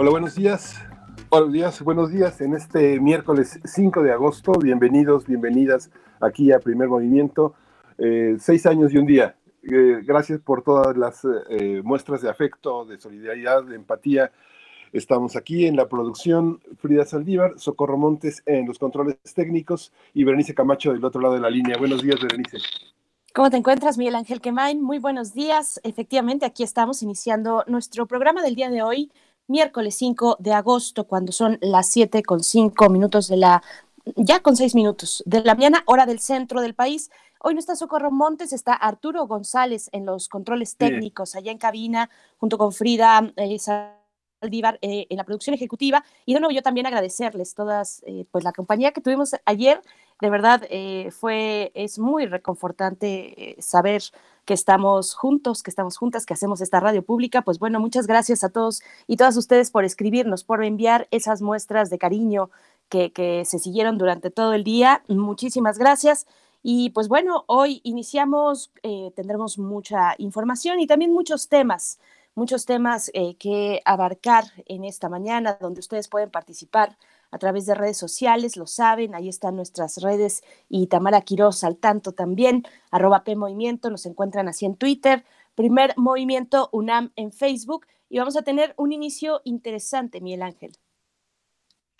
Hola, buenos días. Buenos días, buenos días. En este miércoles 5 de agosto, bienvenidos, bienvenidas aquí a Primer Movimiento. Eh, seis años y un día. Eh, gracias por todas las eh, muestras de afecto, de solidaridad, de empatía. Estamos aquí en la producción Frida Saldívar, Socorro Montes en los controles técnicos y Berenice Camacho del otro lado de la línea. Buenos días, Berenice. ¿Cómo te encuentras, Miguel Ángel Quemain? Muy buenos días. Efectivamente, aquí estamos iniciando nuestro programa del día de hoy miércoles 5 de agosto, cuando son las 7 con 5 minutos de la, ya con 6 minutos de la mañana, hora del centro del país. Hoy no está Socorro Montes, está Arturo González en los controles técnicos, allá en cabina, junto con Frida eh, Saldívar eh, en la producción ejecutiva. Y de nuevo yo también agradecerles todas, eh, pues la compañía que tuvimos ayer, de verdad fue, es muy reconfortante saber que estamos juntos, que estamos juntas, que hacemos esta radio pública. Pues bueno, muchas gracias a todos y todas ustedes por escribirnos, por enviar esas muestras de cariño que, se siguieron durante todo el día. Muchísimas gracias. Y pues bueno, hoy iniciamos, eh, tendremos mucha información y también muchos temas, muchos temas eh, que abarcar en esta mañana, donde ustedes pueden participar a través de redes sociales, lo saben, ahí están nuestras redes y Tamara Quiroz al tanto también, arroba P Movimiento, nos encuentran así en Twitter, primer movimiento UNAM en Facebook y vamos a tener un inicio interesante, Miguel Ángel.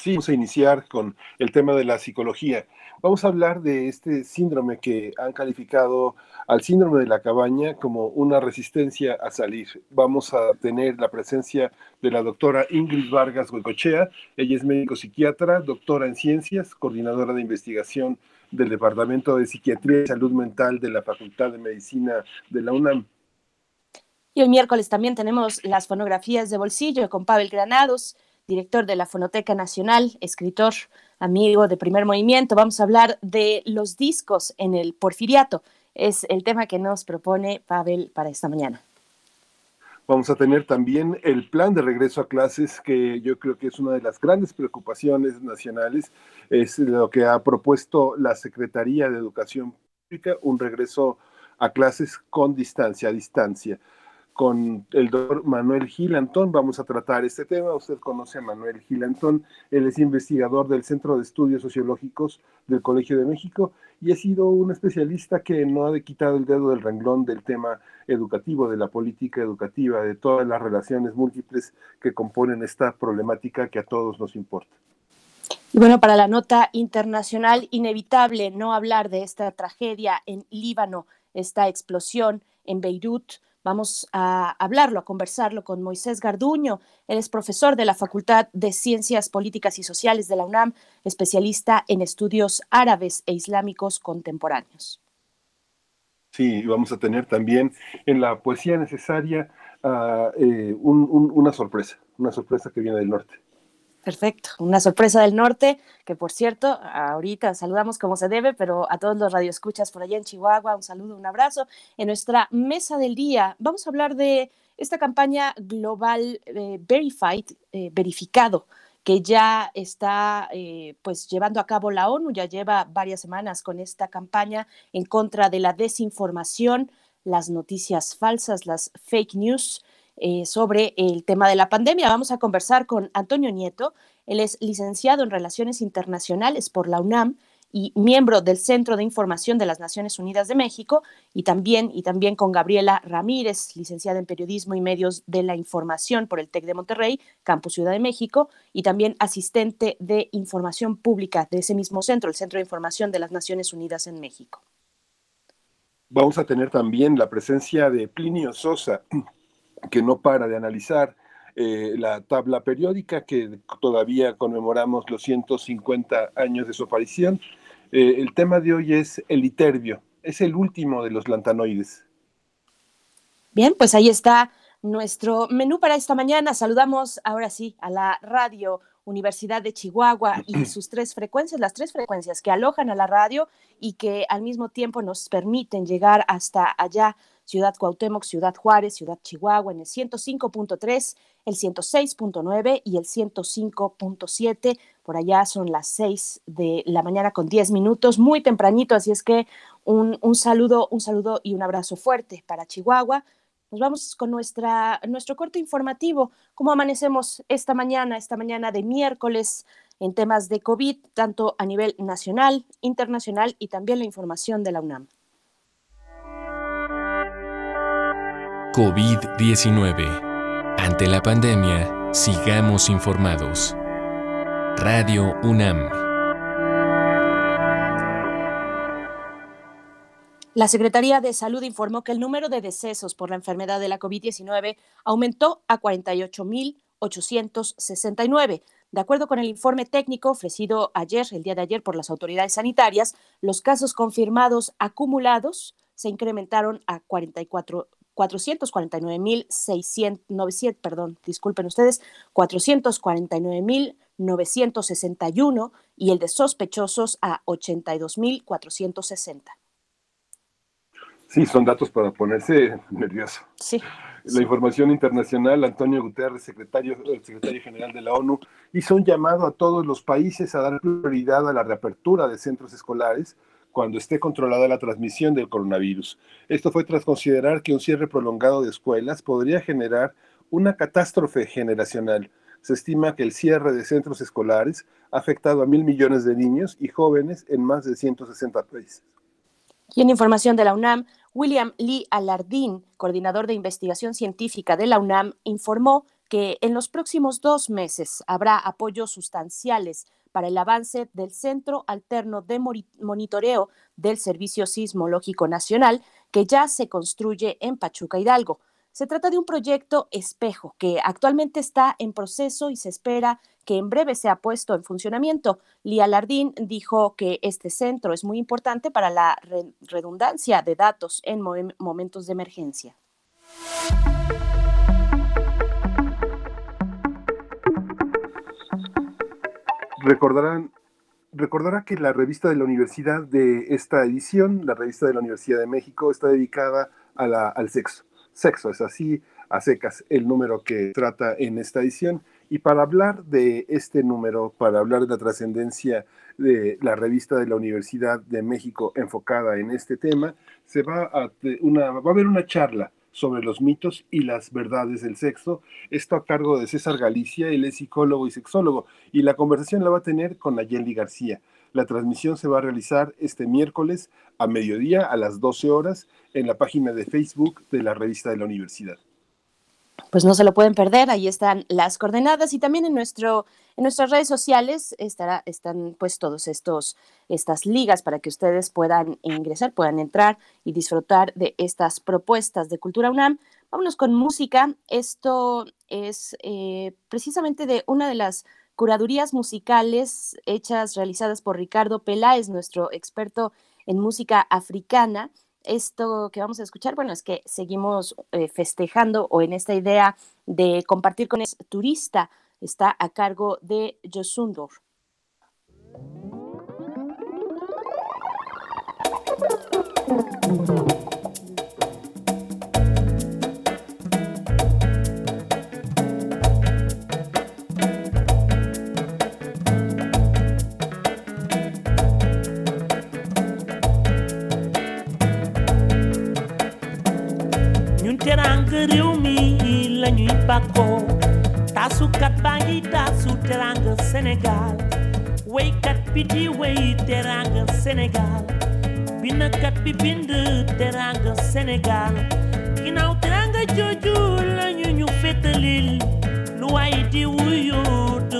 Sí, vamos a iniciar con el tema de la psicología. Vamos a hablar de este síndrome que han calificado al síndrome de la cabaña como una resistencia a salir. Vamos a tener la presencia de la doctora Ingrid Vargas Goicochea. Ella es médico psiquiatra, doctora en ciencias, coordinadora de investigación del Departamento de Psiquiatría y Salud Mental de la Facultad de Medicina de la UNAM. Y el miércoles también tenemos las fonografías de bolsillo con Pavel Granados, director de la Fonoteca Nacional, escritor, amigo de primer movimiento. Vamos a hablar de los discos en el porfiriato es el tema que nos propone Pavel para esta mañana. Vamos a tener también el plan de regreso a clases, que yo creo que es una de las grandes preocupaciones nacionales, es lo que ha propuesto la Secretaría de Educación Pública, un regreso a clases con distancia, a distancia con el doctor Manuel Gil Antón. Vamos a tratar este tema. Usted conoce a Manuel Gil Antón. Él es investigador del Centro de Estudios Sociológicos del Colegio de México y ha sido un especialista que no ha quitado el dedo del renglón del tema educativo, de la política educativa, de todas las relaciones múltiples que componen esta problemática que a todos nos importa. Y bueno, para la nota internacional, inevitable no hablar de esta tragedia en Líbano, esta explosión en Beirut Vamos a hablarlo, a conversarlo con Moisés Garduño. Él es profesor de la Facultad de Ciencias Políticas y Sociales de la UNAM, especialista en estudios árabes e islámicos contemporáneos. Sí, vamos a tener también en la poesía necesaria ah, eh, una sorpresa, una sorpresa que viene del norte. Perfecto, una sorpresa del norte, que por cierto, ahorita saludamos como se debe, pero a todos los radioescuchas por allá en Chihuahua, un saludo, un abrazo. En nuestra mesa del día vamos a hablar de esta campaña global eh, Verified, eh, verificado, que ya está eh, pues llevando a cabo la ONU, ya lleva varias semanas con esta campaña en contra de la desinformación, las noticias falsas, las fake news. Eh, sobre el tema de la pandemia. Vamos a conversar con Antonio Nieto. Él es licenciado en Relaciones Internacionales por la UNAM y miembro del Centro de Información de las Naciones Unidas de México, y también, y también con Gabriela Ramírez, licenciada en Periodismo y Medios de la Información por el TEC de Monterrey, Campus Ciudad de México, y también asistente de Información Pública de ese mismo centro, el Centro de Información de las Naciones Unidas en México. Vamos a tener también la presencia de Plinio Sosa, que no para de analizar eh, la tabla periódica, que todavía conmemoramos los 150 años de su aparición. Eh, el tema de hoy es el iterbio, es el último de los lantanoides. Bien, pues ahí está nuestro menú para esta mañana. Saludamos ahora sí a la radio Universidad de Chihuahua y sus tres frecuencias, las tres frecuencias que alojan a la radio y que al mismo tiempo nos permiten llegar hasta allá, Ciudad Cuauhtémoc, Ciudad Juárez, Ciudad Chihuahua, en el 105.3, el 106.9 y el 105.7. Por allá son las 6 de la mañana con 10 minutos, muy tempranito, así es que un, un saludo, un saludo y un abrazo fuerte para Chihuahua nos vamos con nuestra, nuestro corte informativo. ¿Cómo amanecemos esta mañana, esta mañana de miércoles en temas de COVID, tanto a nivel nacional, internacional y también la información de la UNAM? COVID-19. Ante la pandemia, sigamos informados. Radio UNAM. La Secretaría de Salud informó que el número de decesos por la enfermedad de la COVID-19 aumentó a 48.869. De acuerdo con el informe técnico ofrecido ayer, el día de ayer, por las autoridades sanitarias, los casos confirmados acumulados se incrementaron a 44 449.600, perdón, disculpen ustedes, 449.961 y el de sospechosos a 82.460. Sí, son datos para ponerse nervioso. Sí. La información internacional, Antonio Guterres, secretario, el secretario general de la ONU, hizo un llamado a todos los países a dar prioridad a la reapertura de centros escolares cuando esté controlada la transmisión del coronavirus. Esto fue tras considerar que un cierre prolongado de escuelas podría generar una catástrofe generacional. Se estima que el cierre de centros escolares ha afectado a mil millones de niños y jóvenes en más de 160 países. Y en información de la UNAM, William Lee Alardín, coordinador de investigación científica de la UNAM, informó que en los próximos dos meses habrá apoyos sustanciales para el avance del Centro Alterno de Monitoreo del Servicio Sismológico Nacional, que ya se construye en Pachuca Hidalgo. Se trata de un proyecto espejo que actualmente está en proceso y se espera que en breve sea puesto en funcionamiento. Lía Lardín dijo que este centro es muy importante para la redundancia de datos en momentos de emergencia. Recordarán recordará que la revista de la universidad de esta edición, la revista de la Universidad de México, está dedicada al sexo. Sexo es así, a secas, el número que trata en esta edición. Y para hablar de este número, para hablar de la trascendencia de la revista de la Universidad de México enfocada en este tema, se va a, una, va a haber una charla sobre los mitos y las verdades del sexo. Esto a cargo de César Galicia, él es psicólogo y sexólogo, y la conversación la va a tener con Nayeli García. La transmisión se va a realizar este miércoles a mediodía a las 12 horas en la página de Facebook de la revista de la universidad pues no se lo pueden perder, ahí están las coordenadas y también en nuestro en nuestras redes sociales estará están pues todos estos estas ligas para que ustedes puedan ingresar, puedan entrar y disfrutar de estas propuestas de Cultura UNAM. Vámonos con música. Esto es eh, precisamente de una de las curadurías musicales hechas, realizadas por Ricardo Peláez, nuestro experto en música africana esto que vamos a escuchar, bueno, es que seguimos eh, festejando o en esta idea de compartir con el turista, está a cargo de Josundor. Teranga réew mi la ñuy bàkkoo taasukat Sénégal waykat bi di teranga Sénégal binakat bi teranga Sénégal ginnaaw teranga jooju la ñu ñu fétalil lu waay di wuyoo te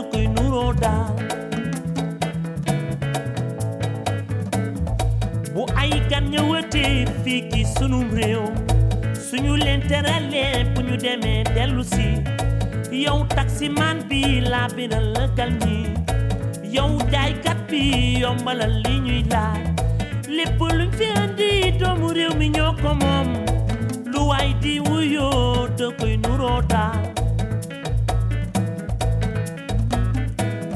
bu ay gan ñëwatee fii ci sunu réew suñu leen teralee bu ñu demee dellu si. Yow taximan bi laa biral lëkkal ñi yow jaaykat bi yombalal li ñuy laaj. Lépp luñ fi andi doomu réew mi ñoo ko moom. Lu waay di wuyoo da koy nuroo daal.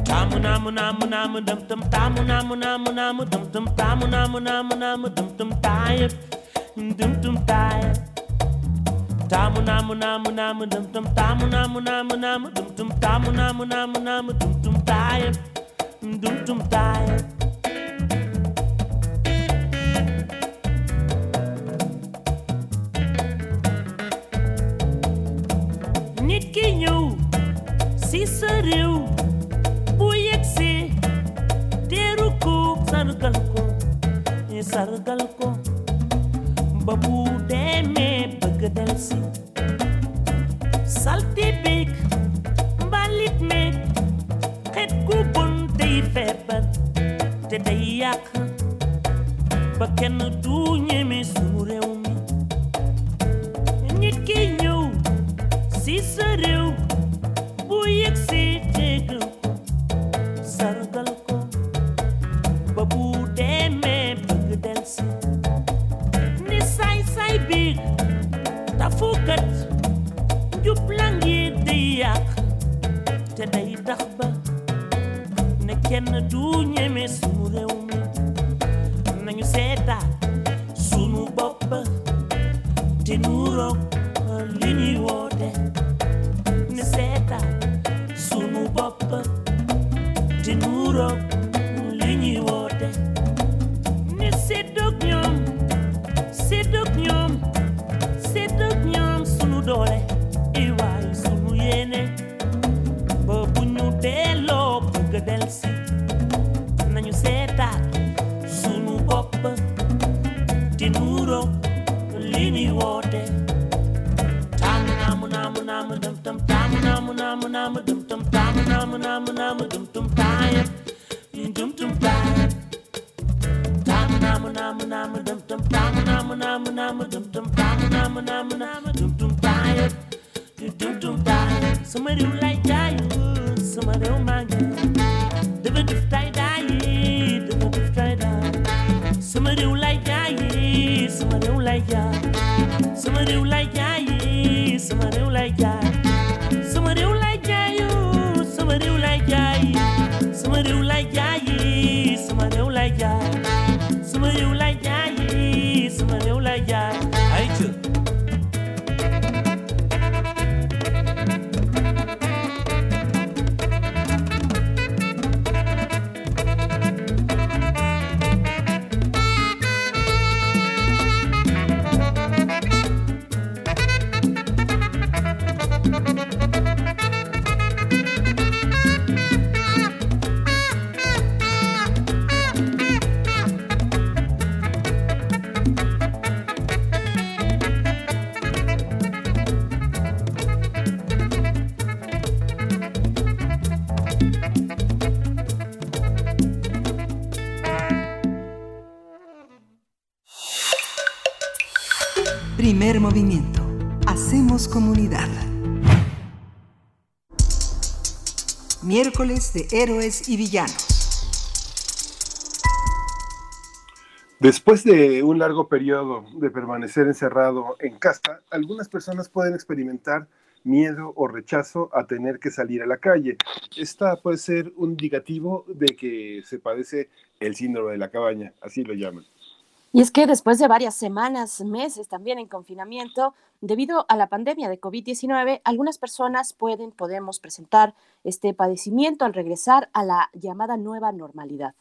Taamu naamu naamu naamu dum tum taamu naamu naamu naamu dum tum taamu naamu naamu naamu dum tum taayet dum tum taayet tamu namu namu namu dum dum. Tamu namu namu namu dum dum. Tamu namu namu namu dum dum. Tayem dum dum tayem nit ki ñëw si sa réew bu yegsee teeru ko sargal ko sargal ko ba bu demee bëgg del si salte beeg mbalit meeg xet gu te day yàq ba kenn du ñeme sunu réew kenn du ñeme sunu réew mi nañu seetaat sunu bopp te li De héroes y villanos. Después de un largo periodo de permanecer encerrado en casa, algunas personas pueden experimentar miedo o rechazo a tener que salir a la calle. Esta puede ser un indicativo de que se padece el síndrome de la cabaña, así lo llaman. Y es que después de varias semanas, meses también en confinamiento, debido a la pandemia de COVID-19, algunas personas pueden, podemos presentar este padecimiento al regresar a la llamada nueva normalidad.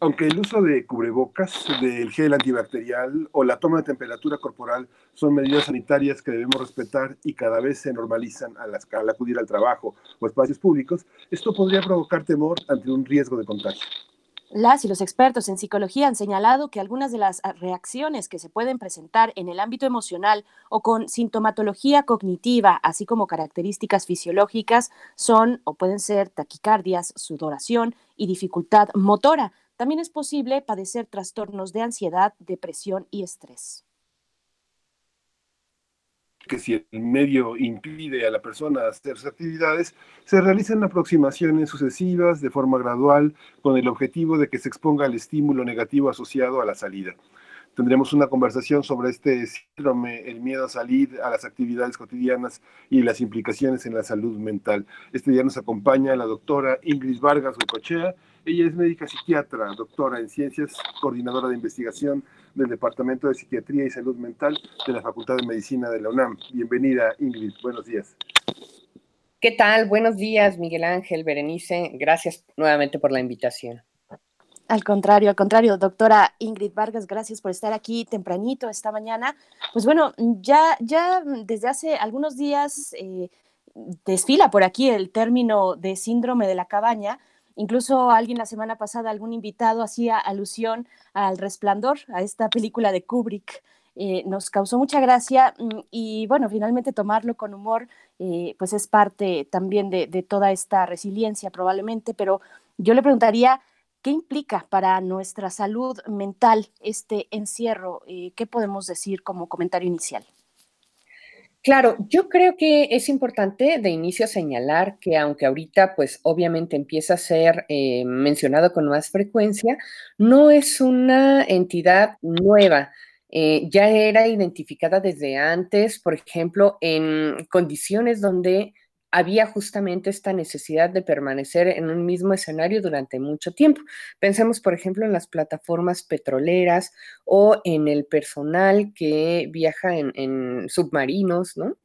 Aunque el uso de cubrebocas, del gel antibacterial o la toma de temperatura corporal son medidas sanitarias que debemos respetar y cada vez se normalizan al, acudir al trabajo o espacios públicos, esto podría provocar temor ante un riesgo de contagio. Las y los expertos en psicología han señalado que algunas de las reacciones que se pueden presentar en el ámbito emocional o con sintomatología cognitiva, así como características fisiológicas, son o pueden ser taquicardias, sudoración y dificultad motora. También es posible padecer trastornos de ansiedad, depresión y estrés que si el medio impide a la persona hacer sus actividades, se realizan aproximaciones sucesivas de forma gradual con el objetivo de que se exponga al estímulo negativo asociado a la salida. tendremos una conversación sobre este síndrome, el miedo a salir a las actividades cotidianas y las implicaciones en la salud mental. Este día nos acompaña la doctora Ingrid Vargas Gocochea. Ella es médica psiquiatra, doctora en ciencias, coordinadora de investigación del Departamento de Psiquiatría y Salud Mental de la Facultad de Medicina de la UNAM. Bienvenida, Ingrid. Buenos días. ¿Qué tal? Buenos días, Miguel Ángel, Berenice. Gracias nuevamente por la invitación. Al contrario, al contrario, doctora Ingrid Vargas, gracias por estar aquí tempranito esta mañana. Pues bueno, ya, ya desde hace algunos días eh, desfila por aquí el término de síndrome de la cabaña. Incluso alguien la semana pasada, algún invitado hacía alusión al resplandor, a esta película de Kubrick. Eh, nos causó mucha gracia mm, y bueno, finalmente tomarlo con humor, eh, pues es parte también de, toda esta resiliencia probablemente, pero yo le preguntaría, ¿qué implica para nuestra salud mental este encierro? Eh, ¿Qué podemos decir como comentario inicial? Claro, yo creo que es importante de inicio señalar que aunque ahorita pues obviamente empieza a ser mencionado con más frecuencia, no es una entidad nueva. Eh, ya era identificada desde antes, por ejemplo, en condiciones donde había justamente esta necesidad de permanecer en un mismo escenario durante mucho tiempo. Pensemos, por ejemplo, en las plataformas petroleras o en el personal que viaja en, submarinos, ¿no?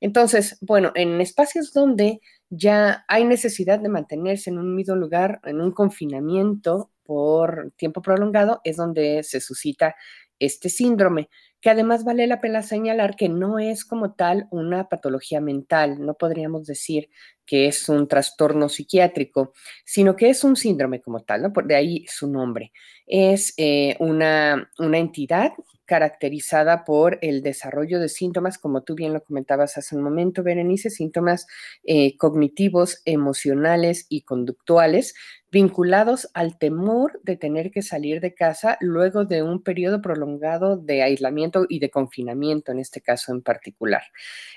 Entonces, bueno, en espacios donde ya hay necesidad de mantenerse en un mismo lugar, en un confinamiento por tiempo prolongado, es donde se suscita este síndrome, que además vale la pena señalar que no es como tal una patología mental, no podríamos decir que es un trastorno psiquiátrico, sino que es un síndrome como tal, ¿no? Por de ahí su nombre. Es eh, una, una entidad caracterizada por el desarrollo de síntomas, como tú bien lo comentabas hace un momento, Berenice, síntomas eh, cognitivos, emocionales y conductuales vinculados al temor de tener que salir de casa luego de un periodo prolongado de aislamiento y de confinamiento, en este caso en particular.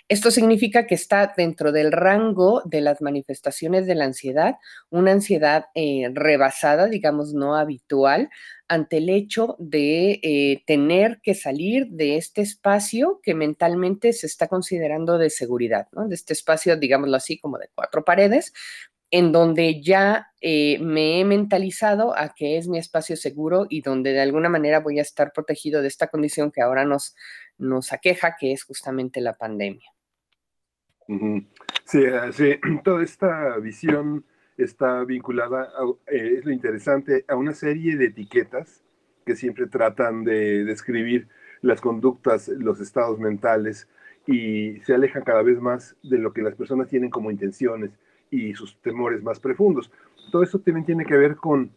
Esto significa que está dentro del rango de las manifestaciones de la ansiedad, una ansiedad eh, rebasada, digamos, no habitual, ante el hecho de eh, tener que salir de este espacio que mentalmente se está considerando de seguridad, ¿no? de este espacio, digámoslo así, como de cuatro paredes, en donde ya eh, me he mentalizado a que es mi espacio seguro y donde de alguna manera voy a estar protegido de esta condición que ahora nos, nos aqueja, que es justamente la pandemia. Sí, sí, toda esta visión está vinculada, eh, es lo interesante, a una serie de etiquetas que siempre tratan de describir las conductas, los estados mentales y se alejan cada vez más de lo que las personas tienen como intenciones y sus temores más profundos. Todo eso también tiene que ver con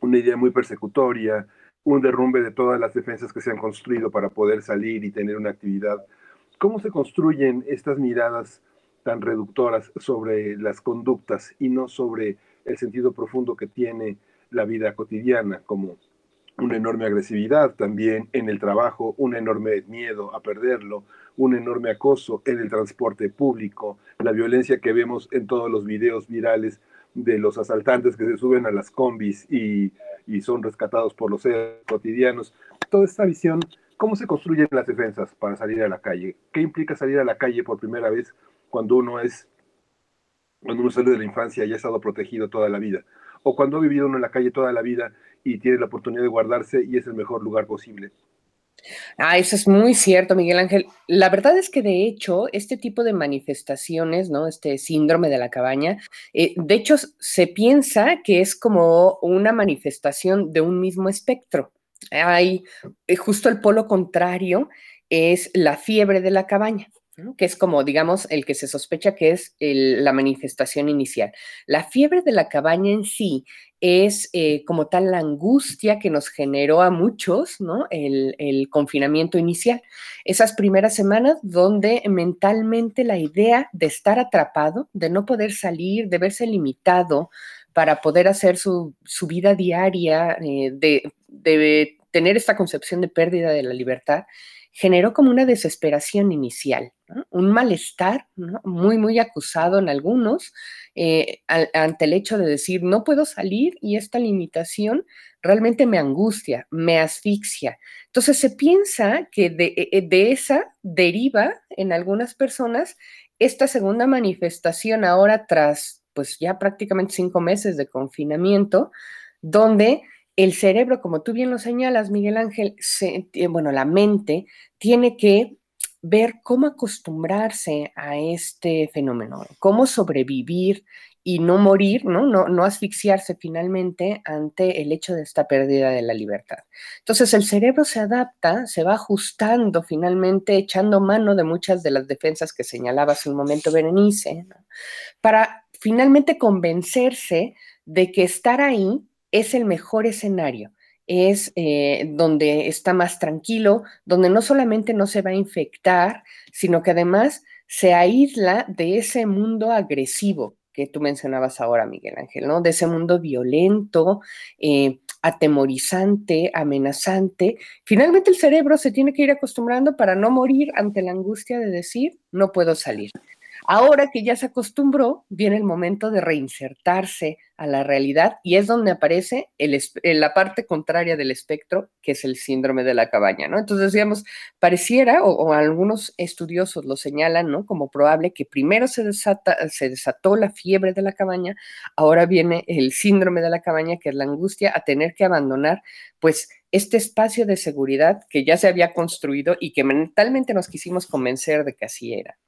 una idea muy persecutoria, un derrumbe de todas las defensas que se han construido para poder salir y tener una actividad. ¿Cómo se construyen estas miradas tan reductoras sobre las conductas y no sobre el sentido profundo que tiene la vida cotidiana, como una enorme agresividad también en el trabajo, un enorme miedo a perderlo, un enorme acoso en el transporte público, la violencia que vemos en todos los videos virales de los asaltantes que se suben a las combis y, son rescatados por los seres cotidianos. Toda esta visión, ¿cómo se construyen las defensas para salir a la calle? ¿Qué implica salir a la calle por primera vez cuando uno es, cuando uno sale de la infancia y ha estado protegido toda la vida? O cuando ha vivido uno en la calle toda la vida y tiene la oportunidad de guardarse y es el mejor lugar posible. Ah, eso es muy cierto, Miguel Ángel. La verdad es que de hecho, este tipo de manifestaciones, ¿no? Este síndrome de la cabaña, eh, de hecho, se piensa que es como una manifestación de un mismo espectro. Hay eh, justo el polo contrario, es la fiebre de la cabaña que es como, digamos, el que se sospecha que es la manifestación inicial. La fiebre de la cabaña en sí es eh, como tal la angustia que nos generó a muchos, ¿no? El, el, confinamiento inicial. Esas primeras semanas donde mentalmente la idea de estar atrapado, de no poder salir, de verse limitado para poder hacer su, su vida diaria, eh, de, de tener esta concepción de pérdida de la libertad, generó como una desesperación inicial, un malestar muy, muy acusado en algunos eh, ante el hecho de decir, no puedo salir y esta limitación realmente me angustia, me asfixia. Entonces se piensa que de, e, e, de esa deriva en algunas personas esta segunda manifestación ahora tras pues ya prácticamente cinco meses de confinamiento, donde el cerebro, como tú bien lo señalas, Miguel Ángel, bueno, la mente tiene que ver cómo acostumbrarse a este fenómeno, cómo sobrevivir y no morir, ¿no? ¿no? No asfixiarse finalmente ante el hecho de esta pérdida de la libertad. Entonces el cerebro se adapta, se va ajustando finalmente, echando mano de muchas de las defensas que señalaba hace un momento Berenice, para finalmente convencerse de que estar ahí es el mejor escenario, es eh, donde está más tranquilo, donde no solamente no se va a infectar, sino que además se aísla de ese mundo agresivo que tú mencionabas ahora, Miguel Ángel, ¿no? De ese mundo violento, eh, atemorizante, amenazante. Finalmente el cerebro se tiene que ir acostumbrando para no morir ante la angustia de decir, no puedo salir. Ahora que ya se acostumbró, viene el momento de reinsertarse a la realidad y es donde aparece la parte contraria del espectro, que es el síndrome de la cabaña, ¿no? Entonces, digamos, pareciera, o, algunos estudiosos lo señalan, ¿no? Como probable que primero se, desata, se desató la fiebre de la cabaña, ahora viene el síndrome de la cabaña, que es la angustia a tener que abandonar, pues, este espacio de seguridad que ya se había construido y que mentalmente nos quisimos convencer de que así era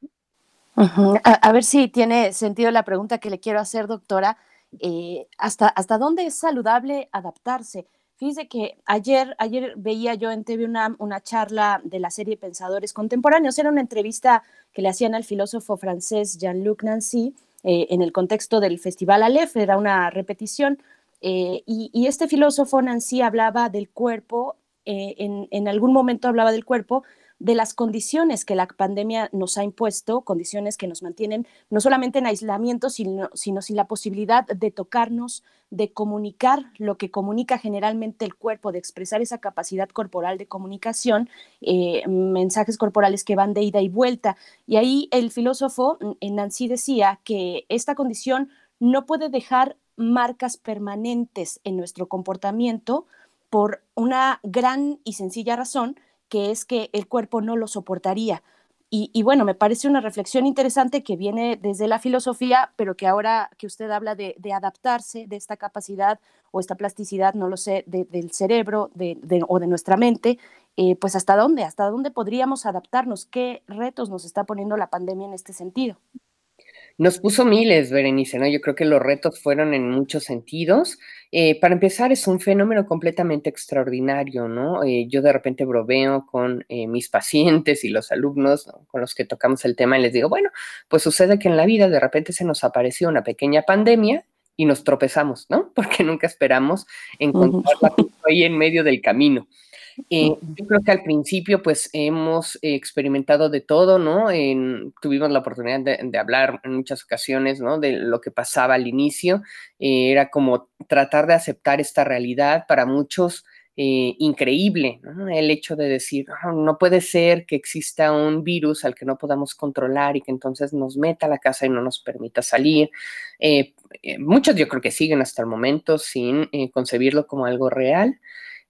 a, ver si tiene sentido la pregunta que le quiero hacer, doctora. Eh, ¿hasta, ¿Hasta dónde es saludable adaptarse? Fíjese que ayer, ayer veía yo en TV una, una charla de la serie Pensadores Contemporáneos. Era una entrevista que le hacían al filósofo francés Jean-Luc Nancy eh, en el contexto del Festival Aleph, era una repetición. Eh, y, este filósofo Nancy hablaba del cuerpo, en, en algún momento hablaba del cuerpo de las condiciones que la pandemia nos ha impuesto, condiciones que nos mantienen no solamente en aislamiento, sino, sin la posibilidad de tocarnos, de comunicar lo que comunica generalmente el cuerpo, de expresar esa capacidad corporal de comunicación, eh, mensajes corporales que van de ida y vuelta. Y ahí el filósofo mm, Nancy decía que esta condición no puede dejar marcas permanentes en nuestro comportamiento por una gran y sencilla razón, que es que el cuerpo no lo soportaría. Y, bueno, me parece una reflexión interesante que viene desde la filosofía, pero que ahora que usted habla de, adaptarse, de esta capacidad o esta plasticidad, no lo sé, del cerebro o de nuestra mente, eh, pues hasta dónde, hasta dónde podríamos adaptarnos, qué retos nos está poniendo la pandemia en este sentido. Nos puso miles, Berenice, ¿no? Yo creo que los retos fueron en muchos sentidos. Eh, para empezar, es un fenómeno completamente extraordinario, ¿no? Eh, yo de repente bromeo con eh, mis pacientes y los alumnos con los que tocamos el tema y les digo, bueno, pues sucede que en la vida de repente se nos apareció una pequeña pandemia y nos tropezamos, ¿no? Porque nunca esperamos encontrarla ahí en medio del camino. Eh, yo creo que al principio pues hemos experimentado de todo, ¿no? tuvimos la oportunidad de, hablar en muchas ocasiones, ¿no? De lo que pasaba al inicio. Eh, era como tratar de aceptar esta realidad para muchos. Eh, increíble, ¿no? El hecho de decir, ah, no puede ser que exista un virus al que no podamos controlar y que entonces nos meta a la casa y no nos permita salir. muchos yo creo que siguen hasta el momento sin concebirlo como algo real.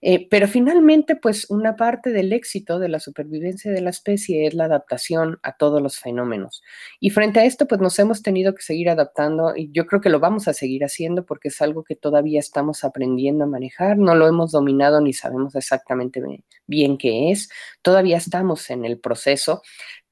Eh, pero finalmente, pues una parte del éxito de la supervivencia de la especie es la adaptación a todos los fenómenos. Y frente a esto, pues nos hemos tenido que seguir adaptando y yo creo que lo vamos a seguir haciendo porque es algo que todavía estamos aprendiendo a manejar, no lo hemos dominado ni sabemos exactamente bien qué es, todavía estamos en el proceso,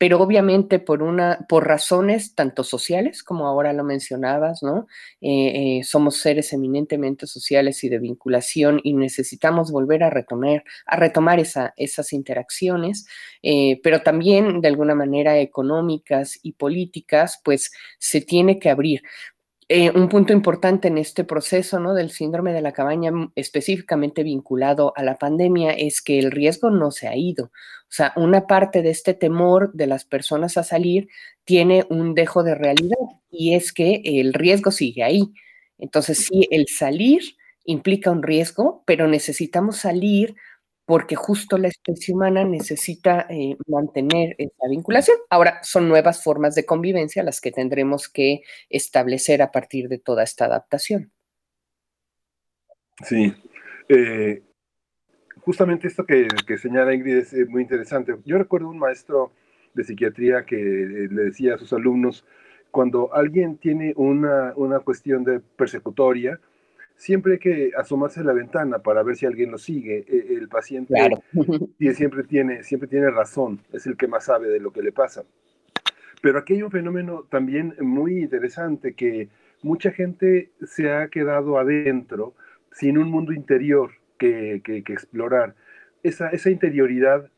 pero obviamente por, una, por razones tanto sociales, como ahora lo mencionabas, ¿no? Eh, eh, somos seres eminentemente sociales y de vinculación y necesitamos volver a retomar, a retomar esa, esas interacciones, eh, pero también de alguna manera económicas y políticas, pues se tiene que abrir. Eh, un punto importante en este proceso ¿no? del síndrome de la cabaña, mm, específicamente vinculado a la pandemia, es que el riesgo no se ha ido. O sea, una parte de este temor de las personas a salir tiene un dejo de realidad y es que el riesgo sigue ahí. Entonces, sí, el salir implica un riesgo, pero necesitamos salir porque justo la especie humana necesita eh, mantener esa vinculación. Ahora, son nuevas formas de convivencia las que tendremos que establecer a partir de toda esta adaptación. Sí. Eh, justamente esto que, señala Ingrid es eh, muy interesante. Yo recuerdo un maestro de psiquiatría que le decía a sus alumnos, cuando alguien tiene una, una cuestión de persecutoria, siempre hay que asomarse a la ventana para ver si alguien lo sigue. E, el paciente siempre, tiene, siempre tiene razón, es el que más sabe de lo que le pasa. Pero aquí hay un fenómeno también muy interesante que mucha gente se ha quedado adentro sin un mundo interior que, que, explorar. Esa, esa interioridad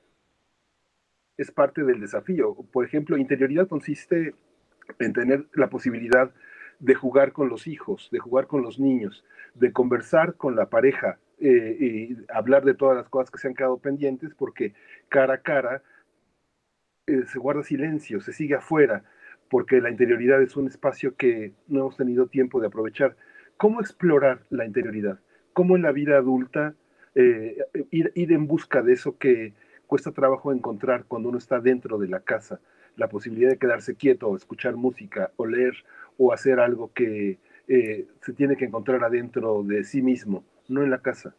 es parte del desafío. Por ejemplo, interioridad consiste en tener la posibilidad de jugar con los hijos, de jugar con los niños, de conversar con la pareja eh, y hablar de todas las cosas que se han quedado pendientes, porque cara a cara eh, se guarda silencio, se sigue afuera, porque la interioridad es un espacio que no hemos tenido tiempo de aprovechar. ¿Cómo explorar la interioridad? ¿Cómo en la vida adulta eh, ir, ir en busca de eso que cuesta trabajo encontrar cuando uno está dentro de la casa? La posibilidad de quedarse quieto, escuchar música, o leer, o hacer algo que eh, se tiene que encontrar adentro de sí mismo, no en la casa.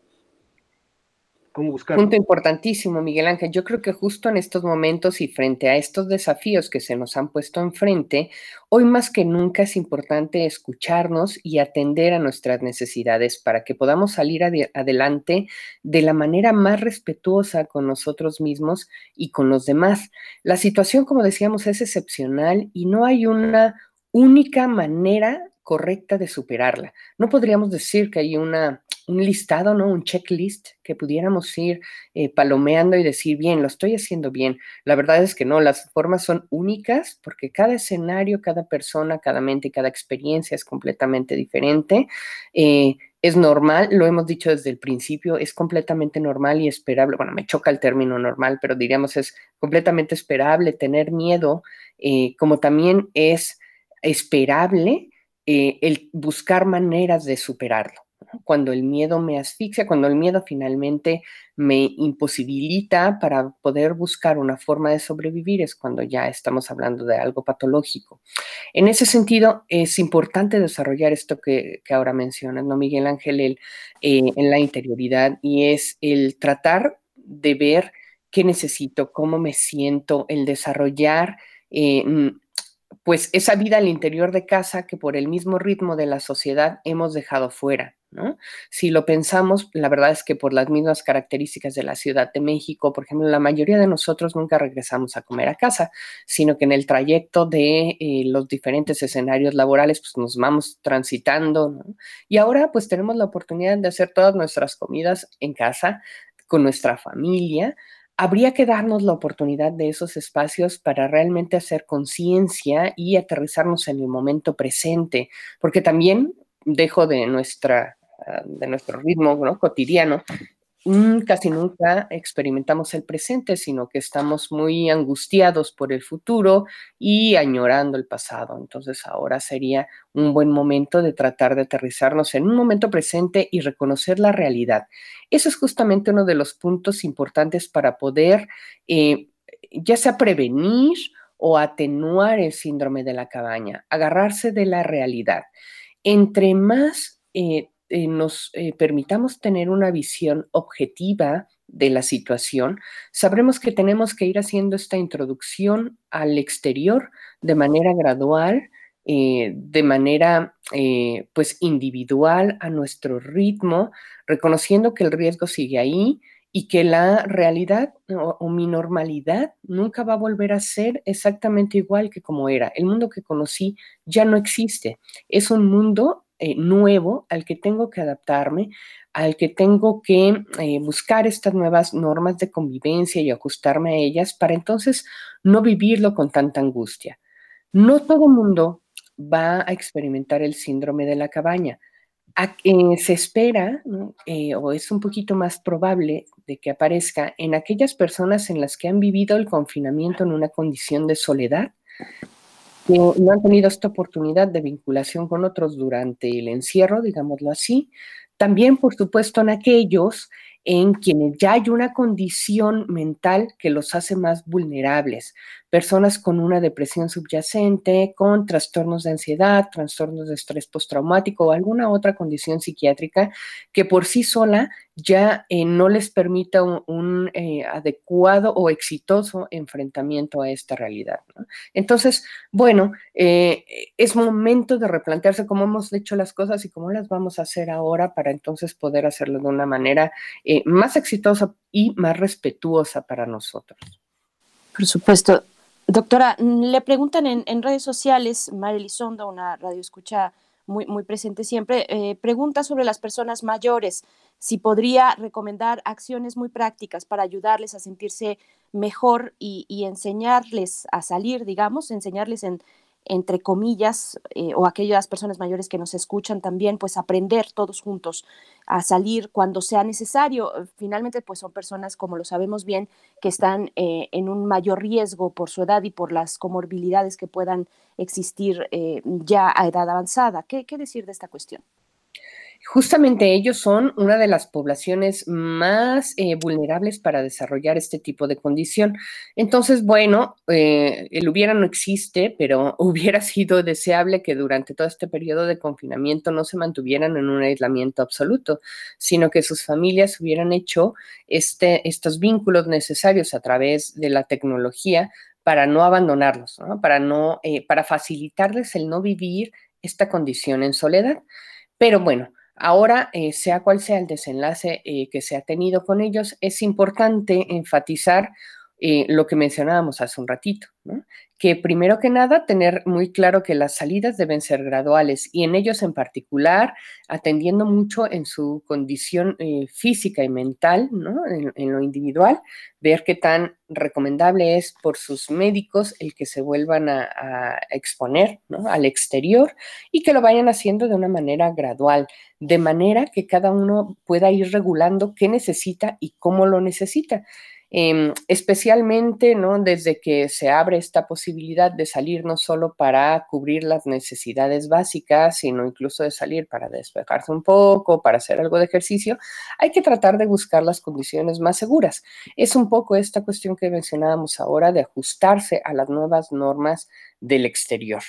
¿Cómo buscar? Punto importantísimo, Miguel Ángel. Yo creo que justo en estos momentos y frente a estos desafíos que se nos han puesto enfrente, hoy más que nunca es importante escucharnos y atender a nuestras necesidades para que podamos salir adelante de la manera más respetuosa con nosotros mismos y con los demás. La situación, como decíamos, es excepcional y no hay una única manera correcta de superarla. No podríamos decir que hay una, un listado, ¿no? Un checklist que pudiéramos ir eh, palomeando y decir, bien, lo estoy haciendo bien. La verdad es que no, las formas son únicas porque cada escenario, cada persona, cada mente, cada experiencia es completamente diferente. Eh, es normal, lo hemos dicho desde el principio, es completamente normal y esperable. Bueno, me choca el término normal, pero diríamos es completamente esperable tener miedo, eh, como también es esperable eh, el buscar maneras de superarlo. Cuando el miedo me asfixia, cuando el miedo finalmente me imposibilita para poder buscar una forma de sobrevivir, es cuando ya estamos hablando de algo patológico. En ese sentido, es importante desarrollar esto que, ahora mencionas, ¿no, Miguel Ángel? El, eh, en la interioridad y es el tratar de ver qué necesito, cómo me siento, el desarrollar eh, pues esa vida al interior de casa que por el mismo ritmo de la sociedad hemos dejado fuera. ¿no? Si lo pensamos, la verdad es que por las mismas características de la Ciudad de México, por ejemplo, la mayoría de nosotros nunca regresamos a comer a casa, sino que en el trayecto de eh, los diferentes escenarios laborales, pues nos vamos transitando, ¿no? Y ahora pues tenemos la oportunidad de hacer todas nuestras comidas en casa, con nuestra familia, habría que darnos la oportunidad de esos espacios para realmente hacer conciencia y aterrizarnos en el momento presente, porque también dejo de nuestra ah, de nuestro ritmo cotidiano Mm, casi nunca experimentamos el presente, sino que estamos muy angustiados por el futuro y añorando el pasado. Entonces ahora sería un buen momento de tratar de aterrizarnos en un momento presente y reconocer la realidad. Eso es justamente uno de los puntos importantes para poder eh, ya sea prevenir o atenuar el síndrome de la cabaña, agarrarse de la realidad. Entre más eh, eh, nos eh, permitamos tener una visión objetiva de la situación, sabremos que tenemos que ir haciendo esta introducción al exterior de manera gradual, eh, de manera pues individual, a nuestro ritmo, reconociendo que el riesgo sigue ahí y que la realidad o, mi normalidad nunca va a volver a ser exactamente igual que como era. El mundo que conocí ya no existe. Es un mundo eh, nuevo al que tengo que adaptarme, al que tengo que eh, buscar estas nuevas normas de convivencia y ajustarme a ellas para entonces no vivirlo con tanta angustia. No todo el mundo va a experimentar el síndrome de la cabaña. se espera eh, o es un poquito más probable de que aparezca en aquellas personas en las que han vivido el confinamiento en una condición de soledad, que no han tenido esta oportunidad de vinculación con otros durante el encierro, digámoslo así. También, por supuesto, en aquellos en quienes ya hay una condición mental que los hace más vulnerables. Personas con una depresión subyacente, con trastornos de ansiedad, trastornos de estrés postraumático o alguna otra condición psiquiátrica que por sí sola ya eh, no les permita un, eh, adecuado o exitoso enfrentamiento a esta realidad. Entonces, bueno, eh, es momento de replantearse cómo hemos hecho las cosas y cómo las vamos a hacer ahora para entonces poder hacerlo de una manera más exitosa y más respetuosa para nosotros. Por supuesto. Doctora, le preguntan en, redes sociales, María Elizondo, una radio escucha muy, muy presente siempre, pregunta sobre las personas mayores si podría recomendar acciones muy prácticas para ayudarles a sentirse mejor y, enseñarles a salir, digamos, enseñarles en, entre comillas, eh, o aquellas personas mayores que nos escuchan también, pues aprender todos juntos a salir cuando sea necesario. Finalmente, pues son personas, como lo sabemos bien, que están eh, en un mayor riesgo por su edad y por las comorbilidades que puedan existir eh, ya a edad avanzada. ¿Qué decir de esta cuestión? Justamente ellos son una de las poblaciones más eh, vulnerables para desarrollar este tipo de condición. Entonces, bueno, eh, el hubiera no existe, pero hubiera sido deseable que durante todo este periodo de confinamiento no se mantuvieran en un aislamiento absoluto, sino que sus familias hubieran hecho este, estos vínculos necesarios a través de la tecnología para no abandonarlos, para no, eh, para facilitarles el no vivir esta condición en soledad. Pero bueno, Ahora, eh, sea cual sea el desenlace eh, que se ha tenido con ellos, es importante enfatizar eh, lo que mencionábamos hace un ratito, que primero que nada tener muy claro que las salidas deben ser graduales y en ellos en particular atendiendo mucho en su condición eh, física y mental, en, lo individual, ver qué tan recomendable es por sus médicos el que se vuelvan a, a exponer al exterior y que lo vayan haciendo de una manera gradual, de manera que cada uno pueda ir regulando qué necesita y cómo lo necesita. Em, especialmente ¿no? desde que se abre esta posibilidad de salir no solo para cubrir las necesidades básicas, sino incluso de salir para despejarse un poco, para hacer algo de ejercicio, hay que tratar de buscar las condiciones más seguras. Es un poco esta cuestión que mencionábamos ahora de ajustarse a las nuevas normas del exterior.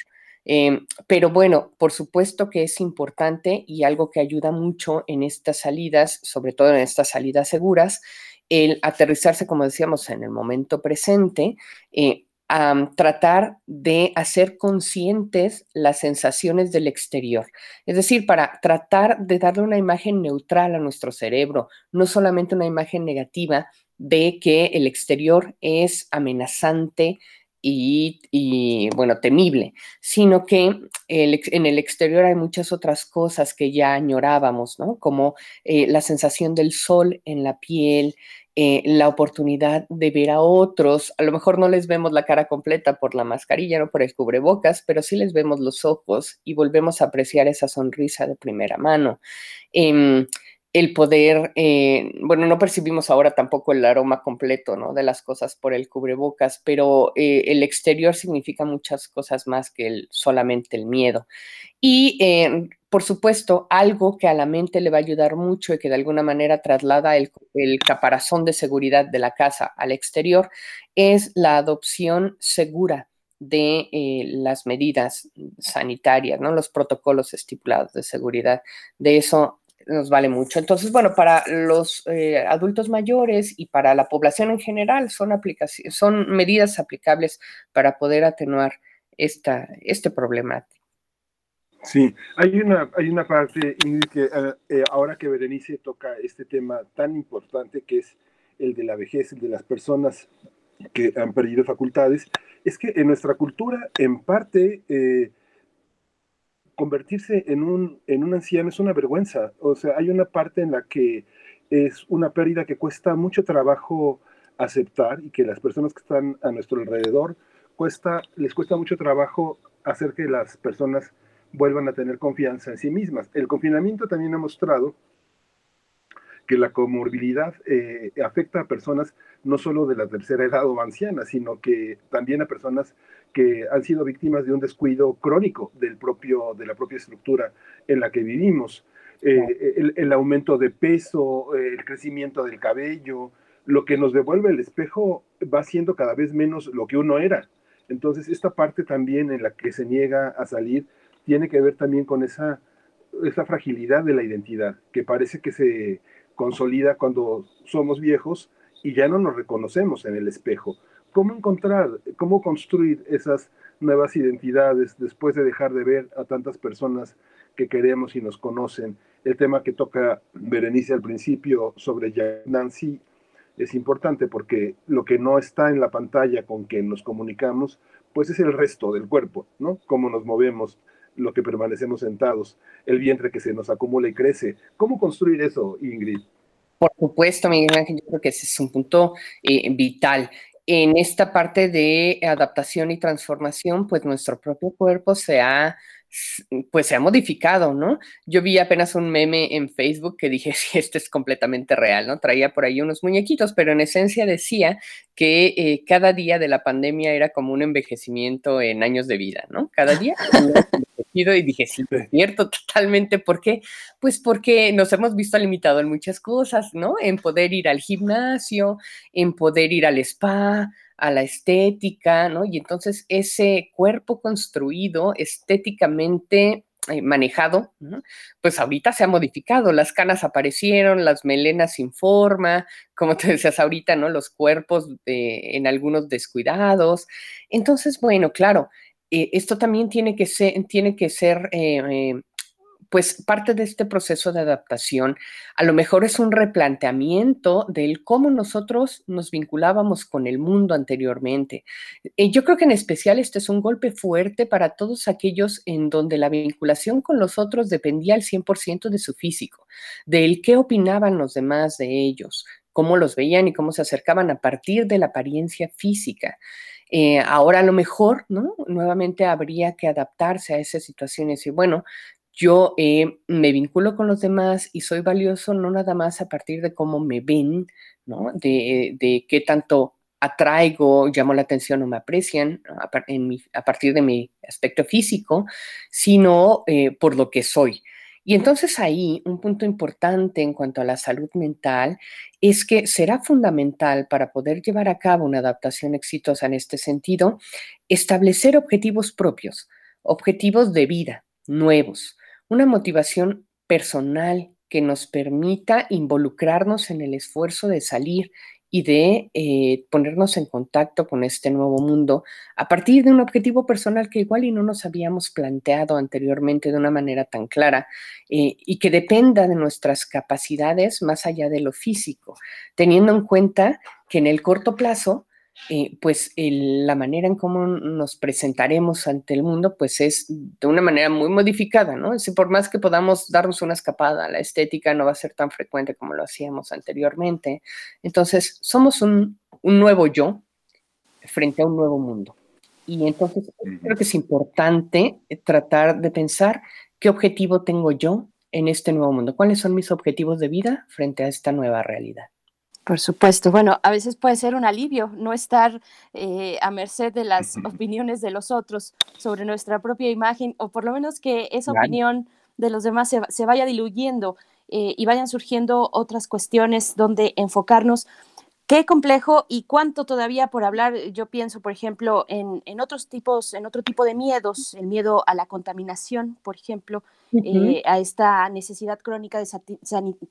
Em, pero bueno, por supuesto que es importante y algo que ayuda mucho en estas salidas, sobre todo en estas salidas seguras, el aterrizarse, como decíamos, en el momento presente, eh, a tratar de hacer conscientes las sensaciones del exterior. Es decir, para tratar de darle una imagen neutral a nuestro cerebro, no solamente una imagen negativa de que el exterior es amenazante, y, bueno, temible, sino que en el exterior hay muchas otras cosas que ya añorábamos, ¿no? Como eh, la sensación del sol en la piel, eh, la oportunidad de ver a otros. A lo mejor no les vemos la cara completa por la mascarilla, no por el cubrebocas, pero sí les vemos los ojos y volvemos a apreciar esa sonrisa de primera mano. Em, el poder, eh, bueno, no percibimos ahora tampoco el aroma completo, ¿no? De las cosas por el cubrebocas, pero eh, el exterior significa muchas cosas más que el, solamente el miedo. Y por supuesto, algo que a la mente le va a ayudar mucho y que de alguna manera traslada el, caparazón de seguridad de la casa al exterior es la adopción segura de eh, las medidas sanitarias, ¿no? los protocolos estipulados de seguridad. De eso nos vale mucho. Entonces, bueno, para los eh, adultos mayores y para la población en general son, son medidas aplicables para poder atenuar esta, este problema. Sí, hay una, hay una parte, que eh, eh, ahora que Berenice toca este tema tan importante que es el de la vejez, el de las personas que han perdido facultades, es que en nuestra cultura, en parte, eh, convertirse en un, en un anciano es una vergüenza. O sea, hay una parte en la que es una pérdida que cuesta mucho trabajo aceptar y que las personas que están a nuestro alrededor cuesta, les cuesta mucho trabajo hacer que las personas vuelvan a tener confianza en sí mismas. El confinamiento también ha mostrado que la comorbilidad eh, afecta a personas no solo de la tercera edad o ancianas, sino que también a personas que han sido víctimas de un descuido crónico del propio, de la propia estructura en la que vivimos. eh, el, aumento de peso, eh, el crecimiento del cabello, lo que nos devuelve el espejo va siendo cada vez menos lo que uno era. Entonces, esta parte también en la que se niega a salir tiene que ver también con esa, esa fragilidad de la identidad, que parece que se consolida cuando somos viejos y ya no nos reconocemos en el espejo. ¿Cómo encontrar, cómo construir esas nuevas identidades después de dejar de ver a tantas personas que queremos y nos conocen? El tema que toca Berenice al principio sobre Nancy es importante porque lo que no está en la pantalla con que nos comunicamos, pues es el resto del cuerpo, ¿no? Cómo nos movemos, lo que permanecemos sentados, el vientre que se nos acumula y crece. ¿Cómo construir eso, Ingrid? Por supuesto, Miguel Ángel, yo creo que ese es un punto eh, vital. En esta parte de adaptación y transformación, pues nuestro propio cuerpo se ha pues se ha modificado, ¿no? Yo vi apenas un meme en Facebook que dije, sí, este es completamente real, ¿no? Traía por ahí unos muñequitos, pero en esencia decía que eh, cada día de la pandemia era como un envejecimiento en años de vida, ¿no? Cada día y dije, sí, es cierto, totalmente. ¿Por qué? Pues porque nos hemos visto limitados en muchas cosas, ¿no? En poder ir al gimnasio, en poder ir al spa, a la estética, ¿no? Y entonces ese cuerpo construido estéticamente eh, manejado, pues ahorita se ha modificado, las canas aparecieron, las melenas sin forma, como te decías ahorita, ¿no? Los cuerpos en algunos descuidados. Entonces, bueno, claro, eh, esto también tiene que ser, tiene que ser eh, pues parte de este proceso de adaptación a lo mejor es un replanteamiento del cómo nosotros nos vinculábamos con el mundo anteriormente. Eh, yo creo que en especial este es un golpe fuerte para todos aquellos en donde la vinculación con los otros dependía al 100% de su físico, del qué opinaban los demás de ellos, cómo los veían y cómo se acercaban a partir de la apariencia física. Eh, ahora a lo mejor, ¿no? Nuevamente habría que adaptarse a esas situaciones y bueno, yo eh, me vinculo con los demás y soy valioso no nada más a partir de cómo me ven, ¿no? De, de qué tanto atraigo, llamo la atención o me aprecian a, partir de mi aspecto físico, sino eh, por lo que soy. Y entonces ahí un punto importante en cuanto a la salud mental es que será fundamental para poder llevar a cabo una adaptación exitosa en este sentido, establecer objetivos propios, objetivos de vida nuevos, una motivación personal que nos permita involucrarnos en el esfuerzo de salir y de eh, ponernos en contacto con este nuevo mundo a partir de un objetivo personal que igual y no nos habíamos planteado anteriormente de una manera tan clara eh, y que dependa de nuestras capacidades más allá de lo físico, teniendo en cuenta que en el corto plazo eh, pues la manera en cómo nos presentaremos ante el mundo, pues es de una manera muy modificada, ¿no? Es por más que podamos darnos una escapada, la estética no va a ser tan frecuente como lo hacíamos anteriormente. Entonces, somos un, un nuevo yo frente a un nuevo mundo. Y entonces creo que es importante eh, tratar de pensar qué objetivo tengo yo en este nuevo mundo, cuáles son mis objetivos de vida frente a esta nueva realidad. Por supuesto. Bueno, a veces puede ser un alivio no estar eh, a merced de las opiniones de los otros sobre nuestra propia imagen, o por lo menos que esa opinión de los demás se, vaya diluyendo eh, y vayan surgiendo otras cuestiones donde enfocarnos. Qué complejo y cuánto todavía por hablar. Yo pienso, por ejemplo, en, en otros tipos, en otro tipo de miedos, el miedo a la contaminación, por ejemplo, eh, a esta necesidad crónica de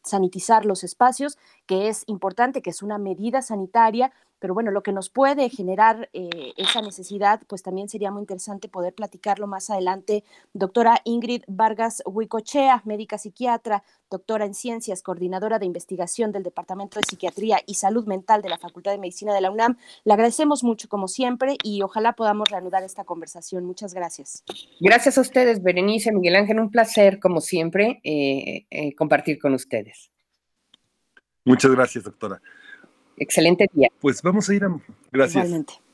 sanitizar los espacios, que es importante, que es una medida sanitaria, pero bueno, lo que nos puede generar eh, esa necesidad, pues también sería muy interesante poder platicarlo más adelante. Doctora Ingrid Vargas Huicochea, médica psiquiatra, doctora en ciencias, coordinadora de investigación del Departamento de Psiquiatría y Salud Mental de la Facultad de Medicina de la UNAM. Le agradecemos mucho como siempre y ojalá podamos reanudar esta conversación. Muchas gracias. Gracias a ustedes, Berenice, Miguel Ángel, un placer como siempre eh, eh, compartir con ustedes. Muchas gracias, doctora. Excelente día. Pues vamos a ir a... Gracias.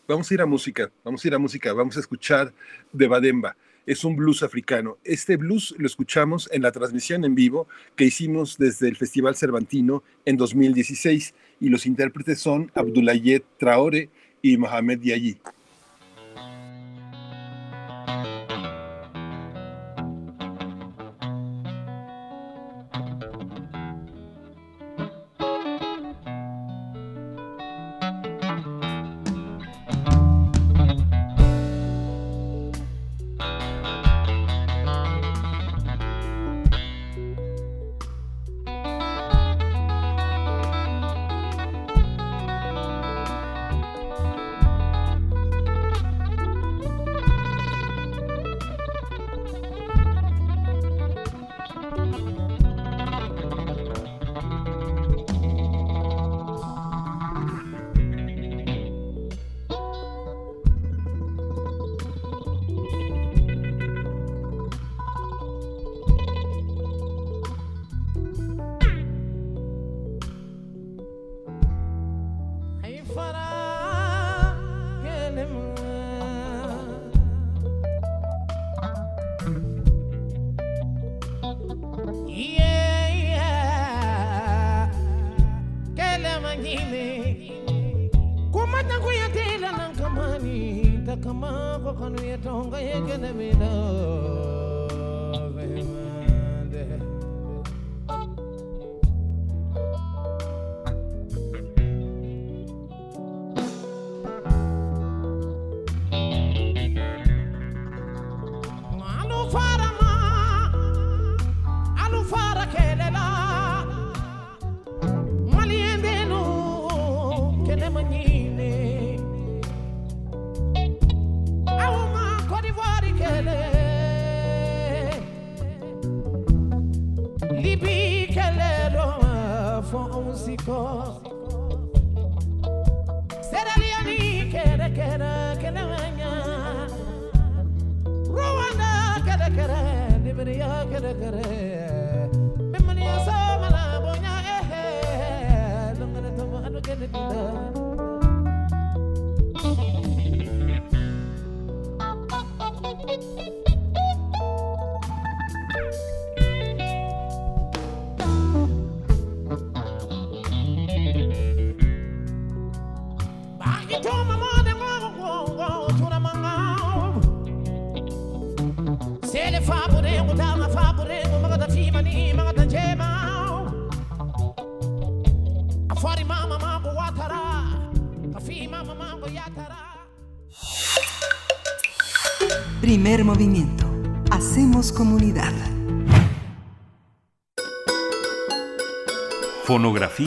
Vamos a ir a música, vamos a ir a música, vamos a escuchar de Bademba es un blues africano. Este blues lo escuchamos en la transmisión en vivo que hicimos desde el Festival Cervantino en 2016 y los intérpretes son Abdulayet Traore y Mohamed Yayi.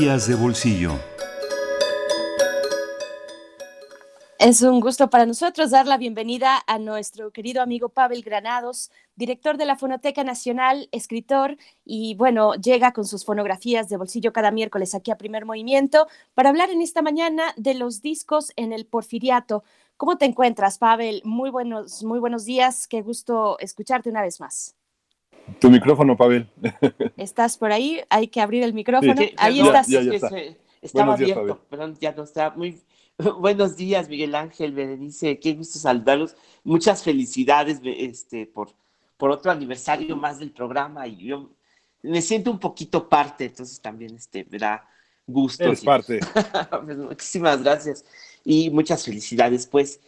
De bolsillo. Es un gusto para nosotros dar la bienvenida a nuestro querido amigo Pavel Granados, director de la Fonoteca Nacional, escritor y bueno, llega con sus fonografías de bolsillo cada miércoles aquí a Primer Movimiento para hablar en esta mañana de los discos en el Porfiriato. ¿Cómo te encuentras, Pavel? Muy buenos, muy buenos días. Qué gusto escucharte una vez más. Tu micrófono, Pavel. ¿Estás por ahí? Hay que abrir el micrófono. Sí, ahí ya, estás. ya, ya está. estaba Buenos días, abierto, perdón, ya no está. Muy buenos días, Miguel Ángel, Berenice, qué gusto saludarlos. Muchas felicidades este, por, por otro aniversario más del programa y yo me siento un poquito parte, entonces también este, me da gusto. Eres parte. Pues, muchísimas gracias y muchas felicidades. Pues,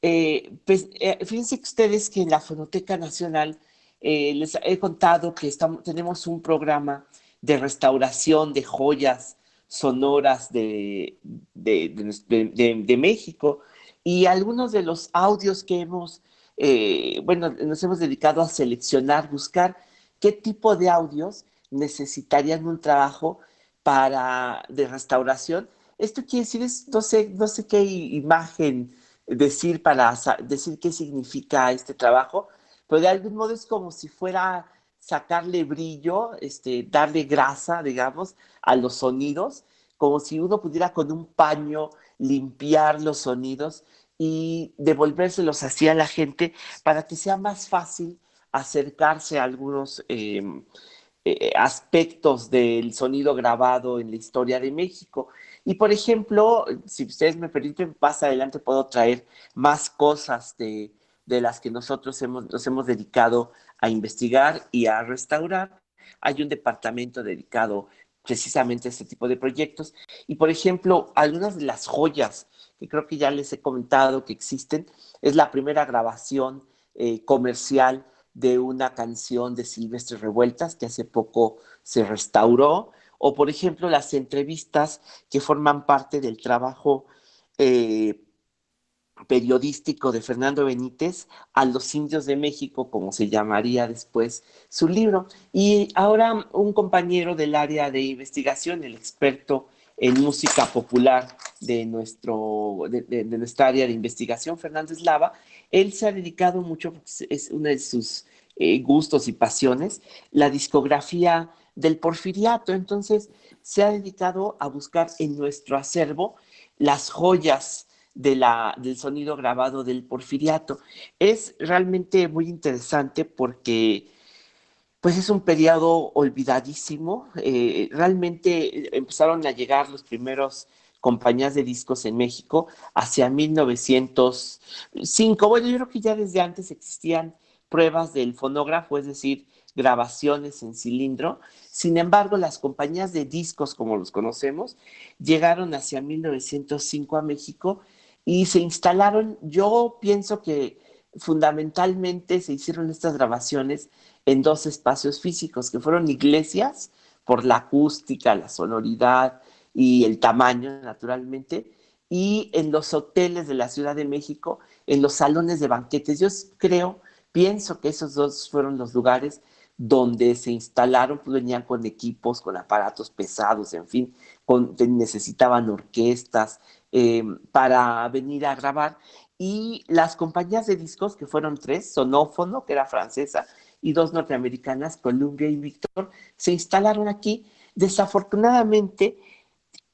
eh, pues eh, fíjense que ustedes que en la Fonoteca Nacional eh, les he contado que tenemos un programa de restauración de joyas sonoras de, México y algunos de los audios que hemos, eh, bueno, nos hemos dedicado a seleccionar, buscar qué tipo de audios necesitarían un trabajo para, de restauración. Esto quiere decir, no, sé, no sé qué imagen decir para decir qué significa este trabajo, pero de algún modo es como si fuera sacarle brillo, este, darle grasa, digamos, a los sonidos, como si uno pudiera con un paño limpiar los sonidos y devolvérselos así a la gente para que sea más fácil acercarse a algunos em, eh, aspectos del sonido grabado en la historia de México. Y por ejemplo, si ustedes me permiten, más adelante puedo traer más cosas de, de las que nosotros hemos, nos hemos dedicado a investigar y a restaurar. Hay un departamento dedicado precisamente a este tipo de proyectos. Y por ejemplo, algunas de las joyas que creo que ya les he comentado que existen, es la primera grabación eh, comercial de una canción de Silvestre Revueltas que hace poco se restauró, o por ejemplo las entrevistas que forman parte del trabajo eh, periodístico de Fernando Benítez a los indios de México, como se llamaría después su libro. Y ahora un compañero del área de investigación, el experto en música popular de, nuestro, de, nuestra área de investigación, Fernando Eslava, él se ha dedicado mucho, es uno de sus eh, gustos y pasiones, la discografía del porfiriato. Entonces, se ha dedicado a buscar en nuestro acervo las joyas de la, del sonido grabado del porfiriato. Es realmente muy interesante porque pues es un periodo olvidadísimo. Eh, realmente empezaron a llegar los primeros compañías de discos en México hacia 1905. Bueno, yo creo que ya desde antes existían pruebas del fonógrafo, es decir, grabaciones en cilindro. Sin embargo, las compañías de discos, como los conocemos, llegaron hacia 1905 a México y se instalaron, yo pienso que fundamentalmente se hicieron estas grabaciones en dos espacios físicos, que fueron iglesias, por la acústica, la sonoridad y el tamaño, naturalmente, y en los hoteles de la Ciudad de México, en los salones de banquetes. Yo creo, pienso que esos dos fueron los lugares donde se instalaron, pues venían con equipos, con aparatos pesados, en fin, con, necesitaban orquestas eh, para venir a grabar. Y las compañías de discos, que fueron tres, Sonófono, que era francesa, y dos norteamericanas, Columbia y Victor, se instalaron aquí. Desafortunadamente,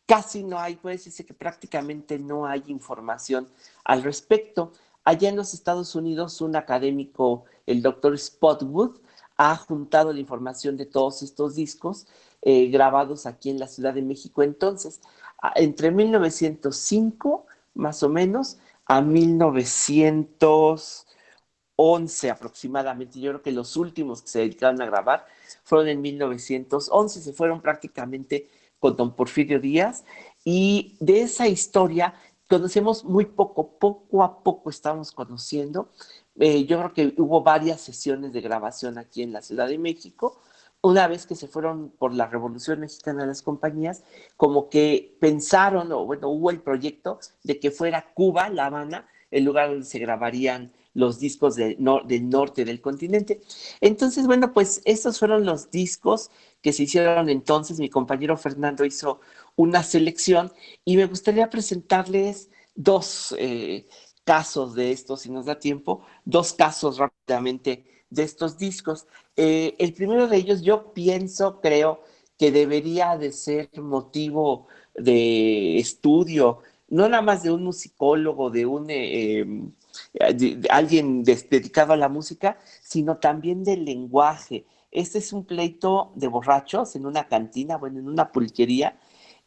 casi no hay, puede decirse que prácticamente no hay información al respecto. Allá en los Estados Unidos, un académico, el doctor Spotwood, ha juntado la información de todos estos discos eh, grabados aquí en la Ciudad de México. Entonces, entre 1905, más o menos, a 1900 11 aproximadamente. Yo creo que los últimos que se dedicaron a grabar fueron en 1911, se fueron prácticamente con don Porfirio Díaz y de esa historia conocemos muy poco, poco a poco estamos conociendo. Eh, yo creo que hubo varias sesiones de grabación aquí en la Ciudad de México. Una vez que se fueron por la Revolución Mexicana las compañías, como que pensaron, o bueno, hubo el proyecto de que fuera Cuba, La Habana, el lugar donde se grabarían los discos del norte del continente. Entonces, bueno, pues estos fueron los discos que se hicieron entonces. Mi compañero Fernando hizo una selección y me gustaría presentarles dos eh, casos de estos, si nos da tiempo, dos casos rápidamente de estos discos. Eh, el primero de ellos yo pienso, creo, que debería de ser motivo de estudio, no nada más de un musicólogo, de un... Eh, alguien dedicado a la música, sino también del lenguaje. Este es un pleito de borrachos en una cantina, bueno, en una pulquería,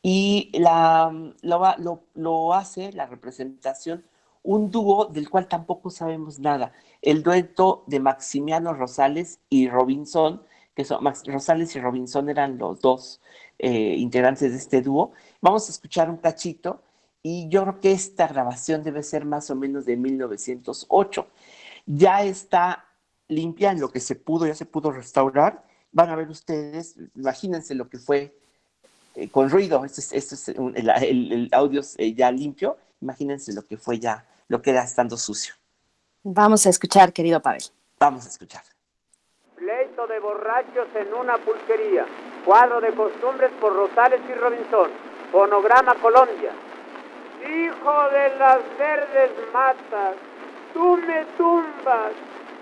y la, lo, lo, hace la representación un dúo del cual tampoco sabemos nada, el dueto de Maximiano Rosales y Robinson, que son Max, Rosales y Robinson eran los dos eh, integrantes de este dúo. Vamos a escuchar un cachito y yo creo que esta grabación debe ser más o menos de 1908. Ya está limpia en lo que se pudo, ya se pudo restaurar. Van a ver ustedes, imagínense lo que fue eh, con ruido, este es, este el, audio eh, ya limpio, imagínense lo que fue ya, lo que era estando sucio. Vamos a escuchar, querido Pavel. Vamos a escuchar. Pleito de borrachos en una pulquería. Cuadro de costumbres por Rosales y Robinson. Fonograma Colombia hijo de las verdes matas, tú me tumbas,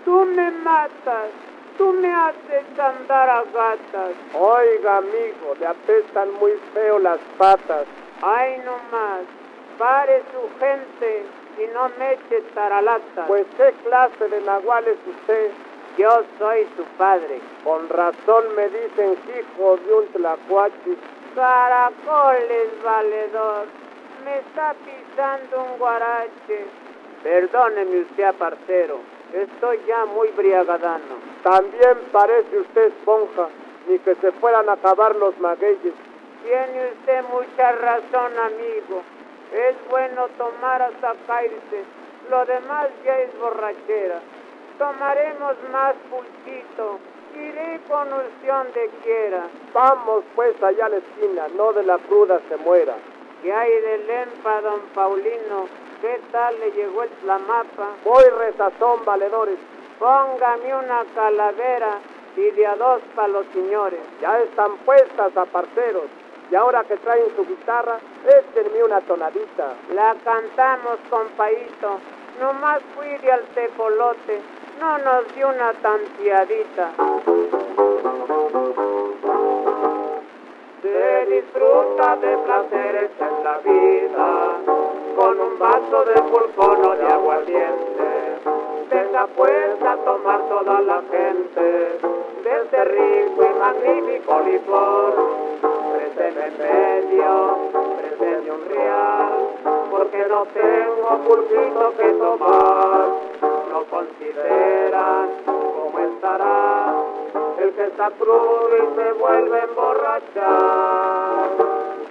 tú me matas, tú me haces andar a gatas. Oiga, amigo, le apestan muy feo las patas. Ay, no más, pare su gente y no me eche taralata. Pues, ¿qué clase de nahual es usted? Yo soy su padre. Con razón me dicen hijo de un tlacuachi. Caracoles, valedor me está pisando un guarache. Perdóneme usted, parcero, estoy ya muy briagadano. También parece usted esponja, ni que se fueran a acabar los magueyes. Tiene usted mucha razón, amigo. Es bueno tomar hasta caerse. Lo demás ya es borrachera. Tomaremos más pulquito. Iré con usted donde quiera. Vamos pues allá a la esquina, no de la cruda se muera. ¿Qué hay de lempa, don Paulino? ¿Qué tal le llegó el mapa? Voy rezazón, valedores. Póngame una calavera y de a dos para los señores. Ya están puestas, aparceros. Y ahora que traen su guitarra, échenme una tonadita. La cantamos, compaíto. Nomás fui de al tecolote. No nos dio una tanteadita. Se disfruta de placeres en la vida con un vaso de pulpón o de aguardiente. Venga pues a tomar toda la gente de este rico y magnífico licor. Présteme medio, présteme un real, porque no tengo pulpito que tomar. No consideran cómo estará el que está crudo y se vuelve a emborrachar.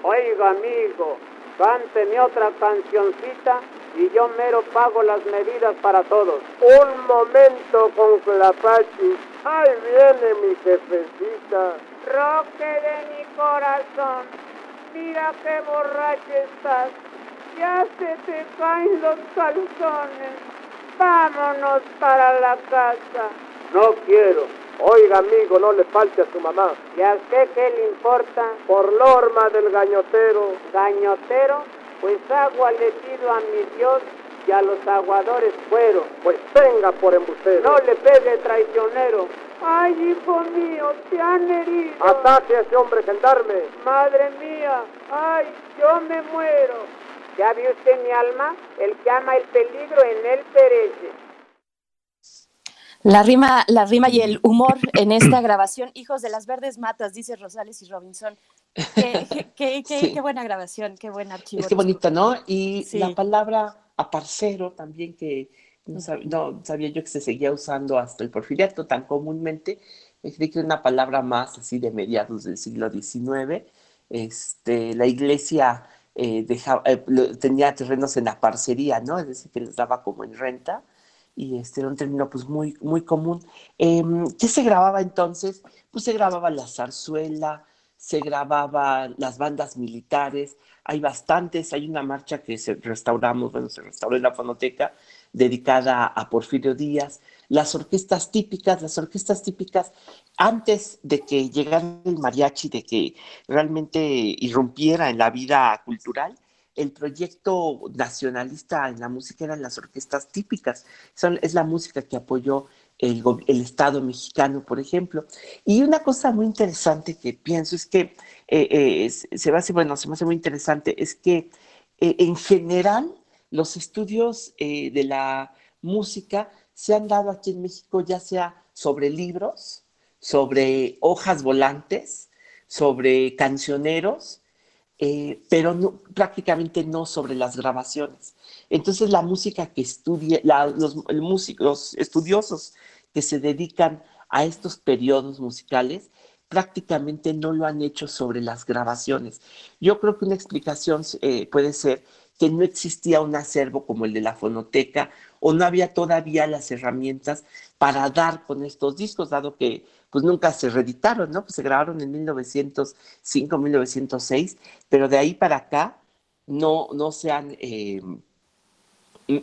Oiga, amigo, cánteme otra cancioncita y yo mero pago las medidas para todos. Un momento con Clapachi. Ahí viene mi jefecita. Roque de mi corazón, mira qué borracho estás. Ya se te caen los calzones. Vámonos para la casa. No quiero. Oiga, amigo, no le falte a su mamá. ¿Y a usted qué le importa? Por norma del gañotero. ¿Gañotero? Pues agua le pido a mi Dios y a los aguadores fueron. Pues tenga por embustero. No le pegue traicionero. Ay, hijo mío, te han herido. Ataque a ese hombre gendarme. Madre mía, ay, yo me muero. ¿Ya vio usted mi alma? El que ama el peligro en él perece. La rima, la rima y el humor en esta grabación, Hijos de las Verdes Matas, dice Rosales y Robinson. Qué, qué, qué, Sí. qué buena grabación, qué buen archivo. Es que bonito, ¿no? Y Sí. la palabra aparcero también que no, sab- no sabía yo que se seguía usando hasta el porfiriato tan comúnmente. eh, Creí que era una palabra más así de mediados del siglo XIX. Este, la iglesia eh, deja- eh, tenía terrenos en la parcería, ¿no? Es decir, que les daba como en renta y este era un término pues muy, muy común. Em, ¿Qué se grababa entonces? Pues se grababa la zarzuela, se grababa las bandas militares, hay bastantes, hay una marcha que se restauramos, bueno, se restauró en la fonoteca, dedicada a Porfirio Díaz, las orquestas típicas, las orquestas típicas, antes de que llegara el mariachi, de que realmente irrumpiera en la vida cultural, el proyecto nacionalista en la música eran las orquestas típicas. Es la música que apoyó el, Estado mexicano, por ejemplo. Y una cosa muy interesante que pienso es que eh, eh, se me hace, bueno, se me hace muy interesante, es que eh, en general los estudios eh, de la música se han dado aquí en México ya sea sobre libros, sobre hojas volantes, sobre cancioneros, eh, pero prácticamente no sobre las grabaciones. Entonces la música que estudia, la- los estudiosos que se dedican a estos periodos musicales prácticamente no lo han hecho sobre las grabaciones. Yo creo que una explicación eh, puede ser que no existía un acervo como el de la fonoteca o no había todavía las herramientas para dar con estos discos, dado que pues nunca se reeditaron, ¿no? Pues se grabaron en 1905, 1906, pero de ahí para acá no, no se han, eh,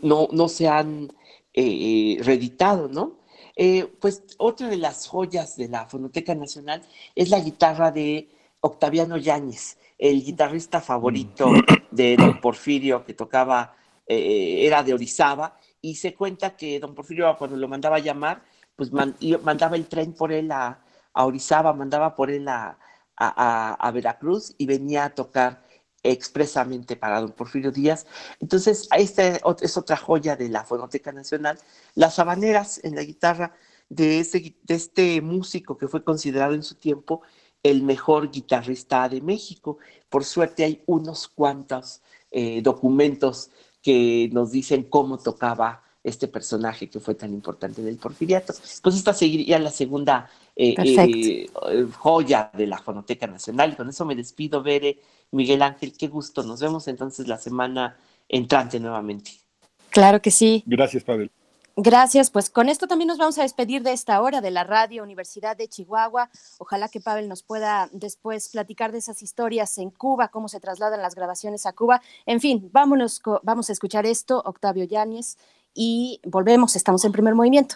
no, no se han eh, reeditado, ¿no? Eh, pues otra de las joyas de la Fonoteca Nacional es la guitarra de Octaviano Yáñez, el guitarrista favorito de don Porfirio que tocaba, eh, era de Orizaba, y se cuenta que don Porfirio cuando lo mandaba a llamar, pues man- mandaba el tren por él a, a Orizaba, mandaba por él a, a- a- Veracruz y venía a tocar expresamente para don Porfirio Díaz. Entonces, esta es otra joya de la Fonoteca Nacional, las habaneras en la guitarra de, ese, de este músico que fue considerado en su tiempo el mejor guitarrista de México. Por suerte hay unos cuantos eh, documentos que nos dicen cómo tocaba este personaje que fue tan importante del porfiriato. Pues esta sería la segunda eh, eh, eh, joya de la Fonoteca Nacional. Y con eso me despido, Bere, Miguel Ángel, qué gusto. Nos vemos entonces la semana entrante nuevamente. Claro que sí. Gracias, Pavel. Gracias, pues con esto también nos vamos a despedir de esta hora de la Radio Universidad de Chihuahua. Ojalá que Pavel nos pueda después platicar de esas historias en Cuba, cómo se trasladan las grabaciones a Cuba. En fin, vámonos, vamos a escuchar esto, Octavio Yáñez, y volvemos, estamos en primer movimiento.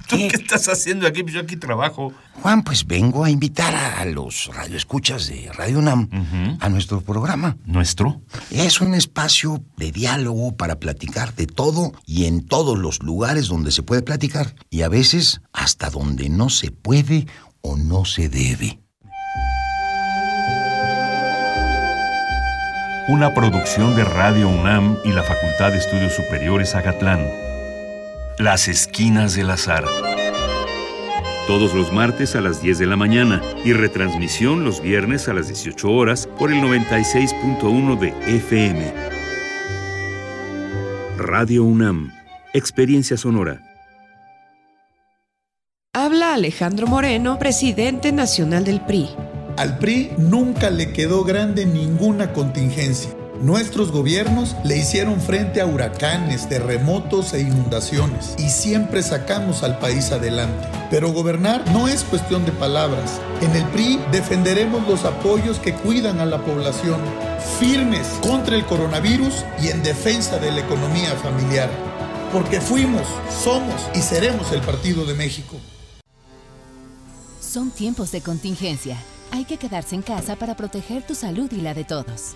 ¿Tú qué? estás haciendo aquí? Yo aquí trabajo. Juan, pues vengo a invitar a los radioescuchas de Radio UNAM a nuestro programa. ¿Nuestro? Es un espacio de diálogo para platicar de todo y en todos los lugares donde se puede platicar. Y a veces hasta donde no se puede o no se debe. Una producción de Radio UNAM y la Facultad de Estudios Superiores Agatlán. Las Esquinas del Azar. Todos los martes a las 10 de la mañana y retransmisión los viernes a las 18 horas por el 96.1 de FM. Radio UNAM. Experiencia sonora. Habla Alejandro Moreno, presidente nacional del PRI. Al PRI nunca le quedó grande ninguna contingencia. Nuestros gobiernos le hicieron frente a huracanes, terremotos e inundaciones y siempre sacamos al país adelante. Pero gobernar no es cuestión de palabras. En el PRI defenderemos los apoyos que cuidan a la población, firmes contra el coronavirus y en defensa de la economía familiar. Porque fuimos, somos y seremos el Partido de México. Son tiempos de contingencia. Hay que quedarse en casa para proteger tu salud y la de todos.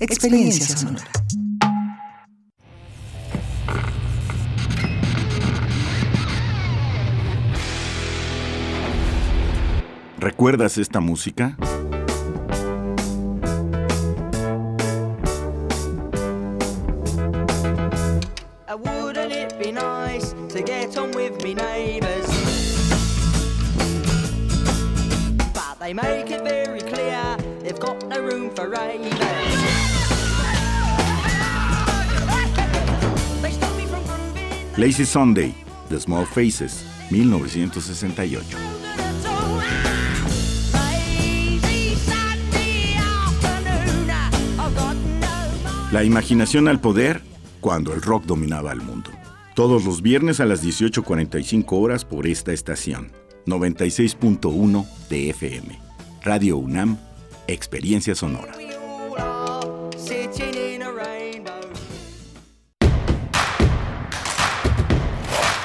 Experiencia sonora. ¿Recuerdas esta música? Lazy Sunday, The Small Faces, 1968. La imaginación al poder cuando el rock dominaba el mundo. Todos los viernes a las 18.45 horas por esta estación. 96.1 de FM. Radio UNAM, Experiencia Sonora.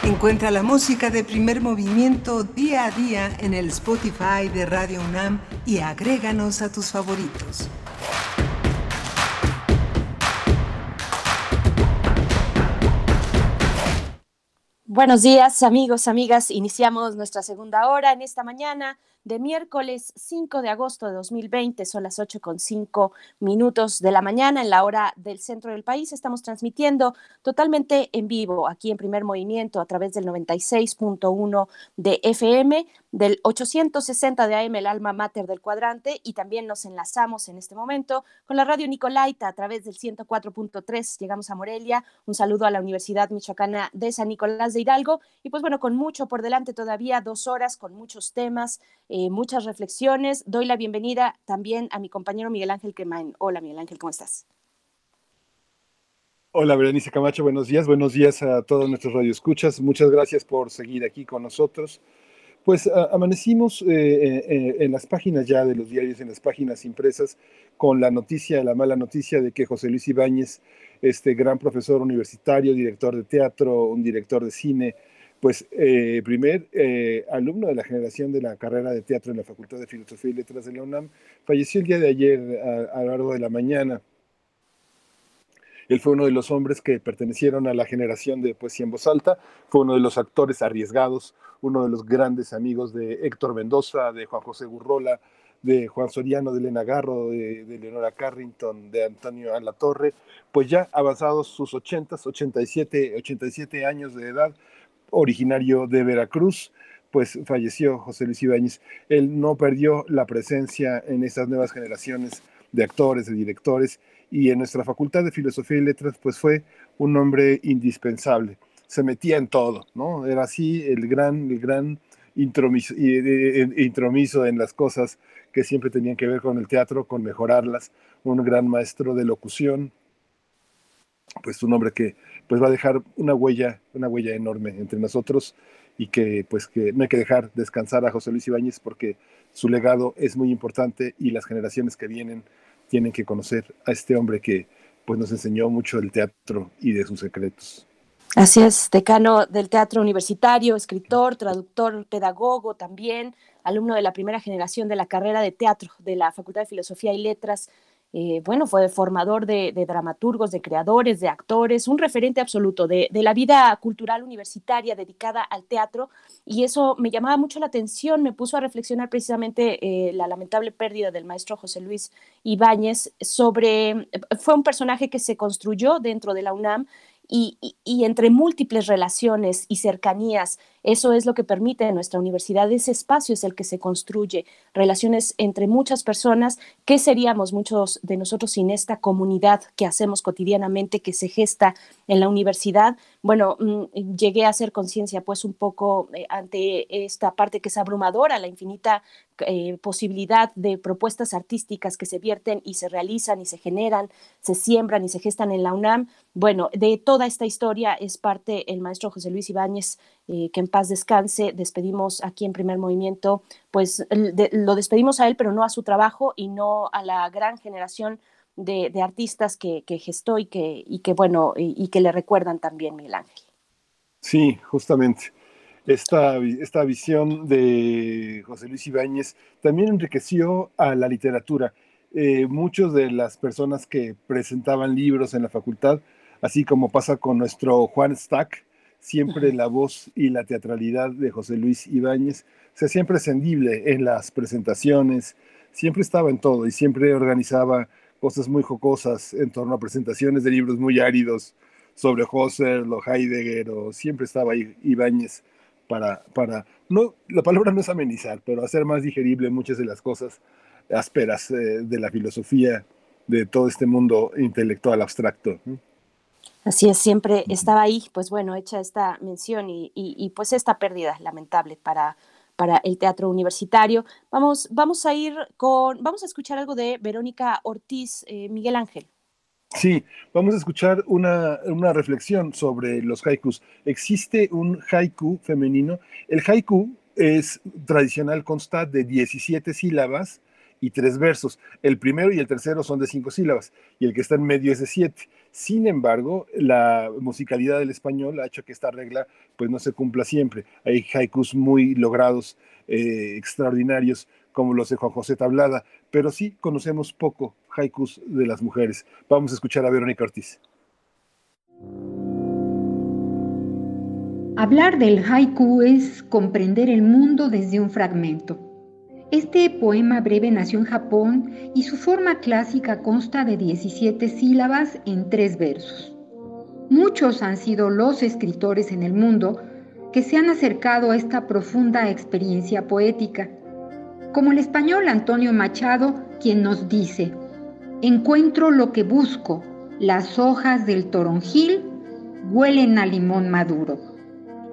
Encuentra la música de primer movimiento día a día en el Spotify de Radio UNAM y agréganos a tus favoritos. Buenos días, amigos, amigas. Iniciamos nuestra segunda hora en esta mañana de miércoles 5 de agosto de 2020. Son las 8 con 5 minutos de la mañana en la hora del centro del país. Estamos transmitiendo totalmente en vivo aquí en primer movimiento a través del 96.1 de FM, del 860 de AM, el alma mater del cuadrante, y también nos enlazamos en este momento con la radio Nicolaita a través del 104.3. Llegamos a Morelia. Un saludo a la Universidad Michoacana de San Nicolás de Hidalgo. Y pues bueno, con mucho por delante todavía, dos horas con muchos temas, eh, muchas reflexiones. Doy la bienvenida también a mi compañero Miguel Ángel Quemain. Hola Miguel Ángel, ¿cómo estás? Hola Berenice Camacho, buenos días, buenos días a todos nuestros radioescuchas. Muchas gracias por seguir aquí con nosotros. Pues a, amanecimos eh, eh, en las páginas ya de los diarios, en las páginas impresas, con la noticia, la mala noticia de que José Luis Ibáñez, este gran profesor universitario, director de teatro, un director de cine, pues eh, primer eh, alumno de la generación de la carrera de teatro en la Facultad de Filosofía y Letras de la UNAM, falleció el día de ayer a, a lo largo de la mañana. Él fue uno de los hombres que pertenecieron a la generación de poesía en voz alta, fue uno de los actores arriesgados, uno de los grandes amigos de Héctor Mendoza, de Juan José Gurrola, de Juan Soriano, de Elena Garro, de, de Leonora Carrington, de Antonio Alatorre, pues ya avanzados sus 80, 87, 87 años de edad, originario de Veracruz, pues falleció José Luis Ibáñez. Él no perdió la presencia en estas nuevas generaciones de actores, de directores, y en nuestra Facultad de Filosofía y Letras, pues fue un hombre indispensable. Se metía en todo, ¿no? Era así el gran, el gran intromiso, en las cosas que siempre tenían que ver con el teatro, con mejorarlas. Un gran maestro de locución, pues un hombre que pues va a dejar una huella, una huella enorme entre nosotros y que pues que no hay que dejar descansar a José Luis Ibáñez porque su legado es muy importante y las generaciones que vienen tienen que conocer a este hombre que pues nos enseñó mucho del teatro y de sus secretos. Así es, decano del Teatro Universitario, escritor, traductor, pedagogo también, alumno de la primera generación de la carrera de teatro de la Facultad de Filosofía y Letras. Eh, bueno, fue formador de, dramaturgos, de creadores, de actores, un referente absoluto de, la vida cultural universitaria dedicada al teatro y eso me llamaba mucho la atención, me puso a reflexionar precisamente eh, la lamentable pérdida del maestro José Luis Ibáñez fue un personaje que se construyó dentro de la UNAM y, entre múltiples relaciones y cercanías, eso es lo que permite nuestra universidad, ese espacio es el que se construye, relaciones entre muchas personas, ¿qué seríamos muchos de nosotros sin esta comunidad que hacemos cotidianamente, que se gesta en la universidad? Bueno, mmm, llegué a hacer conciencia pues un poco eh, ante esta parte que es abrumadora, la infinita eh, posibilidad de propuestas artísticas que se vierten y se realizan y se generan, se siembran y se gestan en la UNAM. Bueno, de toda esta historia es parte el maestro José Luis Ibáñez, eh, que en paz descanse. Despedimos aquí en primer movimiento, pues lo despedimos a él, pero no a su trabajo y no a la gran generación de, artistas que, gestó y que, bueno, y, que le recuerdan también, Miguel Ángel. Sí, justamente esta, esta visión de José Luis Ibáñez también enriqueció a la literatura. Eh, muchas de las personas que presentaban libros en la facultad, así como pasa con nuestro Juan Stack, siempre la voz y la teatralidad de José Luis Ibáñez se hacía imprescindible en las presentaciones, siempre estaba en todo y siempre organizaba cosas muy jocosas en torno a presentaciones de libros muy áridos sobre Husserl o Heidegger, o siempre estaba ahí Ibáñez para, para, no, la palabra no es amenizar, pero hacer más digerible muchas de las cosas ásperas eh, de la filosofía, de todo este mundo intelectual abstracto. Así es, siempre estaba ahí, pues bueno, hecha esta mención y, y, y pues esta pérdida lamentable para, para el teatro universitario. Vamos, vamos a ir con, vamos a escuchar algo de Verónica Ortiz, eh, Miguel Ángel. Sí, vamos a escuchar una, una, reflexión sobre los haikus. Existe un haiku femenino. El haiku es tradicional, consta de 17 sílabas y tres versos. El primero y el tercero son de cinco sílabas y el que está en medio es de siete. Sin embargo, la musicalidad del español ha hecho que esta regla pues no se cumpla siempre. Hay haikus muy logrados, eh, extraordinarios, como los de Juan José Tablada, pero sí conocemos poco haikus de las mujeres. Vamos a escuchar a Verónica Ortiz. Hablar del haiku es comprender el mundo desde un fragmento. Este poema breve nació en Japón y su forma clásica consta de 17 sílabas en tres versos. Muchos han sido los escritores en el mundo que se han acercado a esta profunda experiencia poética, como el español Antonio Machado, quien nos dice, encuentro lo que busco, las hojas del toronjil huelen a limón maduro.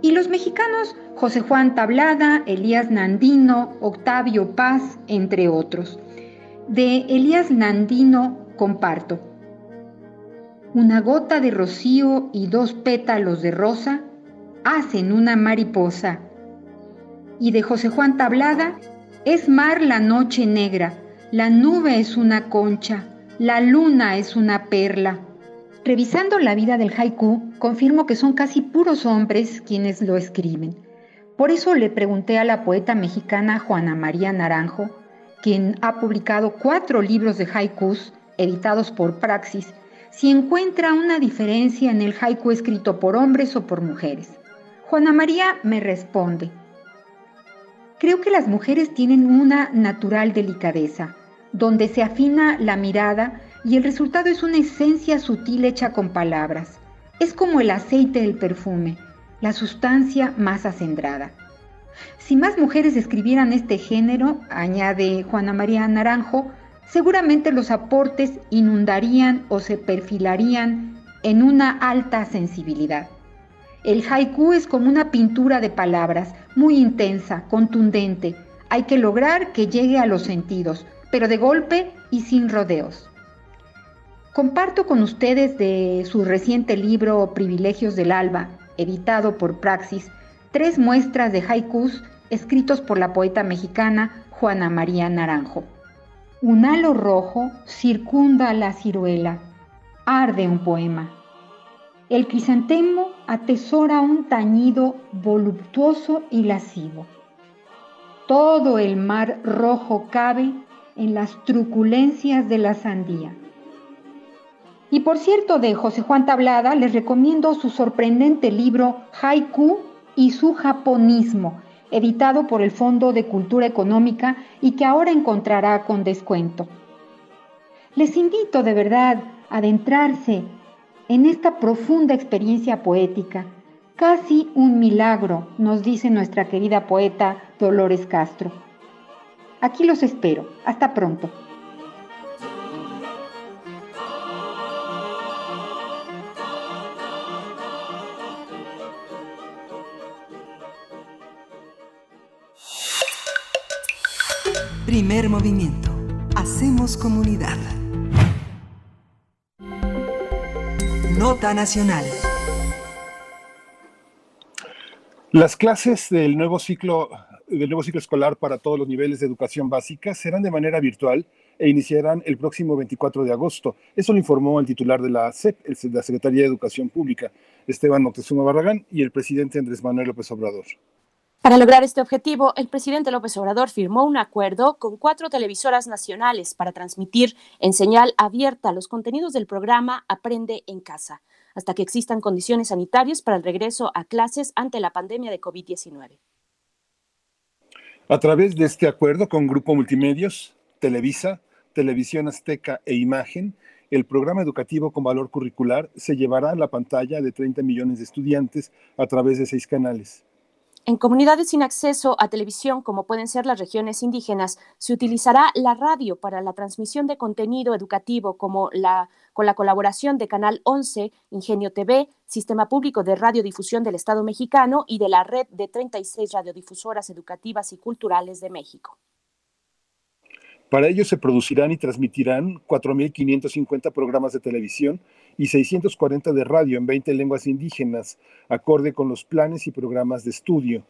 Y los mexicanos José Juan Tablada, Elías Nandino, Octavio Paz, entre otros. De Elías Nandino comparto. Una gota de rocío y dos pétalos de rosa hacen una mariposa. Y de José Juan Tablada, es mar la noche negra, la nube es una concha, la luna es una perla. Revisando la vida del haiku, confirmo que son casi puros hombres quienes lo escriben. Por eso le pregunté a la poeta mexicana Juana María Naranjo, quien ha publicado cuatro libros de haikus editados por Praxis, si encuentra una diferencia en el haiku escrito por hombres o por mujeres. Juana María me responde, creo que las mujeres tienen una natural delicadeza, donde se afina la mirada y el resultado es una esencia sutil hecha con palabras. Es como el aceite del perfume, la sustancia más acendrada. Si más mujeres escribieran este género, añade Juana María Naranjo, seguramente los aportes inundarían o se perfilarían en una alta sensibilidad. El haiku es como una pintura de palabras, muy intensa, contundente. Hay que lograr que llegue a los sentidos, pero de golpe y sin rodeos. Comparto con ustedes de su reciente libro Privilegios del Alba, editado por Praxis, tres muestras de haikus escritos por la poeta mexicana Juana María Naranjo. Un halo rojo circunda la ciruela, arde un poema. El crisantemo atesora un tañido voluptuoso y lascivo. Todo el mar rojo cabe en las truculencias de la sandía. Y por cierto, de José Juan Tablada, les recomiendo su sorprendente libro Haiku y su japonismo, editado por el Fondo de Cultura Económica y que ahora encontrará con descuento. Les invito de verdad a adentrarse en esta profunda experiencia poética, casi un milagro, nos dice nuestra querida poeta Dolores Castro. Aquí los espero. Hasta pronto. Primer movimiento. Hacemos comunidad. Nota Nacional. Las clases del nuevo ciclo del nuevo ciclo escolar para todos los niveles de educación básica serán de manera virtual e iniciarán el próximo 24 de agosto. Eso lo informó el titular de la SEP, la Secretaría de Educación Pública, Esteban Moctezuma Barragán, y el presidente Andrés Manuel López Obrador. Para lograr este objetivo, el presidente López Obrador firmó un acuerdo con cuatro televisoras nacionales para transmitir en señal abierta los contenidos del programa Aprende en Casa, hasta que existan condiciones sanitarias para el regreso a clases ante la pandemia de COVID-19. A través de este acuerdo con Grupo Multimedios, Televisa, Televisión Azteca e Imagen, el programa educativo con valor curricular se llevará a la pantalla de 30 millones de estudiantes a través de seis canales. En comunidades sin acceso a televisión, como pueden ser las regiones indígenas, se utilizará la radio para la transmisión de contenido educativo, como la, con la colaboración de Canal 11, Ingenio TV, Sistema Público de Radiodifusión del Estado mexicano y de la red de 36 radiodifusoras educativas y culturales de México. Para ello se producirán y transmitirán 4.550 programas de televisión y 640 de radio en 20 lenguas indígenas, acorde con los planes y programas de estudio.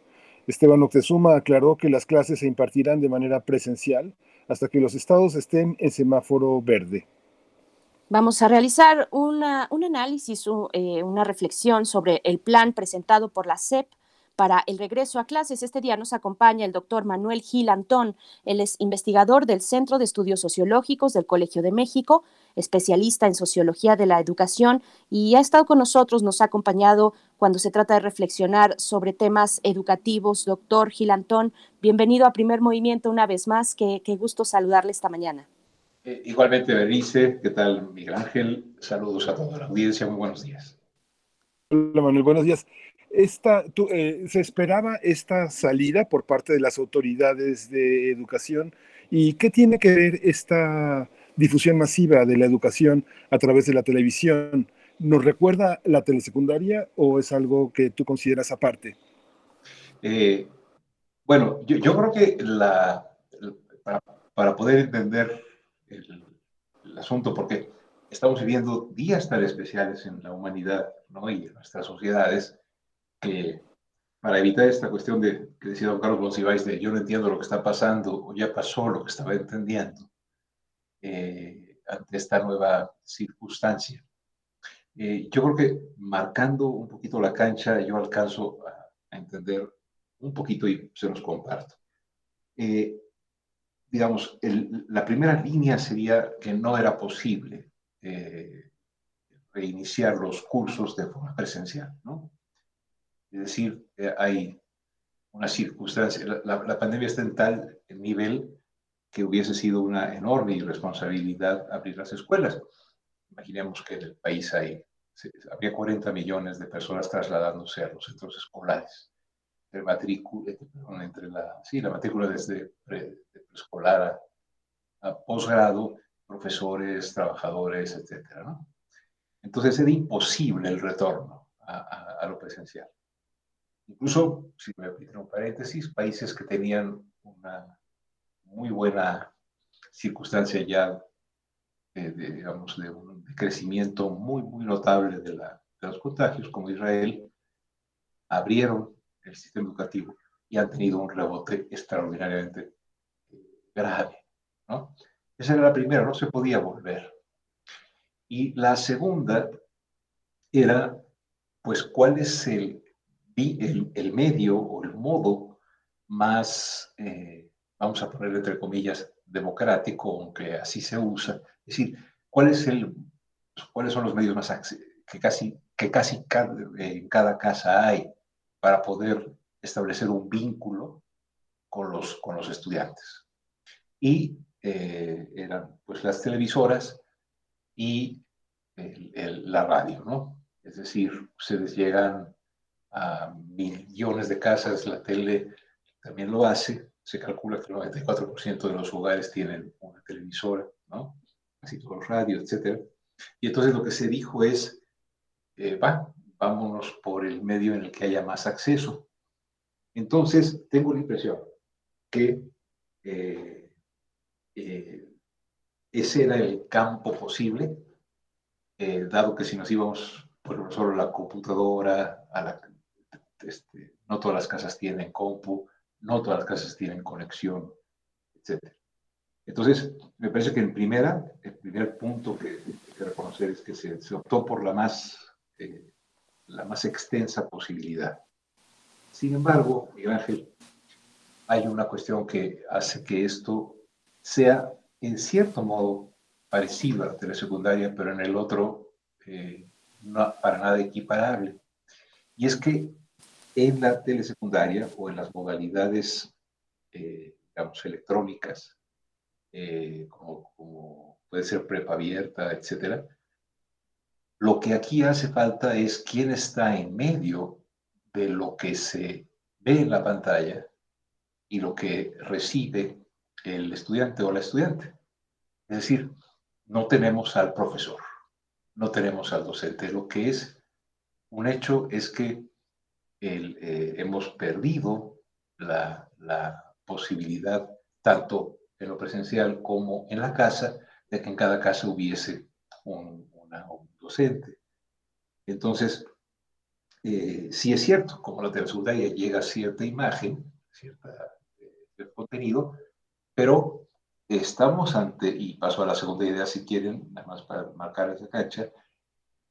Esteban Octezuma aclaró que las clases se impartirán de manera presencial hasta que los estados estén en semáforo verde. Vamos a realizar una, un análisis, eh, una reflexión sobre el plan presentado por la CEP para el regreso a clases. Este día nos acompaña el doctor Manuel Gil Antón. Él es investigador del Centro de Estudios Sociológicos del Colegio de México, especialista en sociología de la educación y ha estado con nosotros, nos ha acompañado cuando se trata de reflexionar sobre temas educativos. Doctor Gilantón, bienvenido a Primer Movimiento una vez más. Qué, qué gusto saludarle esta mañana. Eh, igualmente, Bernice, ¿qué tal, Miguel Ángel? Saludos a toda la audiencia, muy buenos días. Hola, Manuel, buenos días. Esta, tú, eh, ¿Se esperaba esta salida por parte de las autoridades de educación? ¿Y qué tiene que ver esta difusión masiva de la educación a través de la televisión? ¿Nos recuerda la telesecundaria o es algo que tú consideras aparte? Eh, bueno, yo, yo, creo que la, para, para poder entender el, el, asunto, porque estamos viviendo días tan especiales en la humanidad ¿no? y en nuestras sociedades, que para evitar esta cuestión de que decía don Carlos Monsiváis de yo no entiendo lo que está pasando o ya pasó lo que estaba entendiendo eh, ante esta nueva circunstancia. Eh, yo creo que marcando un poquito la cancha yo alcanzo a, entender un poquito y se los comparto. Eh, digamos, la primera línea sería que no era posible eh, reiniciar los cursos de forma presencial, ¿no? Es decir, hay una circunstancia, la, la, pandemia está en tal nivel que hubiese sido una enorme irresponsabilidad abrir las escuelas. Imaginemos que en el país hay, había 40 millones de personas trasladándose a los centros escolares matrícula, entre la, sí, la matrícula desde pre, de preescolar a, a, posgrado, profesores, trabajadores, etcétera, ¿no? Entonces era imposible el retorno a, a, a, lo presencial. Incluso, si me permiten un paréntesis, países que tenían una muy buena circunstancia ya, de, digamos, de un crecimiento muy, muy notable de, la, de los contagios, como Israel, abrieron el sistema educativo y han tenido un rebote extraordinariamente grave. ¿no? Esa era la primera, no se podía volver. Y la segunda era, pues, cuál es el, el, el medio o el modo más, eh, vamos a poner entre comillas, democrático, aunque así se usa. Es decir, cuáles son los medios más que casi, que casi en cada casa hay para poder establecer un vínculo con los, con los estudiantes. Y eh, eran pues las televisoras y la radio, ¿no? Es decir, ustedes llegan a millones de casas, la tele también lo hace, se calcula que el 94% de los hogares tienen una televisora, ¿no? Así todos los radios, etc. Y entonces lo que se dijo es, eh, va, vámonos por el medio en el que haya más acceso. Entonces, tengo la impresión que eh, eh, ese era el campo posible, eh, dado que si nos íbamos por solo la computadora, a la, este, no todas las casas tienen compu, no todas las casas tienen conexión, etc. Entonces, me parece que en primera, el primer punto que hay que reconocer es que se, se optó por la más eh, la más extensa posibilidad. Sin embargo, Miguel Ángel, hay una cuestión que hace que esto sea, en cierto modo, parecido a la telesecundaria, pero en el otro eh, no para nada equiparable. Y es que en la telesecundaria o en las modalidades, eh, digamos, electrónicas, eh, como, como, puede ser prepa abierta, etcétera, lo que aquí hace falta es quién está en medio de lo que se ve en la pantalla y lo que recibe el estudiante o la estudiante. Es decir, no tenemos al profesor, no tenemos al docente. Lo que es un hecho es que eh, hemos perdido la, posibilidad, tanto en lo presencial como en la casa, de que en cada casa hubiese un, docente. Entonces, eh, sí es cierto, como la telesecundaria llega cierta imagen, cierta, eh, contenido, pero estamos ante, y paso a la segunda idea si quieren, nada más para marcar esa cancha,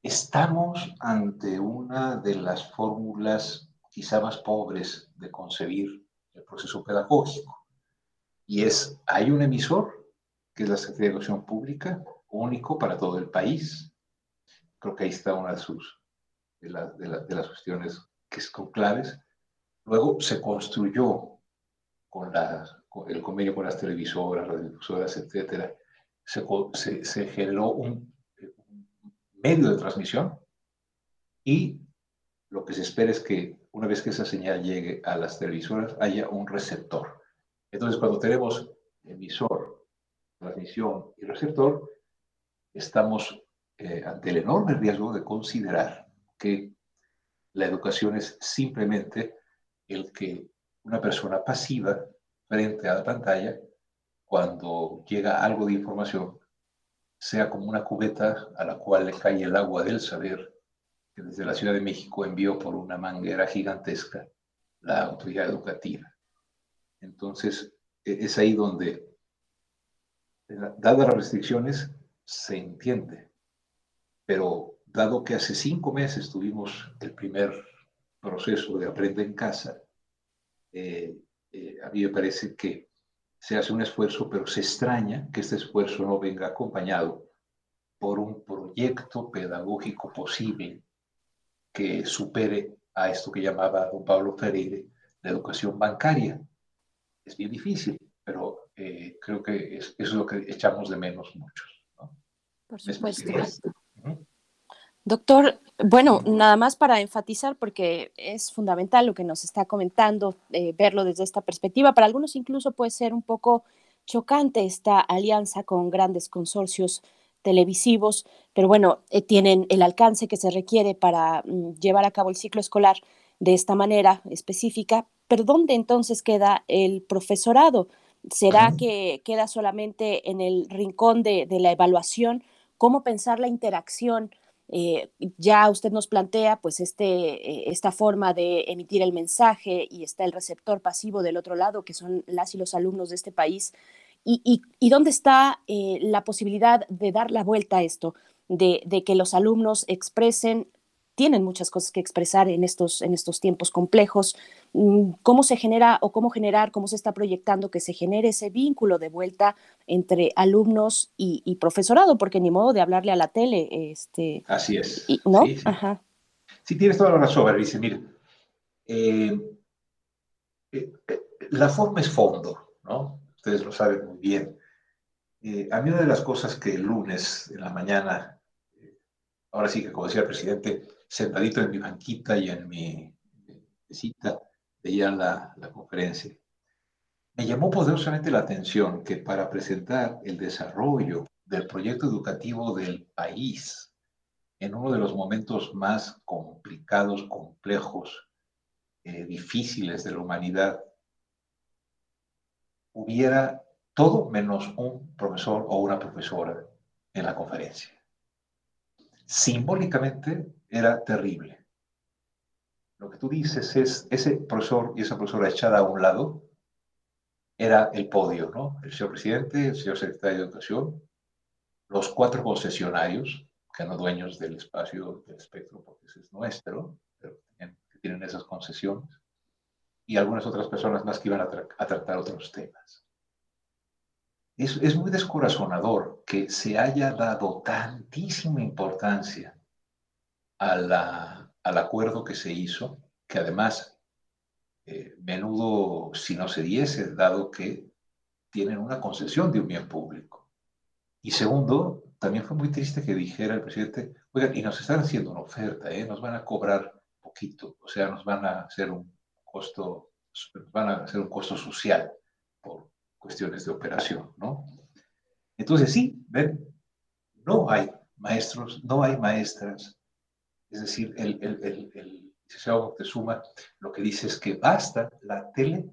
estamos ante una de las fórmulas quizá más pobres de concebir el proceso pedagógico. Y es, hay un emisor, que es la Secretaría de Educación Pública, único para todo el país, Creo que ahí está una de sus de, las cuestiones que son claves. Luego se construyó con, el convenio con las televisoras, radiodifusoras, etcétera, se, se, generó un, medio de transmisión y lo que se espera es que una vez que esa señal llegue a las televisoras haya un receptor. Entonces, cuando tenemos emisor, transmisión y receptor, estamos eh, ante el enorme riesgo de considerar que la educación es simplemente el que una persona pasiva frente a la pantalla, cuando llega algo de información, sea como una cubeta a la cual le cae el agua del saber que desde la Ciudad de México envió por una manguera gigantesca la autoridad educativa. Entonces, e-, es ahí donde, dadas las restricciones, se entiende. Pero dado que hace cinco meses tuvimos el primer proceso de aprender en casa, eh, eh, a mí me parece que se hace un esfuerzo, pero se extraña que este esfuerzo no venga acompañado por un proyecto pedagógico posible que supere a esto que llamaba don Pablo Freire la educación bancaria. Es bien difícil, pero eh, creo que es, eso es lo que echamos de menos muchos. Por supuesto. Doctor, bueno, nada más para enfatizar, porque es fundamental lo que nos está comentando, eh, verlo desde esta perspectiva. Para algunos incluso puede ser un poco chocante esta alianza con grandes consorcios televisivos, pero bueno, eh, tienen el alcance que se requiere para mm, llevar a cabo el ciclo escolar de esta manera específica. Pero ¿dónde entonces queda el profesorado? ¿Será que queda solamente en el rincón de, de la evaluación? ¿Cómo pensar la interacción? Eh, ya usted nos plantea pues este, eh, esta forma de emitir el mensaje y está el receptor pasivo del otro lado, que son las y los alumnos de este país. ¿Y, y, dónde está eh, la posibilidad de dar la vuelta a esto, de, de que los alumnos expresen tienen muchas cosas que expresar en estos, en estos tiempos complejos. Mm, ¿Cómo se genera o cómo generar, cómo se está proyectando que se genere ese vínculo de vuelta entre alumnos y, profesorado? Porque ni modo de hablarle a la tele. Este, Así es. ¿No? Sí, sí. tienes toda la razón, dice, mire, eh, eh, la forma es fondo, ¿no? Ustedes lo saben muy bien. Eh, a mí una de las cosas que el lunes en la mañana, ahora sí que como decía el presidente, sentadito en mi banquita y en mi mesita, veía la, la conferencia. Me llamó poderosamente la atención que para presentar el desarrollo del proyecto educativo del país en uno de los momentos más complicados, complejos, eh, difíciles de la humanidad, hubiera todo menos un profesor o una profesora en la conferencia. Simbólicamente era terrible. Lo que tú dices es, ese profesor y esa profesora echada a un lado era el podio, ¿no? El señor presidente, el señor secretario de Educación, los cuatro concesionarios, que no dueños del espacio del espectro, porque ese es nuestro, pero que tienen esas concesiones, y algunas otras personas más que iban a, a tratar otros temas. Es, es, muy descorazonador que se haya dado tantísima importancia al acuerdo que se hizo, que además eh, menudo si no se diese, dado que tienen una concesión de un bien público. Y segundo, también fue muy triste que dijera el presidente, oigan, y nos están haciendo una oferta, ¿eh? nos van a cobrar poquito, o sea, nos van a hacer un costo, van a hacer un costo social por cuestiones de operación, ¿no? Entonces sí, ven, no hay maestros, no hay maestras, es decir, el, el, el, el licenciado Moctezuma lo que dice es que basta la tele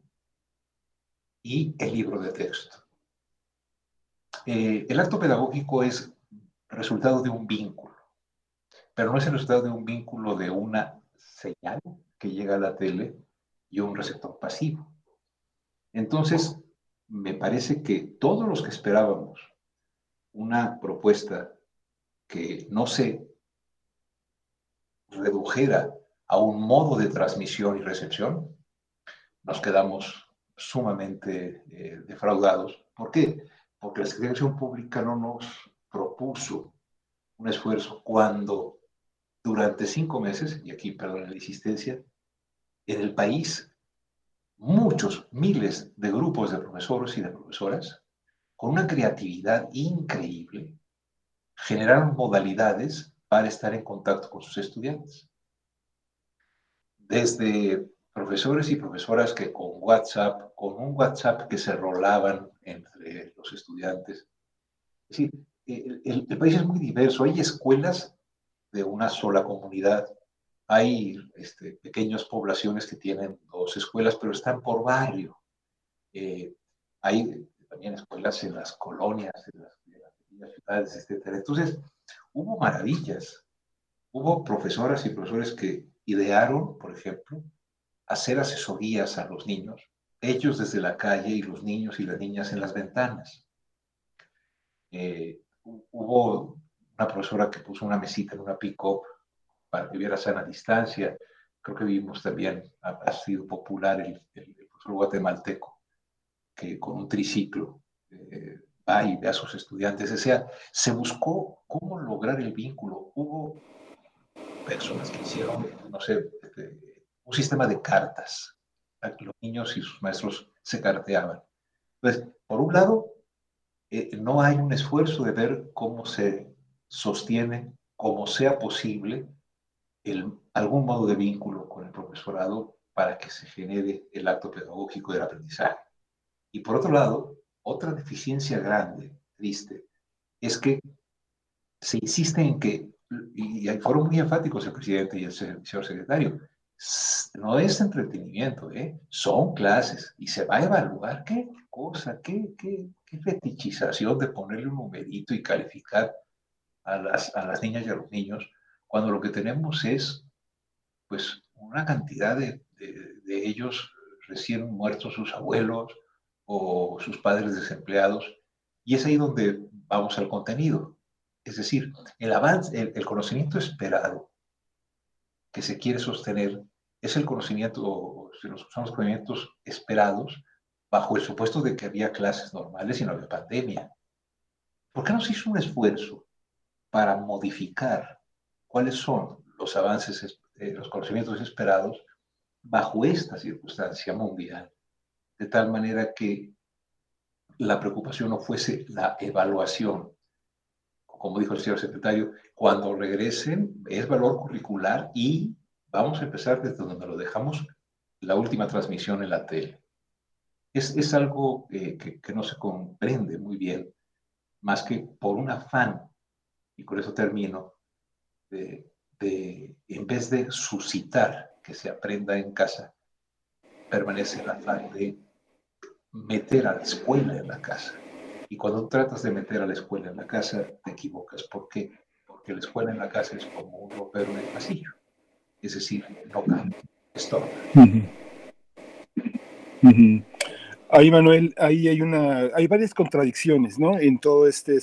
y el libro de texto. Eh, el acto pedagógico es resultado de un vínculo, pero no es el resultado de un vínculo de una señal que llega a la tele y un receptor pasivo. Entonces, me parece que todos los que esperábamos una propuesta que no se redujera a un modo de transmisión y recepción, nos quedamos sumamente eh, defraudados. ¿Por qué? Porque la Secretaría Pública no nos propuso un esfuerzo cuando durante cinco meses, y aquí perdón la insistencia, en el país muchos, miles de grupos de profesores y de profesoras, con una creatividad increíble, generaron modalidades para estar en contacto con sus estudiantes. Desde profesores y profesoras que con WhatsApp, con un WhatsApp que se rolaban entre los estudiantes. Es decir, el, país es muy diverso. Hay escuelas de una sola comunidad. Hay este, pequeñas poblaciones que tienen dos escuelas, pero están por barrio. Eh, hay también escuelas en las colonias, en las, en ciudades, etc. Entonces, hubo maravillas. Hubo profesoras y profesores que idearon, por ejemplo, hacer asesorías a los niños, ellos desde la calle y los niños y las niñas en las ventanas. Eh, hubo una profesora que puso una mesita en una pick-up para que hubiera sana distancia. Creo que vimos también, ha, sido popular el, el, profesor guatemalteco, que con un triciclo eh, a sus estudiantes. O se buscó cómo lograr el vínculo. Hubo personas que hicieron, no sé, este, un sistema de cartas. Los niños y sus maestros se carteaban. Entonces, por un lado, eh, no hay un esfuerzo de ver cómo se sostiene, como sea posible, algún modo de vínculo con el profesorado para que se genere el acto pedagógico del aprendizaje. Y por otro lado, otra deficiencia grande, triste, es que se insiste en que, y fueron muy enfáticos el presidente y el señor secretario, no es entretenimiento, ¿eh? son clases y se va a evaluar qué cosa, qué, qué, qué fetichización de ponerle un numerito y calificar a las, a las niñas y a los niños, cuando lo que tenemos es, pues, una cantidad de, de, de ellos recién muertos sus abuelos o sus padres desempleados, y es ahí donde vamos al contenido. Es decir, el avance, el, el conocimiento esperado que se quiere sostener es el conocimiento, son los conocimientos esperados bajo el supuesto de que había clases normales y no había pandemia. ¿Por qué no se hizo un esfuerzo para modificar cuáles son los avances, eh, los conocimientos esperados bajo esta circunstancia mundial, de tal manera que la preocupación no fuese la evaluación. Como dijo el señor secretario, cuando regresen es valor curricular y vamos a empezar desde donde lo dejamos la última transmisión en la tele. Es, es algo eh, que, que no se comprende muy bien, más que por un afán y con eso termino, de, de, en vez de suscitar que se aprenda en casa, permanece la afán de meter a la escuela en la casa. Y cuando tratas de meter a la escuela en la casa, te equivocas. ¿Por qué? Porque la escuela en la casa es como un ropero en el pasillo. Es decir, no cambia, es todo. -huh. -huh. Ahí, Manuel, ahí hay una, hay varias contradicciones, ¿no? En todo este,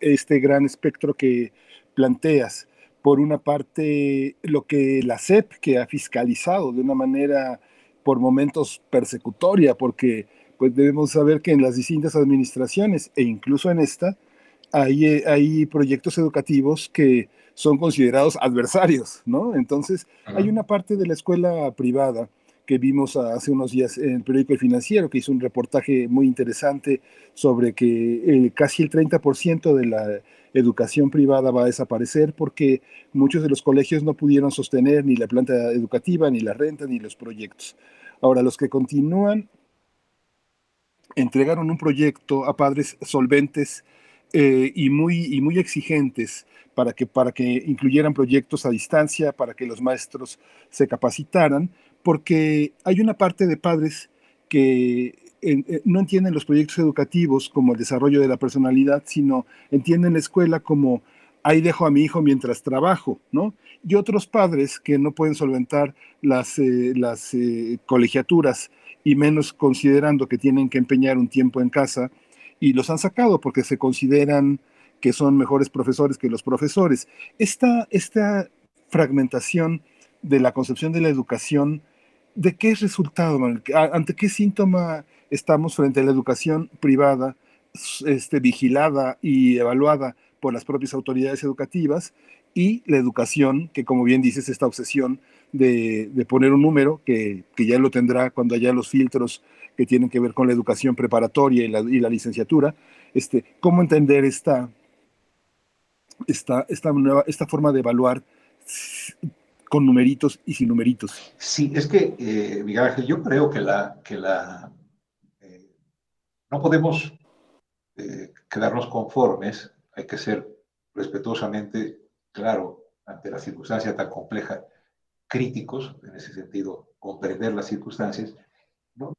este gran espectro que planteas. Por una parte, lo que la SEP, que ha fiscalizado de una manera, por momentos, persecutoria, porque pues debemos saber que en las distintas administraciones, e incluso en esta, hay, hay proyectos educativos que son considerados adversarios, ¿no? Entonces, hay una parte de la escuela privada que vimos hace unos días en el periódico El Financiero, que hizo un reportaje muy interesante sobre que eh, casi el 30% de la educación privada va a desaparecer porque muchos de los colegios no pudieron sostener ni la planta educativa, ni la renta, ni los proyectos. Ahora, los que continúan entregaron un proyecto a padres solventes eh, y, muy, y muy exigentes para que, para que incluyeran proyectos a distancia, para que los maestros se capacitaran, porque hay una parte de padres que eh, no entienden los proyectos educativos como el desarrollo de la personalidad, sino entienden la escuela como ahí dejo a mi hijo mientras trabajo, ¿no? Y otros padres que no pueden solventar las, eh, las colegiaturas y menos considerando que tienen que empeñar un tiempo en casa y los han sacado porque se consideran que son mejores profesores que los profesores. Esta, esta fragmentación de la concepción de la educación, ¿de qué es resultado? ¿Ante qué síntoma estamos frente a la educación privada, este, vigilada y evaluada por las propias autoridades educativas? y la educación, que como bien dices, esta obsesión de, poner un número, que, ya lo tendrá cuando haya los filtros que tienen que ver con la educación preparatoria y la, y la licenciatura, este, cómo entender esta, esta, esta, nueva, esta forma de evaluar con numeritos y sin numeritos. Sí, es que, eh, Miguel Ángel, yo creo que la, que la eh, no podemos eh, quedarnos conformes, hay que ser respetuosamente, claro, ante la circunstancia tan compleja, críticos, en ese sentido, comprender las circunstancias, no,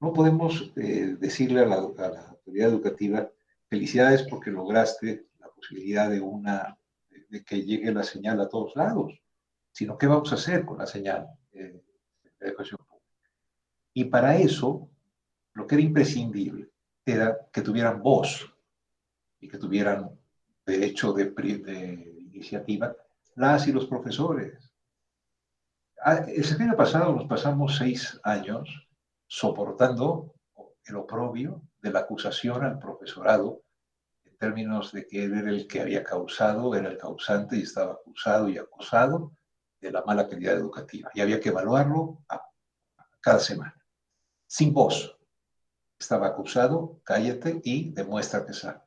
no podemos eh, decirle a la, a la, autoridad educativa, felicidades porque lograste la posibilidad de, una, de, que llegue la señal a todos lados, sino qué vamos a hacer con la señal eh, de la educación pública. Y para eso, lo que era imprescindible era que tuvieran voz y que tuvieran derecho de, de iniciativa las y los profesores. Ah, el semestre pasado nos pasamos seis años soportando el oprobio de la acusación al profesorado en términos de que él era el que había causado, era el causante y estaba acusado y acusado de la mala calidad educativa. Y había que evaluarlo a, cada semana, sin voz. Estaba acusado, cállate y demuestra que sabes.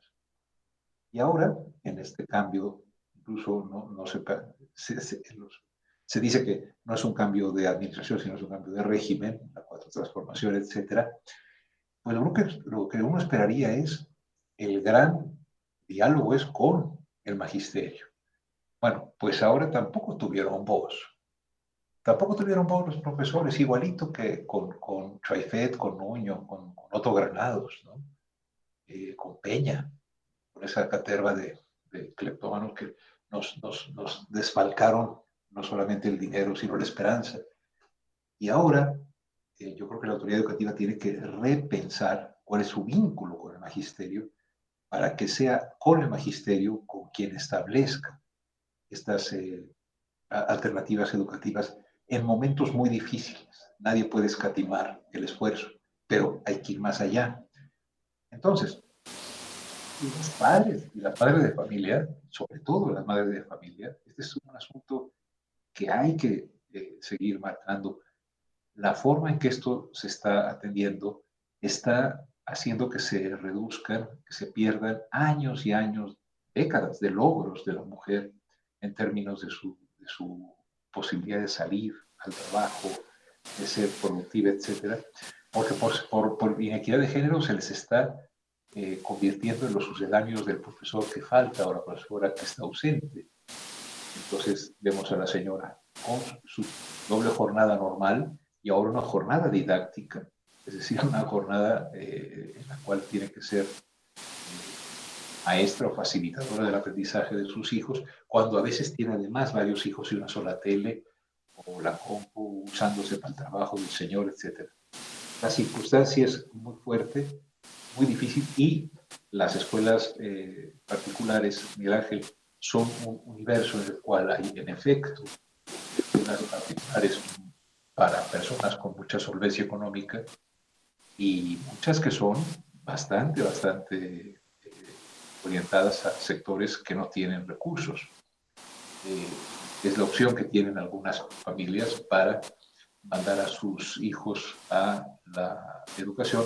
Y ahora, en este cambio, incluso no, no se, se, se, dice que no es un cambio de administración, sino es un cambio de régimen, la cuatro transformaciones, etc. Pues lo que, lo que uno esperaría es el gran diálogo es con el magisterio. Bueno, pues ahora tampoco tuvieron voz. Tampoco tuvieron voz los profesores, igualito que con, con con Nuño, con, con Otto Granados, ¿no? eh, con Peña esa caterva de, de cleptómanos que nos, nos, nos, desfalcaron no solamente el dinero, sino la esperanza. Y ahora eh, yo creo que la autoridad educativa tiene que repensar cuál es su vínculo con el magisterio para que sea con el magisterio con quien establezca estas eh, alternativas educativas en momentos muy difíciles. Nadie puede escatimar el esfuerzo, pero hay que ir más allá. Entonces, los padres y las madres de familia, sobre todo las madres de familia, este es un asunto que hay que eh, seguir marcando. La forma en que esto se está atendiendo está haciendo que se reduzcan, que se pierdan años y años, décadas de logros de la mujer en términos de su, de su posibilidad de salir al trabajo, de ser productiva, etcétera, porque por, por, por inequidad de género se les está eh, convirtiendo en los sucedáneos del profesor que falta o la profesora que está ausente. Entonces vemos a la señora con su doble jornada normal y ahora una jornada didáctica, es decir, una jornada eh, en la cual tiene que ser eh, maestra o facilitadora del aprendizaje de sus hijos, cuando a veces tiene además varios hijos y una sola tele, o la compu usándose para el trabajo del señor, etc. La circunstancia es muy fuerte muy difícil y las escuelas eh, particulares, Miguel Ángel, son un universo en el cual hay, en efecto, escuelas particulares para personas con mucha solvencia económica y muchas que son bastante, bastante eh, orientadas a sectores que no tienen recursos. Eh, es la opción que tienen algunas familias para mandar a sus hijos a la educación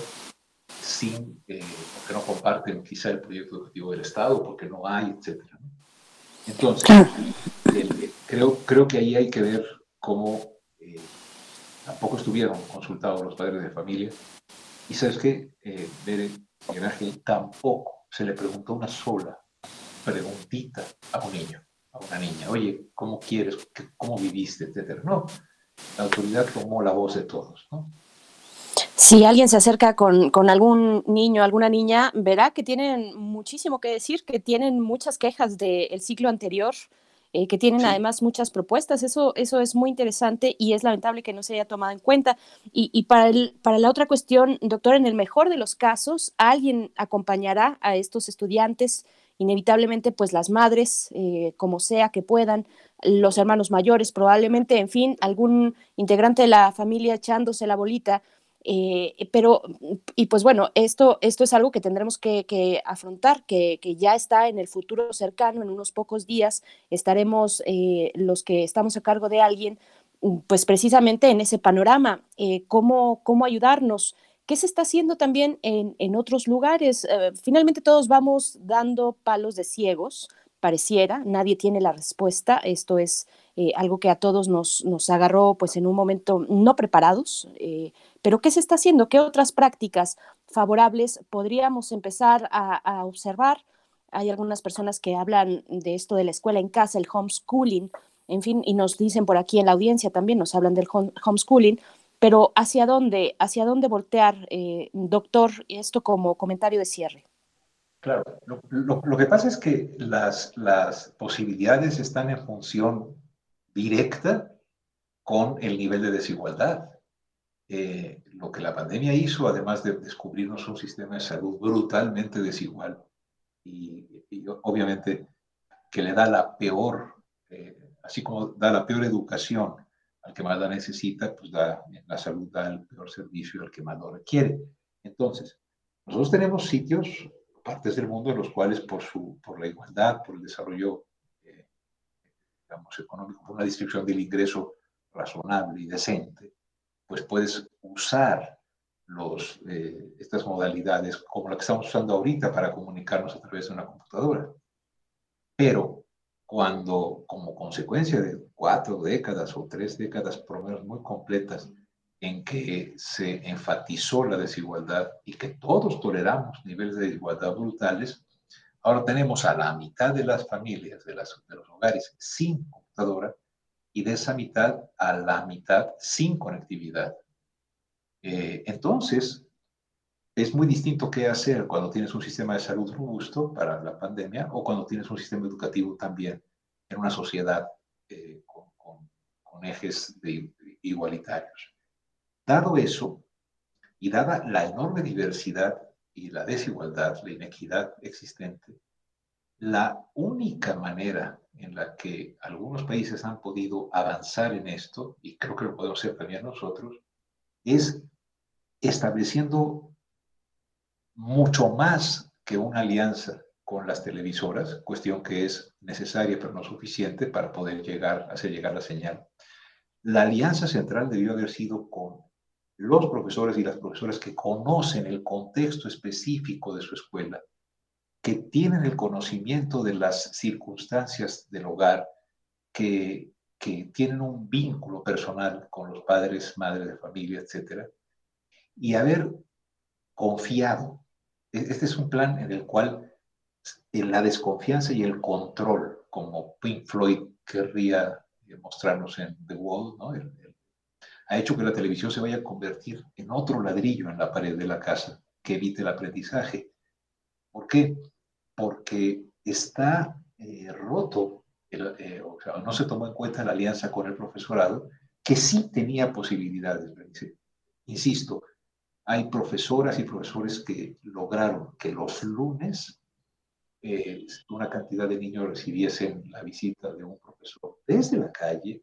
sin, eh, porque no comparten quizá el proyecto educativo del Estado, porque no hay, etc. Entonces, el, creo, creo que ahí hay que ver cómo eh, tampoco estuvieron consultados los padres de familia. Y sabes que, eh, Bere Ángel, tampoco se le preguntó una sola preguntita a un niño, a una niña. Oye, ¿cómo quieres? ¿Cómo viviste? Etcétera. No, la autoridad tomó la voz de todos, ¿no? Si alguien se acerca con, con, algún niño, alguna niña, verá que tienen muchísimo que decir, que tienen muchas quejas del ciclo anterior, eh, que tienen sí. además muchas propuestas. Eso, eso es muy interesante y es lamentable que no se haya tomado en cuenta. Y, y para, el, para la otra cuestión, doctor, en el mejor de los casos, alguien acompañará a estos estudiantes, inevitablemente pues las madres, eh, como sea que puedan, los hermanos mayores probablemente, en fin, algún integrante de la familia echándose la bolita Eh, pero, y pues bueno, esto, esto es algo que tendremos que, afrontar, que, ya está en el futuro cercano, en unos pocos días estaremos eh, los que estamos a cargo de alguien, pues precisamente en ese panorama, eh, cómo, cómo ayudarnos. ¿Qué se está haciendo también en, en otros lugares? finalmente todos vamos dando palos de ciegos, pareciera, nadie tiene la respuesta. Esto es algo que a todos nos, nos, agarró pues en un momento no preparados. Pero ¿qué se está haciendo? ¿Qué otras prácticas favorables podríamos empezar a, observar? Hay algunas personas que hablan de esto de la escuela en casa, el homeschooling, en fin, y nos dicen por aquí en la audiencia también, nos hablan del homeschooling, pero ¿hacia dónde, hacia dónde voltear, eh, doctor, esto como comentario de cierre? Claro, lo, que pasa es que las, las posibilidades están en función directa con el nivel de desigualdad. Eh, lo que la pandemia hizo, además de descubrirnos un sistema de salud brutalmente desigual y, obviamente que le da la peor, eh, así como da la peor educación al que más la necesita, pues da, la salud da el peor servicio al que más lo requiere. Entonces, nosotros tenemos sitios, partes del mundo en los cuales por, su, por la igualdad, por el desarrollo eh, digamos, económico, por una distribución del ingreso razonable y decente, pues puedes usar los, eh, estas modalidades como la que estamos usando ahorita para comunicarnos a través de una computadora. Pero cuando, como consecuencia de cuatro décadas o tres décadas, por lo menos muy completas, en que se enfatizó la desigualdad y que todos toleramos niveles de desigualdad brutales, ahora tenemos a la mitad de las familias, de, los hogares, sin computadora y de esa mitad a la mitad sin conectividad. Eh, entonces, es muy distinto qué hacer cuando tienes un sistema de salud robusto para la pandemia o cuando tienes un sistema educativo también en una sociedad eh, con, ejes igualitarios. Dado eso, y dada la enorme diversidad y la desigualdad, la inequidad existente, la única manera en la que algunos países han podido avanzar en esto, y creo que lo podemos hacer también nosotros, es estableciendo mucho más que una alianza con las televisoras, cuestión que es necesaria pero no suficiente para poder llegar, hacer llegar la señal. La alianza central debió haber sido con los profesores y las profesoras que conocen el contexto específico de su escuela, que tienen el conocimiento de las circunstancias del hogar, que, que tienen un vínculo personal con los padres, madres de familia, etc. Y haber confiado. E, este es un plan en el cual en la desconfianza y el control, como Pink Floyd querría mostrarnos en The Wall, ¿no? Ha hecho que la televisión se vaya a convertir en otro ladrillo en la pared de la casa que evite el aprendizaje. ¿Por qué? porque está eh, roto, eh, o sea, no se tomó en cuenta la alianza con el profesorado, que sí tenía posibilidades. Insisto, hay profesoras y profesores que lograron que los lunes eh, una cantidad de niños recibiesen la visita de un profesor desde la calle,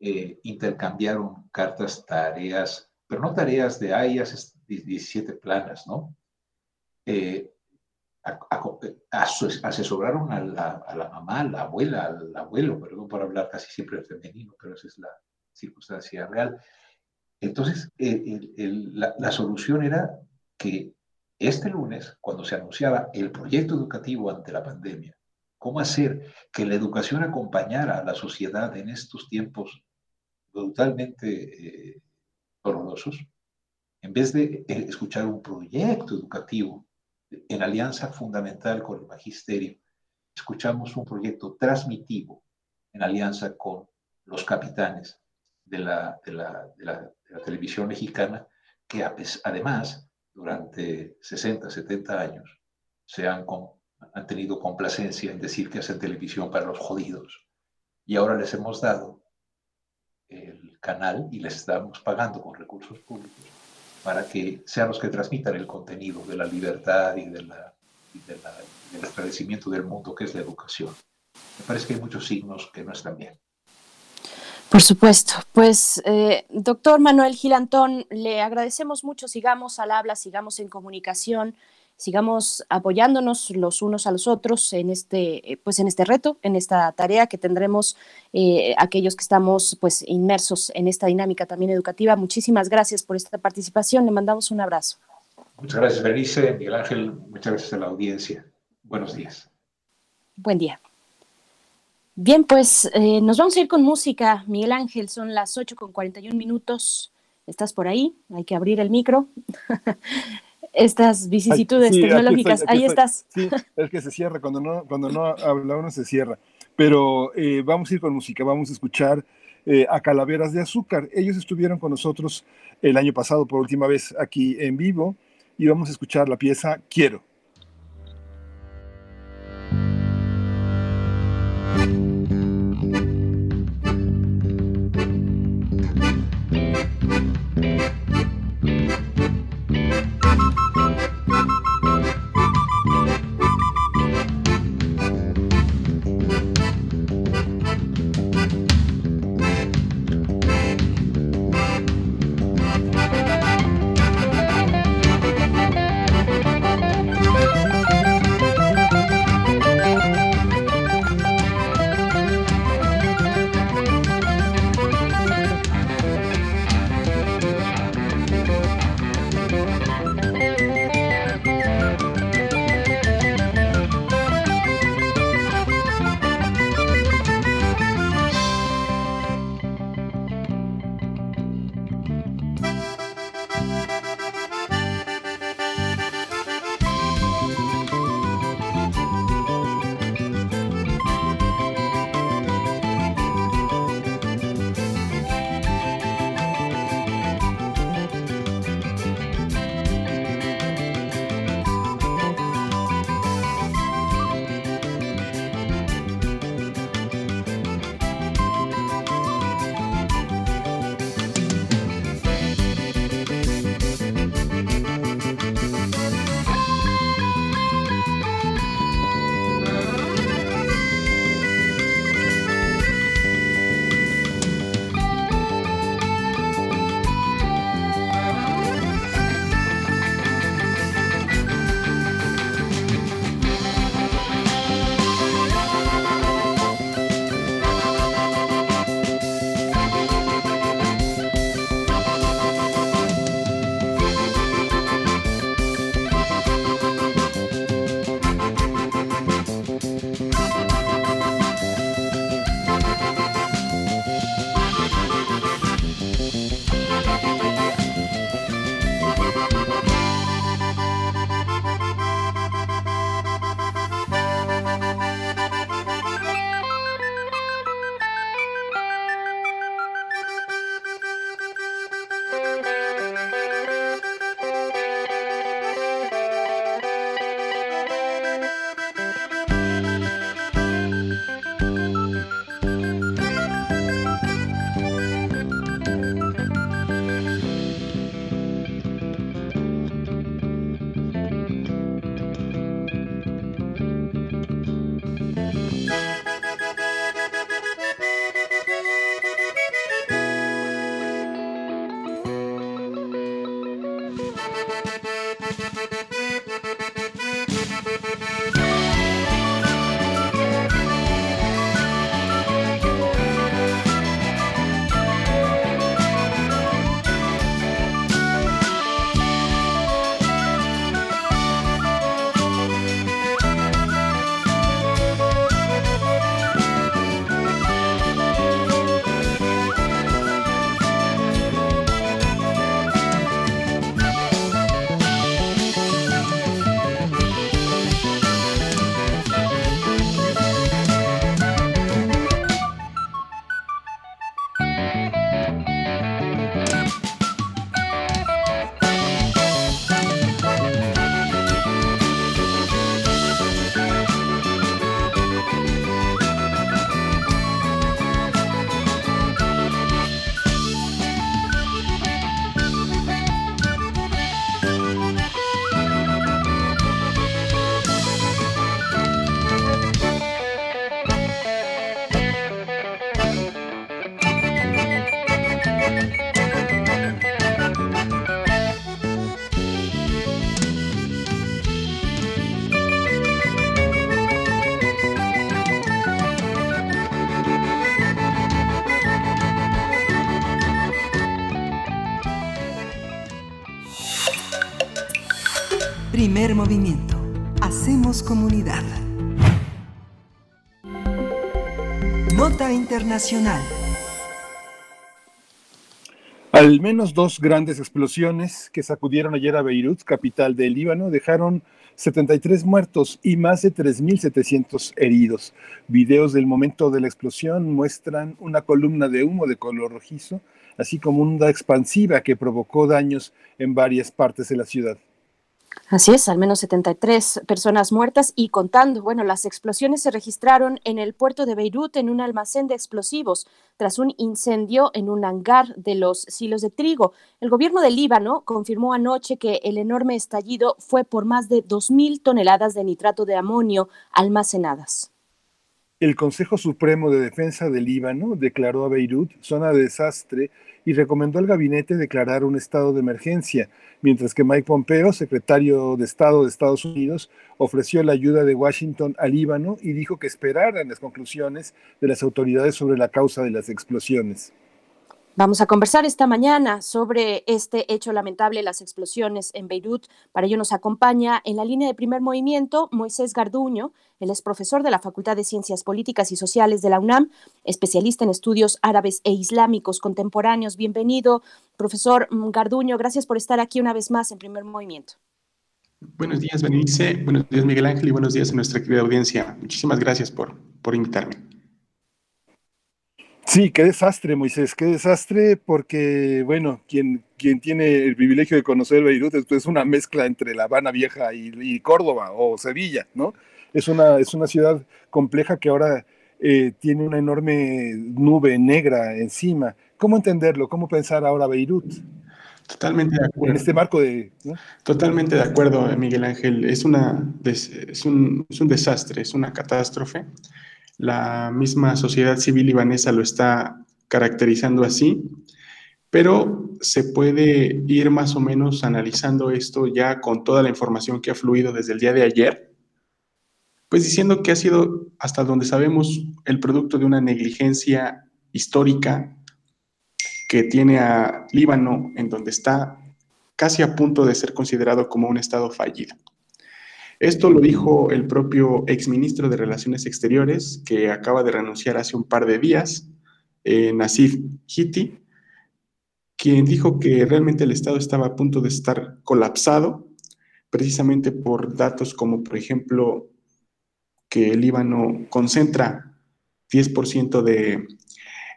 intercambiaron cartas, tareas, pero no tareas de ayas 17 planas, ¿no? asesoraron a la, a la, mamá, a la abuela, al abuelo, perdón por hablar casi siempre en femenino, pero esa es la circunstancia real. Entonces, la, la, solución era que este lunes, cuando se anunciaba el proyecto educativo ante la pandemia, cómo hacer que la educación acompañara a la sociedad en estos tiempos brutalmente eh, dolorosos, en vez de eh, escuchar un proyecto educativo en alianza fundamental con el magisterio, escuchamos un proyecto transmitivo en alianza con los capitanes de la, de la, de la, televisión mexicana, que además durante 60, 70 años se han, han tenido complacencia en decir que hacen televisión para los jodidos. Y ahora les hemos dado el canal y les estamos pagando con recursos públicos para que sean los que transmitan el contenido de la libertad y, del establecimiento del mundo que es la educación. Me parece que hay muchos signos que no están bien. Por supuesto. Pues, eh, doctor Manuel Gilantón, le agradecemos mucho. Sigamos al habla, sigamos en comunicación, sigamos apoyándonos los unos a los otros en este, eh, pues, en este reto, en esta tarea que tendremos eh, aquellos que estamos pues, inmersos en esta dinámica también educativa. Muchísimas gracias por esta participación. Le mandamos un abrazo. Muchas gracias, Bernice, Miguel Ángel. Muchas gracias a la audiencia. Buenos días. Buen día. Bien, pues eh, nos vamos a ir con música. Miguel Ángel, son las 8 con 41 minutos. ¿Estás por ahí? Hay que abrir el micro. Estas vicisitudes Ay, sí, aquí tecnológicas. estoy, aquí ahí estás. Sí, es que se cierra, cuando no, cuando no habla uno se cierra. Pero eh, vamos a ir con música, vamos a escuchar eh, a Calaveras de Azúcar. Ellos estuvieron con nosotros el año pasado por última vez aquí en vivo y vamos a escuchar la pieza Quiero. Al menos dos grandes explosiones que sacudieron ayer a Beirut, capital del Líbano, dejaron 73 muertos y más de 3.700 heridos. Videos del momento de la explosión muestran una columna de humo de color rojizo, así como una expansiva que provocó daños en varias partes de la ciudad. Así es, al menos 73 personas muertas y contando. Bueno, las explosiones se registraron en el puerto de Beirut en un almacén de explosivos tras un incendio en un hangar de los silos de trigo. El gobierno del Líbano confirmó anoche que el enorme estallido fue por más de 2.000 toneladas de nitrato de amonio almacenadas. El Consejo Supremo de Defensa del Líbano declaró a Beirut zona de desastre y recomendó al gabinete declarar un estado de emergencia, mientras que Mike Pompeo, secretario de Estado de Estados Unidos, ofreció la ayuda de Washington al Líbano y dijo que esperaran las conclusiones de las autoridades sobre la causa de las explosiones. Vamos a conversar esta mañana sobre este hecho lamentable, las explosiones en Beirut. Para ello nos acompaña en la línea de primer movimiento Moisés Garduño. Él es profesor de la Facultad de Ciencias Políticas y Sociales de la UNAM, especialista en estudios árabes e islámicos contemporáneos. Bienvenido, profesor Garduño. Gracias por estar aquí una vez más en primer movimiento. Buenos días, Benice. Buenos días, Miguel Ángel. Y buenos días a nuestra querida audiencia. Muchísimas gracias por, por invitarme. Sí, qué desastre, Moisés, qué desastre, porque, bueno, quien, quien tiene el privilegio de conocer Beirut es una mezcla entre La Habana Vieja y, y Córdoba o Sevilla, ¿no? Es una, es una ciudad compleja que ahora eh, tiene una enorme nube negra encima. ¿Cómo entenderlo? ¿Cómo pensar ahora Beirut? Totalmente de acuerdo. En este marco de... ¿no? Totalmente de acuerdo, Miguel Ángel. Es, una, es, un, es un desastre, es una catástrofe. La misma sociedad civil libanesa lo está caracterizando así, pero se puede ir más o menos analizando esto ya con toda la información que ha fluido desde el día de ayer, pues diciendo que ha sido, hasta donde sabemos, el producto de una negligencia histórica que tiene a Líbano en donde está casi a punto de ser considerado como un Estado fallido. Esto lo dijo el propio exministro de Relaciones Exteriores, que acaba de renunciar hace un par de días, eh, Nasif Hiti, quien dijo que realmente el Estado estaba a punto de estar colapsado, precisamente por datos como, por ejemplo, que el Líbano concentra 10% de...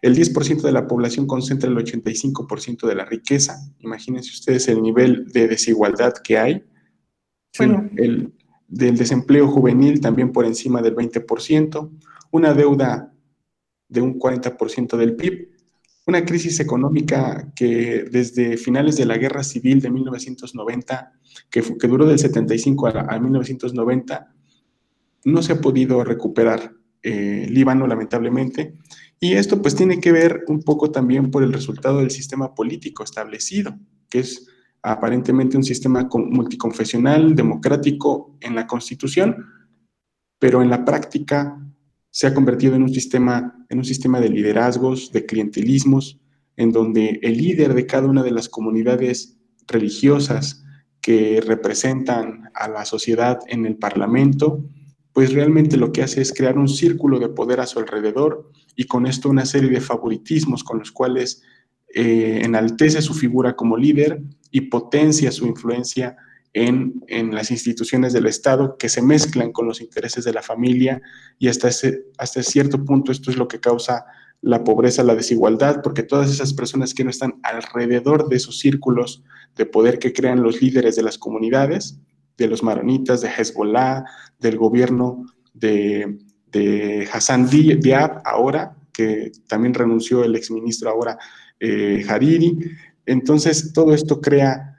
El 10% de la población concentra el 85% de la riqueza. Imagínense ustedes el nivel de desigualdad que hay. Bueno, el, del desempleo juvenil también por encima del 20%, una deuda de un 40% del PIB, una crisis económica que desde finales de la Guerra Civil de 1990, que, duró del 75 a, a, 1990, no se ha podido recuperar eh, Líbano, lamentablemente. Y esto pues tiene que ver un poco también por el resultado del sistema político establecido, que es aparentemente un sistema multiconfesional, democrático en la Constitución, pero en la práctica se ha convertido en un sistema, en un sistema de liderazgos, de clientelismos, en donde el líder de cada una de las comunidades religiosas que representan a la sociedad en el Parlamento, pues realmente lo que hace es crear un círculo de poder a su alrededor y con esto una serie de favoritismos con los cuales eh, enaltece su figura como líder y potencia su influencia en, en, las instituciones del Estado que se mezclan con los intereses de la familia y hasta, ese, hasta cierto punto esto es lo que causa la pobreza, la desigualdad, porque todas esas personas que no están alrededor de esos círculos de poder que crean los líderes de las comunidades, de los maronitas, de Hezbollah, del gobierno de, de Hassan Diab ahora, que también renunció el exministro ahora eh, Hariri. Entonces, todo esto crea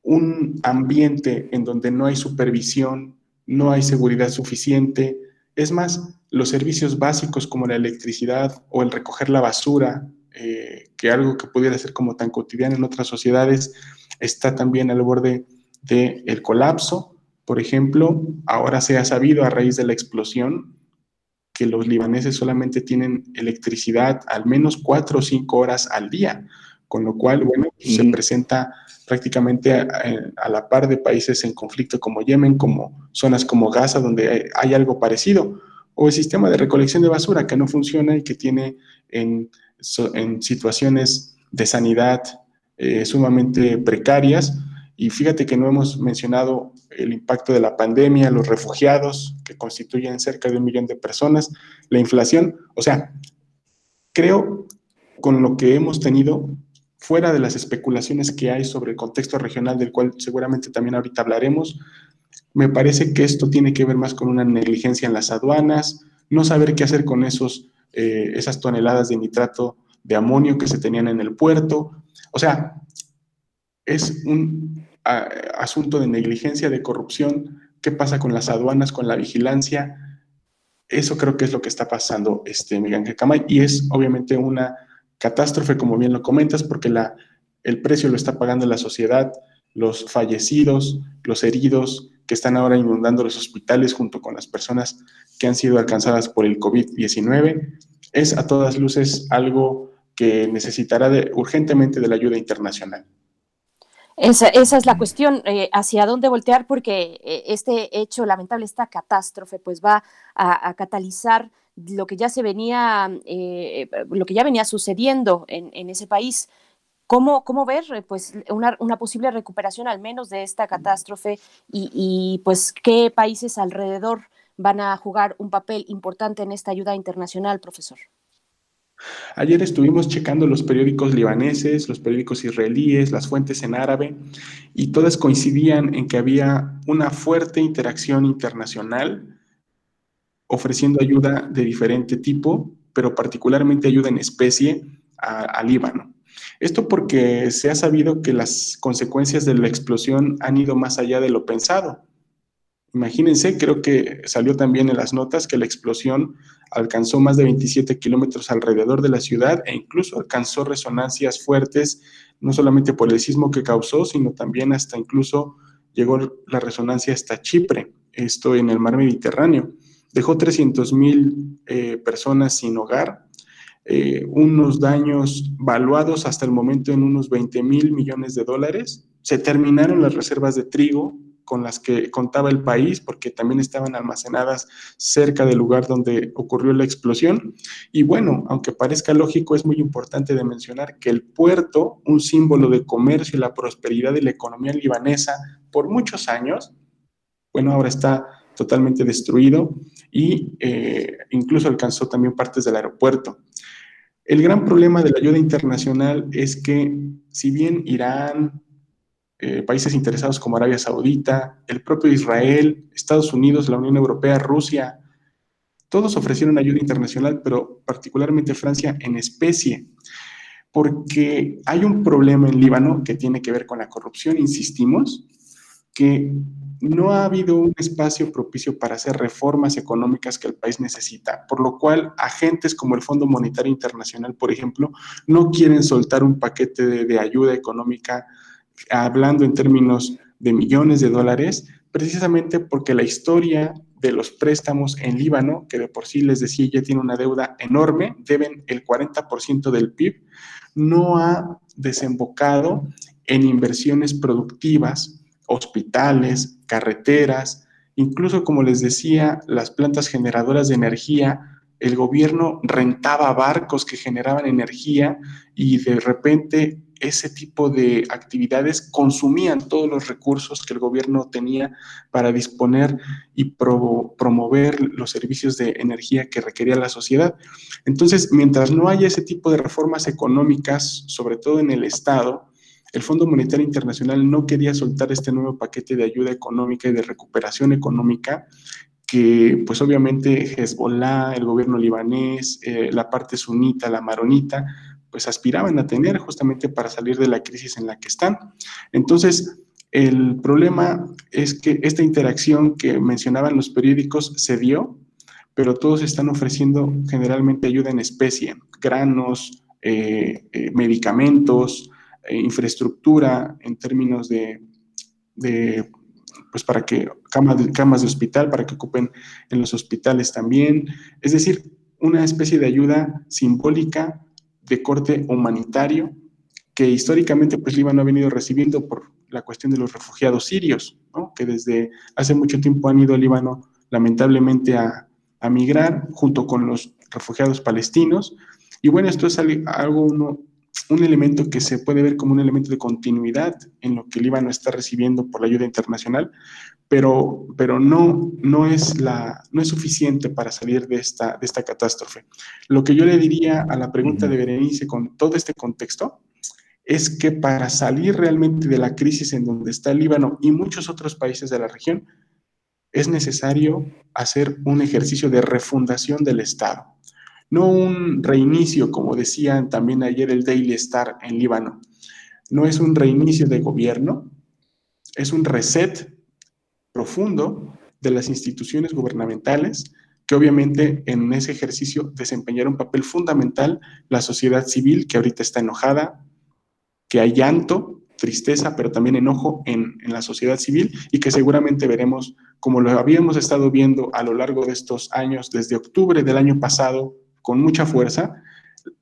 un ambiente en donde no hay supervisión, no hay seguridad suficiente. Es más, los servicios básicos como la electricidad o el recoger la basura, eh, que algo que pudiera ser como tan cotidiano en otras sociedades, está también al borde del el colapso. Por ejemplo, ahora se ha sabido a raíz de la explosión que los libaneses solamente tienen electricidad al menos cuatro o cinco horas al día, con lo cual, bueno, se presenta prácticamente a, a, la par de países en conflicto como Yemen, como zonas como Gaza, donde hay, hay, algo parecido, o el sistema de recolección de basura que no funciona y que tiene en, en situaciones de sanidad eh, sumamente precarias. Y fíjate que no hemos mencionado el impacto de la pandemia, los refugiados, que constituyen cerca de un millón de personas, la inflación. O sea, creo con lo que hemos tenido, fuera de las especulaciones que hay sobre el contexto regional, del cual seguramente también ahorita hablaremos, me parece que esto tiene que ver más con una negligencia en las aduanas, no saber qué hacer con esos, eh, esas toneladas de nitrato de amonio que se tenían en el puerto. O sea, es un asunto de negligencia, de corrupción. ¿Qué pasa con las aduanas, con la vigilancia? Eso creo que es lo que está pasando, este, Miguel Ángel Camay, y es obviamente una catástrofe, como bien lo comentas, porque la, el precio lo está pagando la sociedad, los fallecidos, los heridos que están ahora inundando los hospitales junto con las personas que han sido alcanzadas por el COVID-19, es a todas luces algo que necesitará urgentemente de la ayuda internacional. Esa, esa, es la cuestión, eh, hacia dónde voltear, porque eh, este hecho lamentable, esta catástrofe, pues va a catalizar lo que ya se venía, eh, lo que ya venía sucediendo en, en ese país. ¿Cómo, ¿Cómo, ver pues, una, una, posible recuperación al menos de esta catástrofe y, y, pues qué países alrededor van a jugar un papel importante en esta ayuda internacional, profesor? Ayer estuvimos checando los periódicos libaneses, los periódicos israelíes, las fuentes en árabe, y todas coincidían en que había una fuerte interacción internacional ofreciendo ayuda de diferente tipo, pero particularmente ayuda en especie a, a Líbano. Esto porque se ha sabido que las consecuencias de la explosión han ido más allá de lo pensado. Imagínense, creo que salió también en las notas que la explosión alcanzó más de 27 kilómetros alrededor de la ciudad e incluso alcanzó resonancias fuertes, no solamente por el sismo que causó, sino también hasta incluso llegó la resonancia hasta Chipre, esto en el mar Mediterráneo. Dejó 300 mil eh, personas sin hogar, eh, unos daños valuados hasta el momento en unos 20 mil millones de dólares. Se terminaron las reservas de trigo, con las que contaba el país, porque también estaban almacenadas cerca del lugar donde ocurrió la explosión. Y bueno, aunque parezca lógico, es muy importante de mencionar que el puerto, un símbolo de comercio y la prosperidad de la economía libanesa por muchos años, bueno, ahora está totalmente destruido y eh, incluso alcanzó también partes del aeropuerto. El gran problema de la ayuda internacional es que si bien Irán, eh, países interesados como Arabia Saudita, el propio Israel, Estados Unidos, la Unión Europea, Rusia, todos ofrecieron ayuda internacional, pero particularmente Francia en especie, porque hay un problema en Líbano que tiene que ver con la corrupción, insistimos, que no ha habido un espacio propicio para hacer reformas económicas que el país necesita, por lo cual agentes como el Fondo Monetario Internacional, por ejemplo, no quieren soltar un paquete de, de ayuda económica hablando en términos de millones de dólares, precisamente porque la historia de los préstamos en Líbano, que de por sí les decía ya tiene una deuda enorme, deben el 40% del PIB, no ha desembocado en inversiones productivas, hospitales, carreteras, incluso como les decía, las plantas generadoras de energía, el gobierno rentaba barcos que generaban energía y de repente ese tipo de actividades consumían todos los recursos que el gobierno tenía para disponer y pro promover los servicios de energía que requería la sociedad. Entonces, mientras no haya ese tipo de reformas económicas, sobre todo en el Estado, el Fondo Monetario Internacional no quería soltar este nuevo paquete de ayuda económica y de recuperación económica que pues obviamente Hezbollah, el gobierno libanés, eh, la parte sunita, la maronita, pues aspiraban a tener justamente para salir de la crisis en la que están. Entonces, el problema es que esta interacción que mencionaban los periódicos se dio, pero todos están ofreciendo generalmente ayuda en especie, granos, eh, eh, medicamentos, infraestructura en términos de, pues para que camas de, camas de hospital, para que ocupen en los hospitales también. Es decir, una especie de ayuda simbólica de corte humanitario que históricamente pues Líbano ha venido recibiendo por la cuestión de los refugiados sirios, que desde hace mucho tiempo han ido a Líbano lamentablemente a, a migrar junto con los refugiados palestinos. Y bueno, esto es algo, un elemento que se puede ver como un elemento de continuidad en lo que Líbano está recibiendo por la ayuda internacional, pero, pero no, no, es la, no es suficiente para salir de esta, de esta catástrofe. Lo que yo le diría a la pregunta de Berenice con todo este contexto es que para salir realmente de la crisis en donde está el Líbano y muchos otros países de la región, es necesario hacer un ejercicio de refundación del Estado. No un reinicio, como decían también ayer el Daily Star en Líbano. No es un reinicio de gobierno, es un reset profundo de las instituciones gubernamentales, que obviamente en ese ejercicio desempeñaron un papel fundamental la sociedad civil, que ahorita está enojada, que hay llanto, tristeza, pero también enojo en, en, la sociedad civil y que seguramente veremos, como lo habíamos estado viendo a lo largo de estos años, desde octubre del año pasado, con mucha fuerza,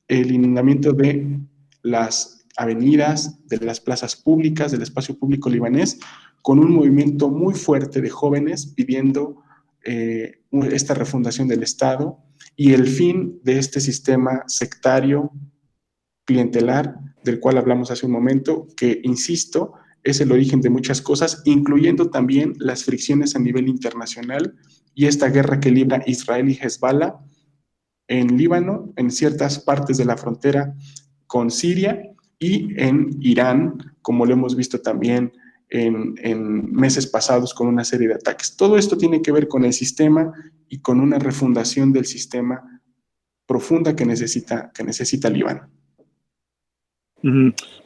el inundamiento de las avenidas, de las plazas públicas, del espacio público libanés, con un movimiento muy fuerte de jóvenes pidiendo eh, esta refundación del Estado y el fin de este sistema sectario, clientelar, del cual hablamos hace un momento, que, insisto, es el origen de muchas cosas, incluyendo también las fricciones a nivel internacional y esta guerra que libra Israel y Hezbollah en Líbano, en ciertas partes de la frontera con Siria y en Irán, como lo hemos visto también en, meses pasados con una serie de ataques. Todo esto tiene que ver con el sistema y con una refundación del sistema profunda que necesita, que necesita Líbano.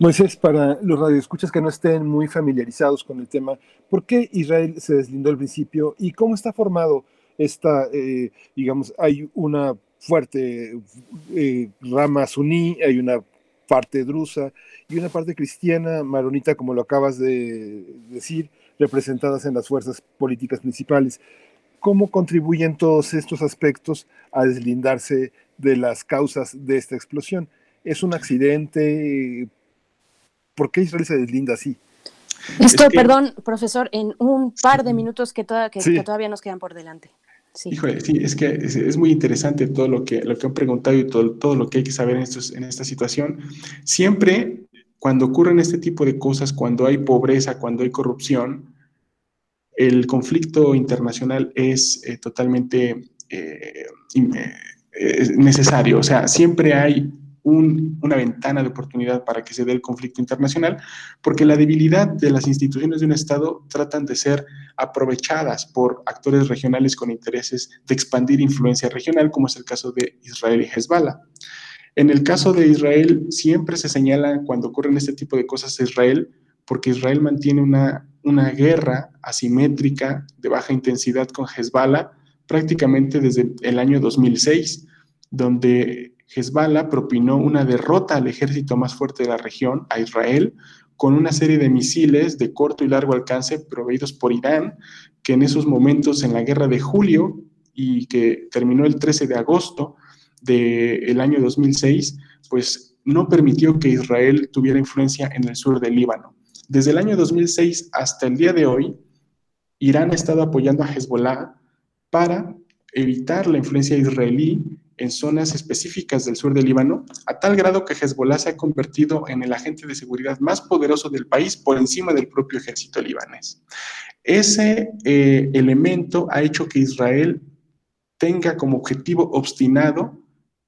Moisés, para los radioescuchas que no estén muy familiarizados con el tema, ¿por qué Israel se deslindó al principio y cómo está formado esta, eh, digamos, hay una fuerte eh, rama suní, hay una parte drusa y una parte cristiana, maronita, como lo acabas de decir, representadas en las fuerzas políticas principales. ¿Cómo contribuyen todos estos aspectos a deslindarse de las causas de esta explosión? ¿Es un accidente? ¿Por qué Israel se deslinda así? Esto, es que, perdón, profesor, en un par de minutos que, toda, que, sí. que todavía nos quedan por delante. Sí. Híjole, sí, es que es, muy interesante todo lo que, lo que han preguntado y todo, todo lo que hay que saber en, estos, en esta situación. Siempre cuando ocurren este tipo de cosas, cuando hay pobreza, cuando hay corrupción, el conflicto internacional es eh, totalmente eh, eh, necesario. O sea, siempre hay un, una ventana de oportunidad para que se dé el conflicto internacional, porque la debilidad de las instituciones de un Estado tratan de ser aprovechadas por actores regionales con intereses de expandir influencia regional, como es el caso de Israel y Hezbollah. En el caso de Israel, siempre se señala cuando ocurren este tipo de cosas a Israel, porque Israel mantiene una, una guerra asimétrica de baja intensidad con Hezbollah prácticamente desde el año 2006, donde Hezbollah propinó una derrota al ejército más fuerte de la región, a Israel, con una serie de misiles de corto y largo alcance proveídos por Irán, que en esos momentos en la guerra de julio y que terminó el 13 de agosto del año 2006, pues no permitió que Israel tuviera influencia en el sur del Líbano. Desde el año 2006 hasta el día de hoy, Irán ha estado apoyando a Hezbollah para evitar la influencia israelí en zonas específicas del sur del Líbano, a tal grado que Hezbollah se ha convertido en el agente de seguridad más poderoso del país por encima del propio ejército libanés. Ese eh, elemento ha hecho que Israel tenga como objetivo obstinado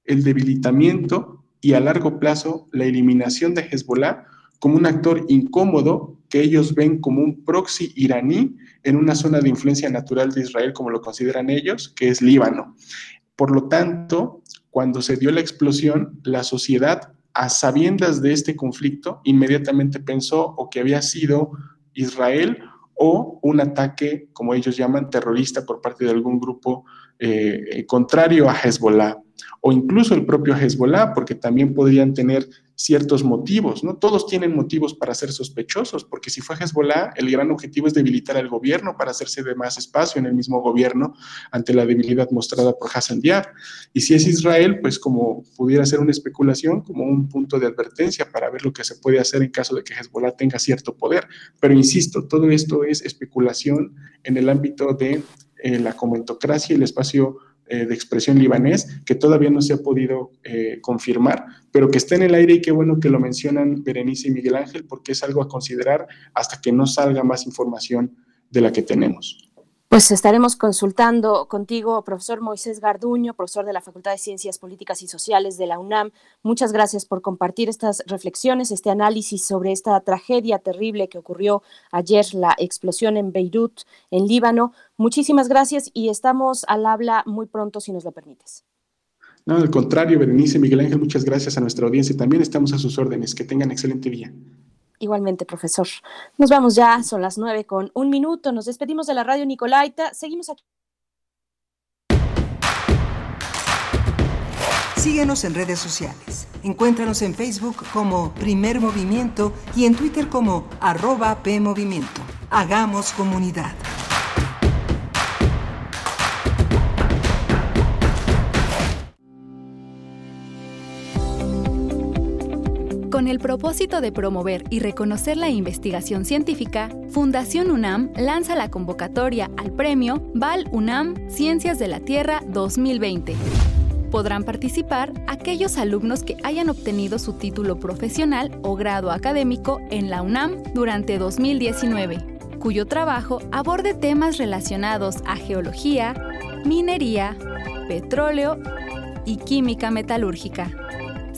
el debilitamiento y a largo plazo la eliminación de Hezbollah como un actor incómodo que ellos ven como un proxy iraní en una zona de influencia natural de Israel, como lo consideran ellos, que es Líbano. Por lo tanto, cuando se dio la explosión, la sociedad, a sabiendas de este conflicto, inmediatamente pensó o que había sido Israel o un ataque, como ellos llaman, terrorista por parte de algún grupo eh, contrario a Hezbollah, o incluso el propio Hezbollah, porque también podrían tener ciertos motivos, ¿no? Todos tienen motivos para ser sospechosos, porque si fue Hezbollah, el gran objetivo es debilitar al gobierno para hacerse de más espacio en el mismo gobierno ante la debilidad mostrada por Hassan Diab. Y si es Israel, pues como pudiera ser una especulación, como un punto de advertencia para ver lo que se puede hacer en caso de que Hezbollah tenga cierto poder. Pero insisto, todo esto es especulación en el ámbito de eh, la comentocracia y el espacio eh, de expresión libanés que todavía no se ha podido eh, confirmar, pero que está en el aire y qué bueno que lo mencionan Berenice y Miguel Ángel porque es algo a considerar hasta que no salga más información de la que tenemos. Pues estaremos consultando contigo, profesor Moisés Garduño, profesor de la Facultad de Ciencias Políticas y Sociales de la UNAM. Muchas gracias por compartir estas reflexiones, este análisis sobre esta tragedia terrible que ocurrió ayer, la explosión en Beirut, en Líbano. Muchísimas gracias y estamos al habla muy pronto, si nos lo permites. No, al contrario, Berenice, Miguel Ángel, muchas gracias a nuestra audiencia también estamos a sus órdenes. Que tengan excelente día. Igualmente, profesor. Nos vamos ya, son las nueve con un minuto. Nos despedimos de la radio Nicolaita. Seguimos aquí. Síguenos en redes sociales. Encuéntranos en Facebook como Primer Movimiento y en Twitter como arroba PMovimiento. Hagamos comunidad. Con el propósito de promover y reconocer la investigación científica, Fundación UNAM lanza la convocatoria al premio Val UNAM Ciencias de la Tierra 2020. Podrán participar aquellos alumnos que hayan obtenido su título profesional o grado académico en la UNAM durante 2019, cuyo trabajo aborde temas relacionados a geología, minería, petróleo y química metalúrgica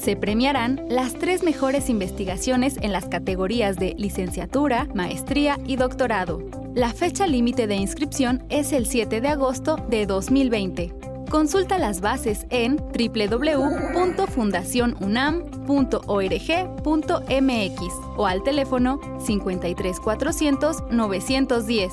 se premiarán las tres mejores investigaciones en las categorías de licenciatura, maestría y doctorado. La fecha límite de inscripción es el 7 de agosto de 2020. Consulta las bases en www.fundacionunam.org.mx o al teléfono 53400 910.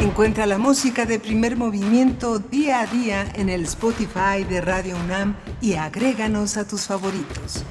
Encuentra la música de primer movimiento día a día en el Spotify de Radio UNAM y agréganos a tus favoritos.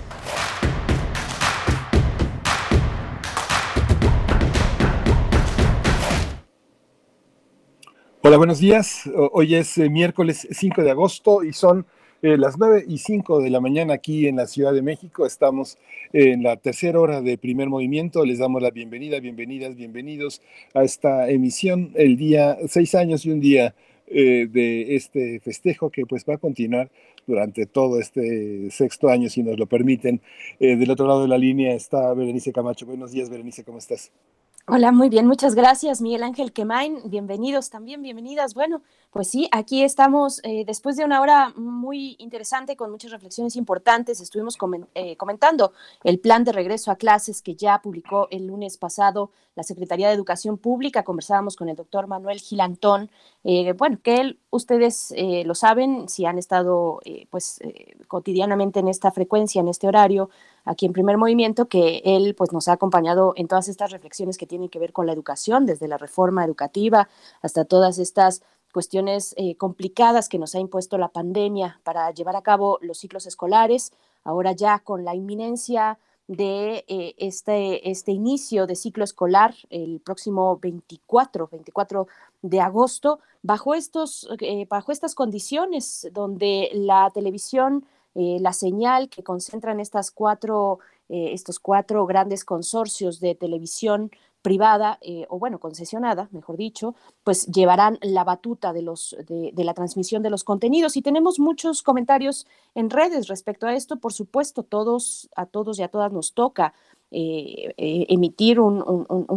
Hola, buenos días. Hoy es eh, miércoles 5 de agosto y son eh, las 9 y 5 de la mañana aquí en la Ciudad de México. Estamos en la tercera hora de primer movimiento. Les damos la bienvenida, bienvenidas, bienvenidos a esta emisión, el día, seis años y un día eh, de este festejo que pues va a continuar durante todo este sexto año, si nos lo permiten. del otro lado de la línea está Berenice Camacho. Buenos días, Berenice, ¿cómo estás? Hola, muy bien, muchas gracias, Miguel Ángel Quemain. Bienvenidos también, bienvenidas. Bueno, pues sí, aquí estamos eh, después de una hora muy interesante con muchas reflexiones importantes. Estuvimos eh, comentando el plan de regreso a clases que ya publicó el lunes pasado la Secretaría de Educación Pública. Conversábamos con el doctor Manuel Gilantón. Eh, bueno, que él, ustedes lo saben, si han estado pues cotidianamente en esta frecuencia, en este horario, aquí en Primer Movimiento, que él pues nos ha acompañado en todas estas reflexiones que tienen que ver con la educación, desde la reforma educativa hasta todas estas cuestiones eh, complicadas que nos ha impuesto la pandemia para llevar a cabo los ciclos escolares, ahora ya con la inminencia de eh, este, este inicio de ciclo escolar el próximo 24, 24 de agosto, bajo, estos, eh, bajo estas condiciones donde la televisión eh, la señal que concentran estas cuatro, eh, estos cuatro grandes consorcios de televisión privada eh, o bueno concesionada mejor dicho pues llevarán la batuta de los de, la transmisión de los contenidos. Y tenemos muchos comentarios en redes respecto a esto. Por supuesto todos a todos y a todas nos toca eh, eh, emitir un,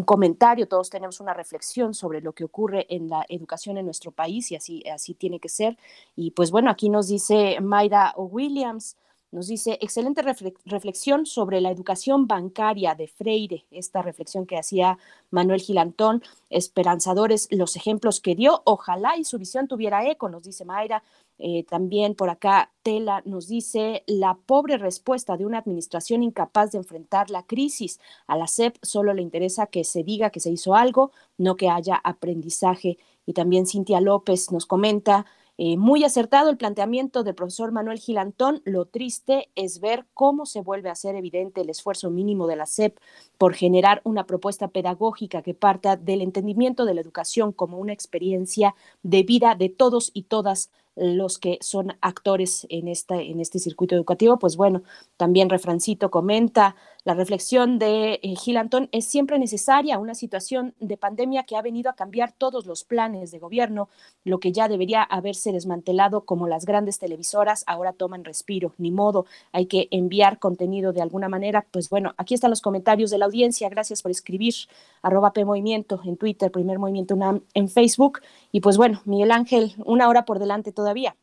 comentario, todos tenemos una reflexión sobre lo que ocurre en la educación en nuestro país y así, así tiene que ser. Y pues bueno, aquí nos dice Mayra Williams, nos dice, excelente reflexión sobre la educación bancaria de Freire, esta reflexión que hacía Manuel Gilantón, esperanzadores los ejemplos que dio, ojalá y su visión tuviera eco, nos dice Mayra. Eh, también por acá Tela nos dice, la pobre respuesta de una administración incapaz de enfrentar la crisis. A la SEP solo le interesa que se diga que se hizo algo, no que haya aprendizaje. Y también Cintia López nos comenta, eh, muy acertado el planteamiento del profesor Manuel Gilantón. Lo triste es ver cómo se vuelve a ser evidente el esfuerzo mínimo de la SEP por generar una propuesta pedagógica que parta del entendimiento de la educación como una experiencia de vida de todos y todas los que son actores en, esta, en este circuito educativo. Pues bueno, también Refrancito comenta, la reflexión de eh, Gil Antón es siempre necesaria, una situación de pandemia que ha venido a cambiar todos los planes de gobierno, lo que ya debería haberse desmantelado como las grandes televisoras ahora toman respiro, ni modo, hay que enviar contenido de alguna manera. Pues bueno, aquí están los comentarios de la audiencia, gracias por escribir, arroba P en Twitter, Primer Movimiento UNAM en Facebook, y pues bueno, Miguel Ángel, una hora por delante todavía.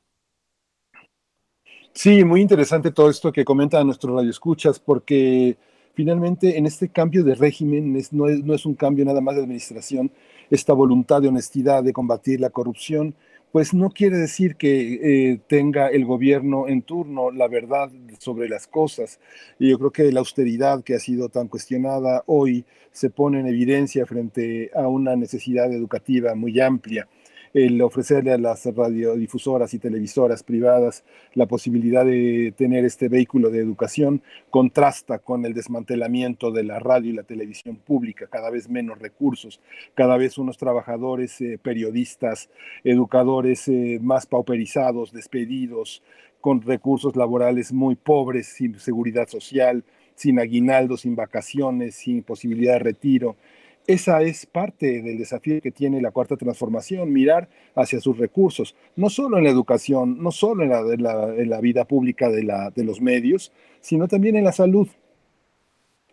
Sí, muy interesante todo esto que comenta nuestro radio escuchas, porque finalmente en este cambio de régimen no, es, un cambio nada más de administración, esta voluntad de honestidad de combatir la corrupción, pues no quiere decir que eh, tenga el gobierno en turno la verdad sobre las cosas. Y yo creo que la austeridad que ha sido tan cuestionada hoy se pone en evidencia frente a una necesidad educativa muy amplia el ofrecerle a las radiodifusoras y televisoras privadas la posibilidad de tener este vehículo de educación contrasta con el desmantelamiento de la radio y la televisión pública, cada vez menos recursos, cada vez unos trabajadores, eh, periodistas, educadores eh, más pauperizados, despedidos, con recursos laborales muy pobres, sin seguridad social, sin aguinaldo, sin vacaciones, sin posibilidad de retiro esa es parte del desafío que tiene la cuarta transformación, mirar hacia sus recursos, no solo en la educación, no solo en la, vida pública de, los medios, sino también en la salud.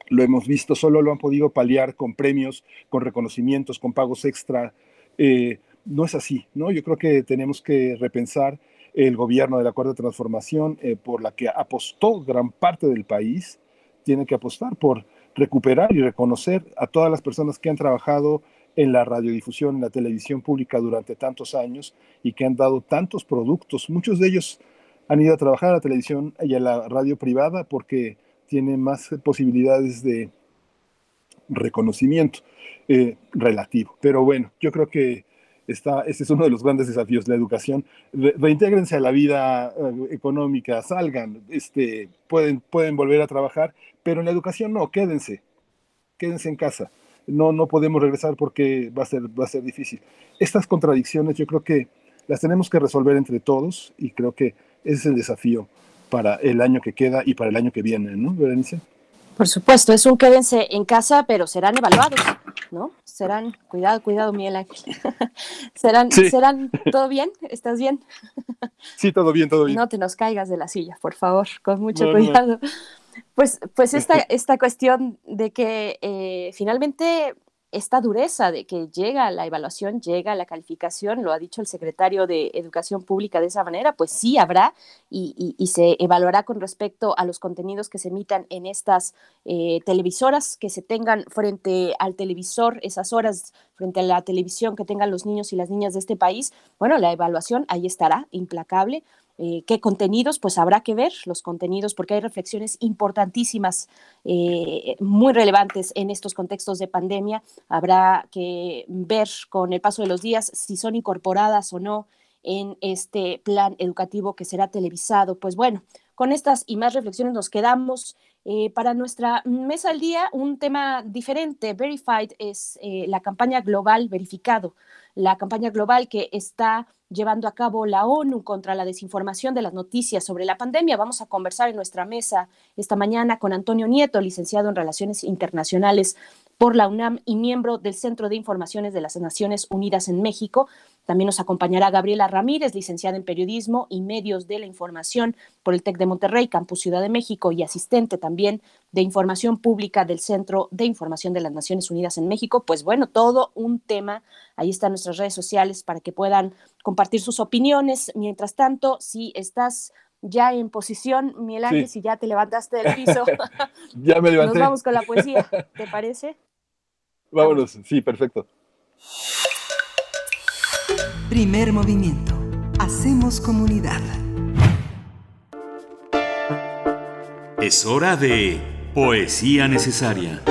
Lo hemos visto, solo lo han podido paliar con premios, con reconocimientos, con pagos extra. Eh, no es así, ¿no? Yo creo que tenemos que repensar el gobierno de la cuarta transformación eh, por la que apostó gran parte del país, tiene que apostar por recuperar y reconocer a todas las personas que han trabajado en la radiodifusión, en la televisión pública durante tantos años y que han dado tantos productos. Muchos de ellos han ido a trabajar a la televisión y a la radio privada porque tienen más posibilidades de reconocimiento eh, relativo. Pero bueno, yo creo que Está, ese es uno de los grandes desafíos, la educación. reintégrense a la vida eh, económica, salgan, este, pueden, pueden volver a trabajar, pero en la educación no, quédense, quédense en casa. No, no podemos regresar porque va a, ser, va a ser difícil. Estas contradicciones yo creo que las tenemos que resolver entre todos y creo que ese es el desafío para el año que queda y para el año que viene, ¿no, Berenice? Por supuesto, es un quédense en casa, pero serán evaluados, ¿no? Serán, cuidado, cuidado, Miguel Ángel. serán, serán, ¿todo bien? ¿Estás bien? sí, todo bien, todo bien. No te nos caigas de la silla, por favor, con mucho cuidado. Pues, pues esta, esta cuestión de que eh, finalmente esta dureza de que llega la evaluación, llega la calificación, lo ha dicho el secretario de Educación Pública de esa manera, pues sí habrá y, se evaluará con respecto a los contenidos que se emitan en estas eh, televisoras, que se tengan frente al televisor, esas horas frente a la televisión que tengan los niños y las niñas de este país. Bueno, la evaluación ahí estará, implacable eh, ¿Qué contenidos? Pues habrá que ver los contenidos porque hay reflexiones importantísimas, eh, muy relevantes en estos contextos de pandemia. Habrá que ver con el paso de los días si son incorporadas o no en este plan educativo que será televisado. Pues bueno, con estas y más reflexiones nos quedamos. Eh, para nuestra mesa al día, un tema diferente. Verified es la campaña global verificado, la campaña global que está llevando a cabo la ONU contra la desinformación de las noticias sobre la pandemia. Vamos a conversar en nuestra mesa esta mañana con Antonio Nieto, licenciado en Relaciones Internacionales por la UNAM y miembro del Centro de Informaciones de las Naciones Unidas en México. También nos acompañará Gabriela Ramírez, licenciada en Periodismo y Medios de la Información por el TEC de Monterrey, Campus Ciudad de México, y asistente también de Información Pública del Centro de Información de las Naciones Unidas en México. Pues bueno, todo un tema. Ahí están nuestras redes sociales para que puedan compartir sus opiniones. Mientras tanto, si estás ya en posición, Miguel Ángel, si ya te levantaste del piso, ya me levanté. Nos vamos con la poesía, ¿te parece? Vámonos, sí, perfecto. Primer movimiento. Hacemos comunidad. Es hora de poesía necesaria.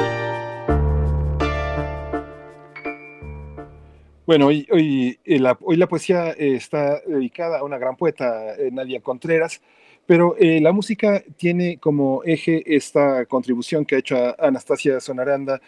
Bueno, hoy, hoy, eh, la, hoy la poesía eh, está dedicada a una gran poeta, eh, Nadia Contreras, pero la música tiene como eje esta contribución que ha hecho Anastasia Sonaranda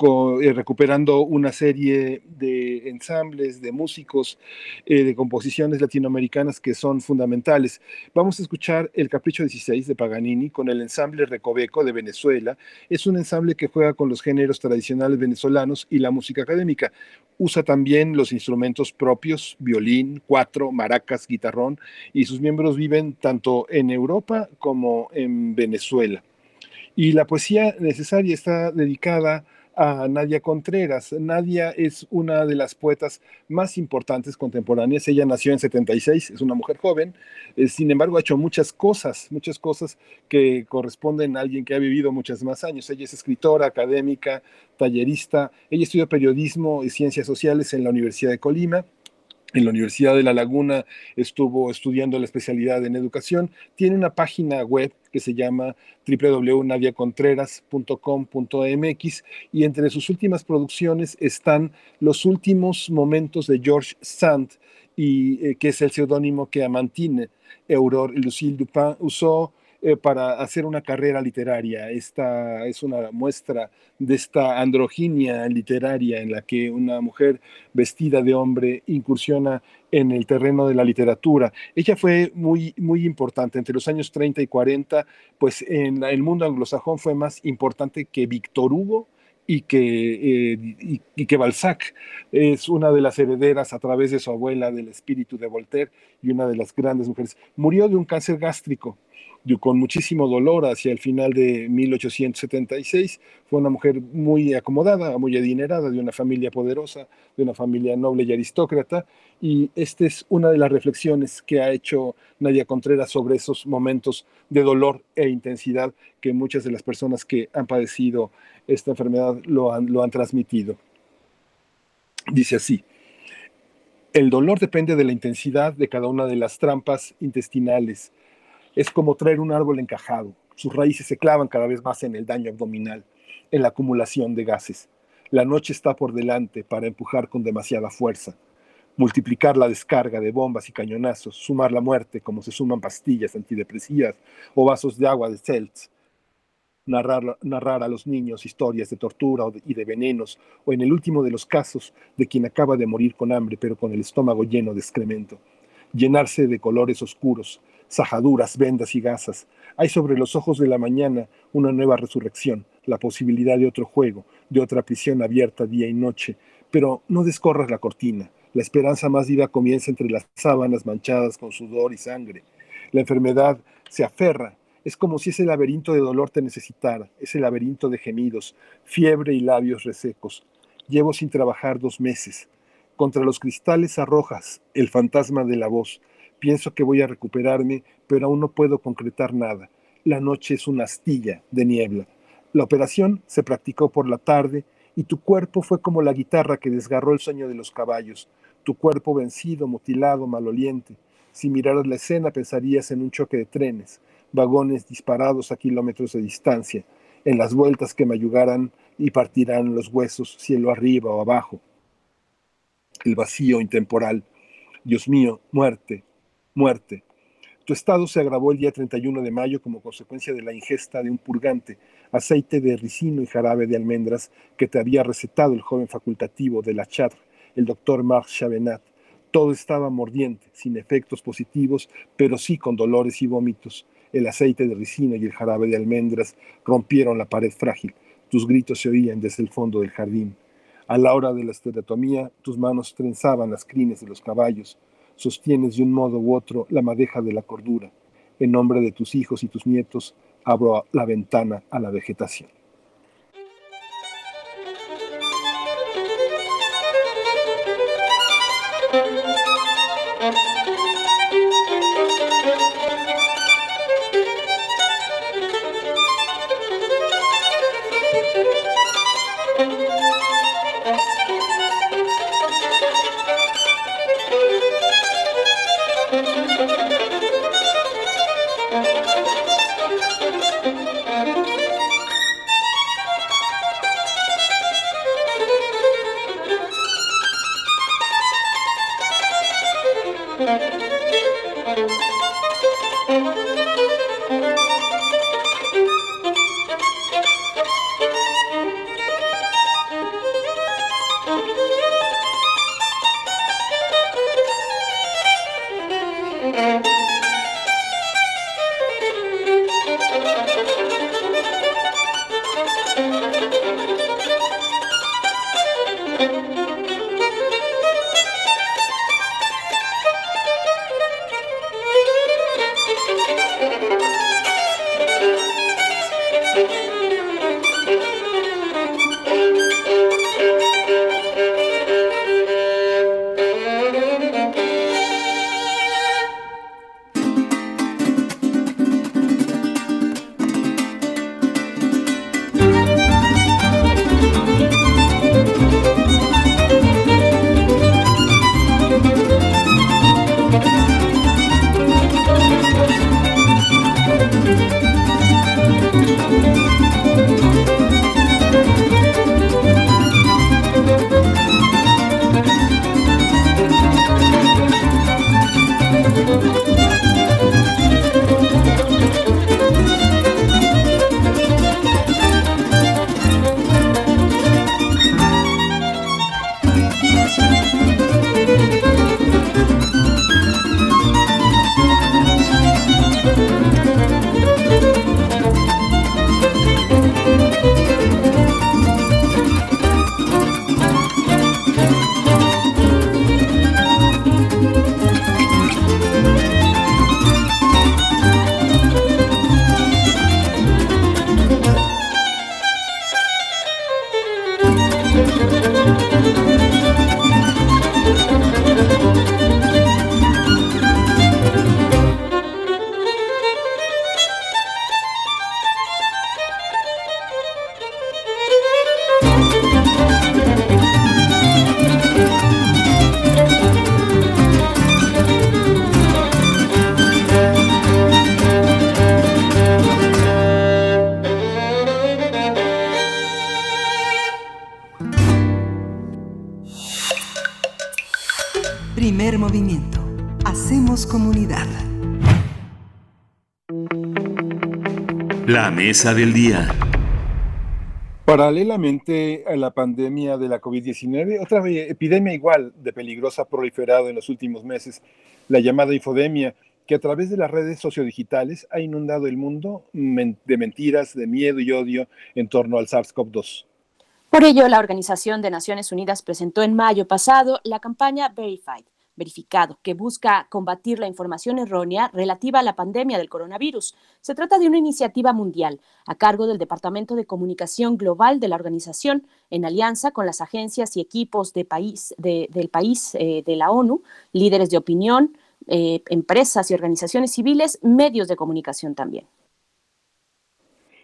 eh, recuperando una serie de ensambles, de músicos, eh, de composiciones latinoamericanas que son fundamentales. Vamos a escuchar el Capricho 16 de Paganini con el ensamble Recoveco de Venezuela. Es un ensamble que juega con los géneros tradicionales venezolanos y la música académica. Usa también los instrumentos propios, violín, cuatro, maracas, guitarrón, y sus miembros viven tanto en Europa como en Venezuela. Y la poesía necesaria está dedicada Nadia Contreras. Nadia es una de las poetas más importantes contemporáneas. Ella nació en 76, es una mujer joven, eh, sin embargo ha hecho muchas cosas, muchas cosas que corresponden a alguien que ha vivido muchos más años. Ella es escritora, académica, tallerista. Ella estudió periodismo y ciencias sociales en la Universidad de Colima en la Universidad de La Laguna estuvo estudiando la especialidad en educación. Tiene una página web que se llama www.nadiacontreras.com.mx y entre sus últimas producciones están los últimos momentos de George Sand, y, eh, que es el seudónimo que Amantine Aurore Lucille Dupin usó eh, para hacer una carrera literaria. Esta es una muestra de esta androginia literaria en la que una mujer vestida de hombre incursiona en el terreno de la literatura. Ella fue muy, muy importante entre los años 30 y 40, pues en el mundo anglosajón fue más importante que Víctor Hugo, y que, eh, y, que Balzac es una de las herederas a través de su abuela del espíritu de Voltaire y una de las grandes mujeres. Murió de un cáncer gástrico con muchísimo dolor hacia el final de 1876. Fue una mujer muy acomodada, muy adinerada, de una familia poderosa, de una familia noble y aristócrata. Y esta es una de las reflexiones que ha hecho Nadia Contreras sobre esos momentos de dolor e intensidad que muchas de las personas que han padecido esta enfermedad lo han, lo han transmitido. Dice así. El dolor depende de la intensidad de cada una de las trampas intestinales es como traer un árbol encajado. Sus raíces se clavan cada vez más en el daño abdominal, en la acumulación de gases. La noche está por delante para empujar con demasiada fuerza. multiplicar la descarga de bombas y cañonazos, sumar la muerte como se suman pastillas antidepresivas o vasos de agua de Celts, narrar, narrar a los niños historias de tortura y de venenos, o en el último de los casos, de quien acaba de morir con hambre pero con el estómago lleno de excremento. Llenarse de colores oscuros, sajaduras, vendas y gasas. Hay sobre los ojos de la mañana una nueva resurrección, la posibilidad de otro juego, de otra prisión abierta día y noche, pero no descorras la cortina. La esperanza más viva comienza entre las sábanas manchadas con sudor y sangre. La enfermedad se aferra. Es como si ese laberinto de dolor te necesitara, ese laberinto de gemidos, fiebre y labios resecos. Llevo sin trabajar dos meses. Contra los cristales arrojas el fantasma de la voz. Pienso que voy a recuperarme, pero aún no puedo concretar nada. La noche es una astilla de niebla. La operación se practicó por la tarde y tu cuerpo fue como la guitarra que desgarró el sueño de los caballos, tu cuerpo vencido, mutilado, maloliente. Si miraras la escena pensarías en un choque de trenes, vagones disparados a kilómetros de distancia, en las vueltas que me ayudarán y partirán los huesos cielo arriba o abajo. El vacío intemporal. Dios mío, muerte, muerte. Tu estado se agravó el día 31 de mayo como consecuencia de la ingesta de un purgante, aceite de ricino y jarabe de almendras que te había recetado el joven facultativo de la Chatre, el doctor Marc Chavenat. Todo estaba mordiente, sin efectos positivos, pero sí con dolores y vómitos. El aceite de ricino y el jarabe de almendras rompieron la pared frágil. Tus gritos se oían desde el fondo del jardín. A la hora de la estereotomía, tus manos trenzaban las crines de los caballos sostienes de un modo u otro la madeja de la cordura. En nombre de tus hijos y tus nietos, abro la ventana a la vegetación. Mesa del día. Paralelamente a la pandemia de la COVID-19, otra epidemia igual de peligrosa ha proliferado en los últimos meses, la llamada infodemia, que a través de las redes sociodigitales ha inundado el mundo de mentiras, de miedo y odio en torno al SARS-CoV-2. Por ello, la Organización de Naciones Unidas presentó en mayo pasado la campaña Verified, verificado, que busca combatir la información errónea relativa a la pandemia del coronavirus. Se trata de una iniciativa mundial a cargo del Departamento de Comunicación Global de la organización, en alianza con las agencias y equipos de país, del país eh, de la ONU, líderes de opinión, eh, empresas y organizaciones civiles, medios de comunicación también.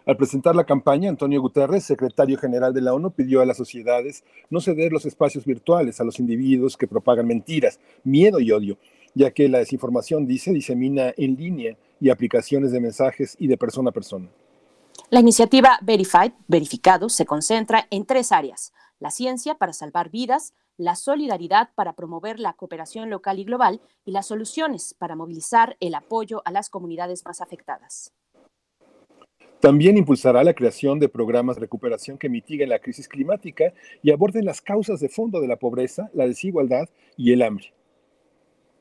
Al presentar la campaña, Antonio Guterres, secretario general de la ONU, pidió a las sociedades no ceder los espacios virtuales a los individuos que propagan mentiras, miedo y odio, ya que la desinformación, dice, disemina en línea y aplicaciones de mensajes y de persona a persona. La iniciativa Verified, verificado, se concentra en tres áreas. La ciencia para salvar vidas, la solidaridad para promover la cooperación local y global y las soluciones para movilizar el apoyo a las comunidades más afectadas. También impulsará la creación de programas de recuperación que mitiguen la crisis climática y aborden las causas de fondo de la pobreza, la desigualdad y el hambre.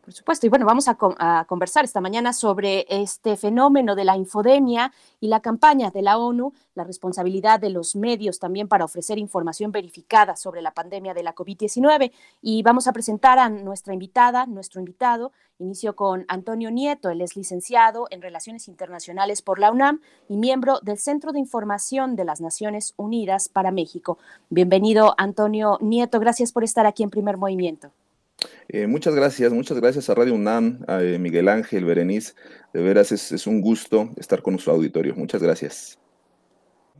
Por supuesto, y bueno, vamos a, conversar esta mañana sobre este fenómeno de la infodemia y la campaña de la ONU, la responsabilidad de los medios también para ofrecer información verificada sobre la pandemia de la COVID-19. Y vamos a presentar a nuestra invitada, nuestro invitado. Inicio con Antonio Nieto, él es licenciado en Relaciones Internacionales por la UNAM y miembro del Centro de Información de las Naciones Unidas para México. Bienvenido, Antonio Nieto, gracias por estar aquí en Primer Movimiento. Eh, muchas gracias, muchas gracias a Radio UNAM, a eh, Miguel Ángel, Berenice. De veras es, un gusto estar con su auditorio. Muchas gracias.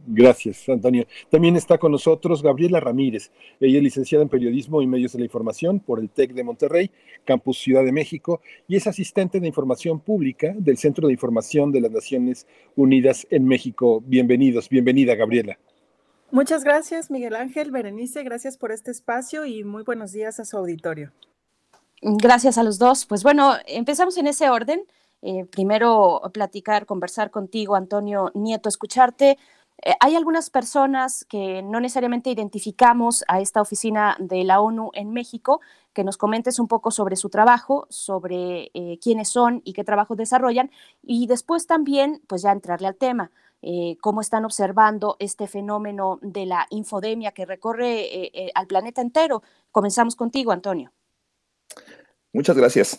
Gracias, Antonio. También está con nosotros Gabriela Ramírez. Ella es licenciada en Periodismo y Medios de la Información por el TEC de Monterrey, Campus Ciudad de México, y es asistente de Información Pública del Centro de Información de las Naciones Unidas en México. Bienvenidos, bienvenida, Gabriela. Muchas gracias, Miguel Ángel, Berenice, gracias por este espacio y muy buenos días a su auditorio. Gracias a los dos. Pues bueno, empezamos en ese orden. Eh, primero platicar, conversar contigo, Antonio Nieto, escucharte. Eh, hay algunas personas que no necesariamente identificamos a esta oficina de la ONU en México, que nos comentes un poco sobre su trabajo, sobre eh, quiénes son y qué trabajo desarrollan, y después también, pues ya entrarle al tema, cómo están observando este fenómeno de la infodemia que recorre al planeta entero. Comenzamos contigo, Antonio. Muchas gracias.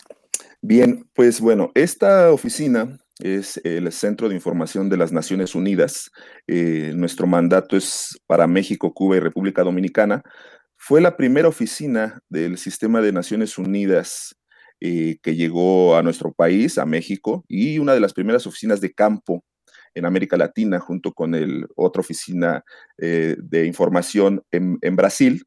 Bien, pues bueno, esta oficina es el Centro de Información de las Naciones Unidas. Eh, nuestro mandato es para México, Cuba y República Dominicana. Fue la primera oficina del Sistema de Naciones Unidas eh, que llegó a nuestro país, a México, y una de las primeras oficinas de campo en América Latina, junto con el, otra oficina eh, de información en, en Brasil.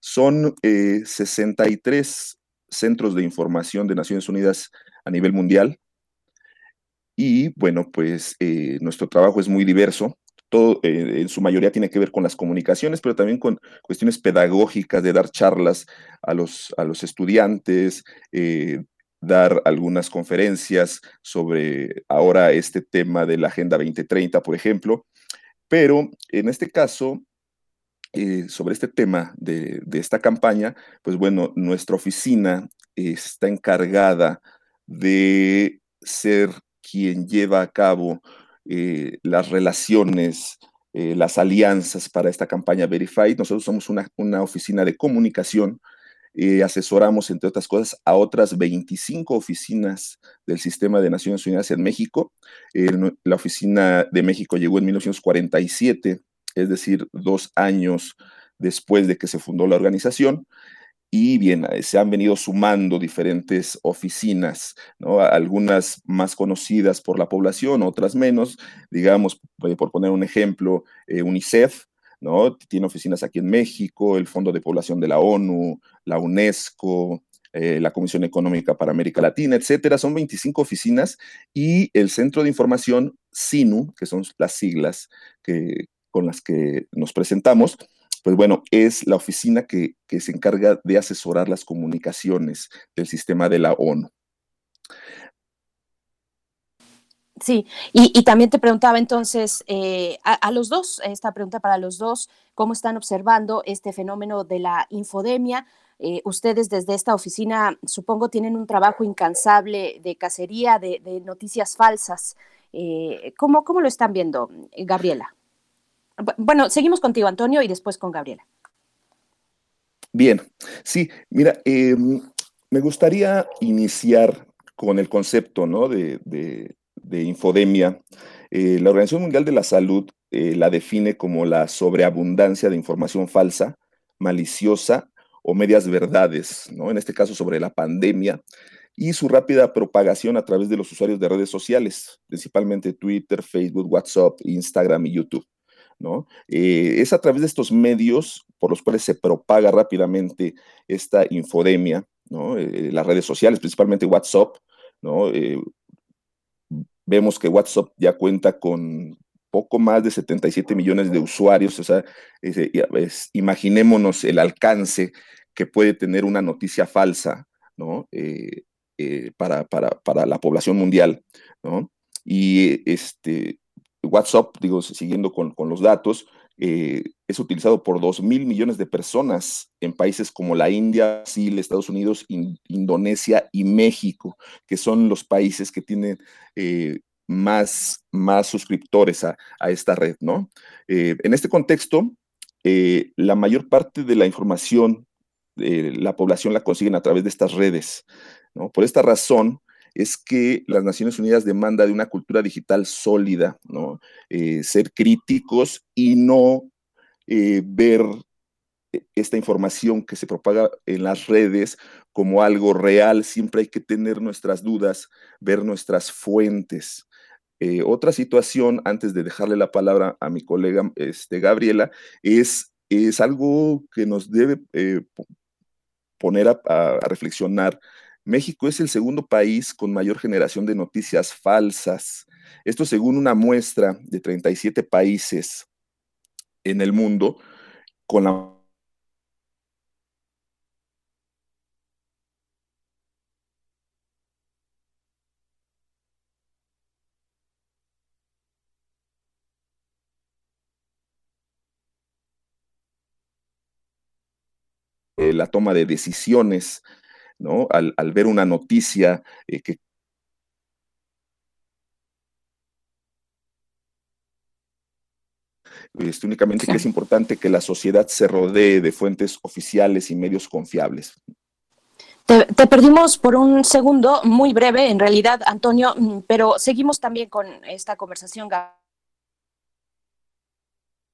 Son 63 centros de información de Naciones Unidas a nivel mundial. Y bueno, pues eh, nuestro trabajo es muy diverso. Todo, eh, en su mayoría tiene que ver con las comunicaciones, pero también con cuestiones pedagógicas de dar charlas a los, a los estudiantes, eh, dar algunas conferencias sobre ahora este tema de la Agenda 2030, por ejemplo. Pero en este caso, eh, sobre este tema de, esta campaña, pues bueno, nuestra oficina está encargada de ser quien lleva a cabo eh, las relaciones, eh, las alianzas para esta campaña Verified. Nosotros somos una, una oficina de comunicación. asesoramos, entre otras cosas, a otras 25 oficinas del Sistema de Naciones Unidas en México. la oficina de México llegó en 1947 es decir, dos años después de que se fundó la organización. Y bien, eh, se han venido sumando diferentes oficinas, ¿no? algunas más conocidas por la población, otras menos. Digamos, eh, por poner un ejemplo, eh, UNICEF, ¿no? Tiene oficinas aquí en México, el Fondo de Población de la ONU, la UNESCO, la Comisión Económica para América Latina, etcétera. Son 25 oficinas y el Centro de Información SINU, que son las siglas que, con las que nos presentamos, pues bueno, es la oficina que, se encarga de asesorar las comunicaciones del sistema de la ONU. Sí, y, también te preguntaba entonces eh, a, los dos, esta pregunta para los dos, ¿cómo están observando este fenómeno de la infodemia? Eh, ustedes desde esta oficina, supongo, tienen un trabajo incansable de cacería de, noticias falsas. Eh, ¿cómo, ¿Cómo lo están viendo, Gabriela? Bueno, seguimos contigo, Antonio, y después con Gabriela. Bien, sí, mira, em, me gustaría iniciar con el concepto ¿no? de, de infodemia, eh, la Organización Mundial de la Salud eh, la define como la sobreabundancia de información falsa, maliciosa o medias verdades, ¿no? en este caso sobre la pandemia, y su rápida propagación a través de los usuarios de redes sociales, principalmente Twitter, Facebook, WhatsApp, Instagram y YouTube. ¿No? Eh, es a través de estos medios por los cuales se propaga rápidamente esta infodemia, ¿no? las redes sociales, principalmente WhatsApp, ¿no? Vemos que WhatsApp ya cuenta con poco más de 77 millones de usuarios, o sea, imaginémonos el alcance que puede tener una noticia falsa, ¿no? Eh, eh, para, la población mundial. Y este, WhatsApp, digo, siguiendo con, los datos, eh, es utilizado por 2 mil millones de personas en países como la India, Brasil, Estados Unidos, Indonesia y México, que son los países que tienen eh, más, más suscriptores a, esta red, ¿no? Eh, en este contexto, la mayor parte de la información de la población la consiguen a través de estas redes, ¿no? Por esta razón, es que las Naciones Unidas demanda de una cultura digital sólida, ¿no? ser críticos y no eh, ver e, esta información que se propaga en las redes como algo real. Siempre hay que tener nuestras dudas, ver nuestras fuentes. Eh, otra situación, antes de dejarle la palabra a mi colega este, Gabriela, es, es algo que nos debe eh, poner a reflexionar. México es el segundo país con mayor generación de noticias falsas. Esto según una muestra de 37 países en el mundo con la eh, la toma de decisiones, ¿no? Al, ver una noticia eh, que Este, únicamente que es importante que la sociedad se rodee de fuentes oficiales y medios confiables. Te, perdimos por un segundo, muy breve en realidad, Antonio, mm, pero seguimos también con esta conversación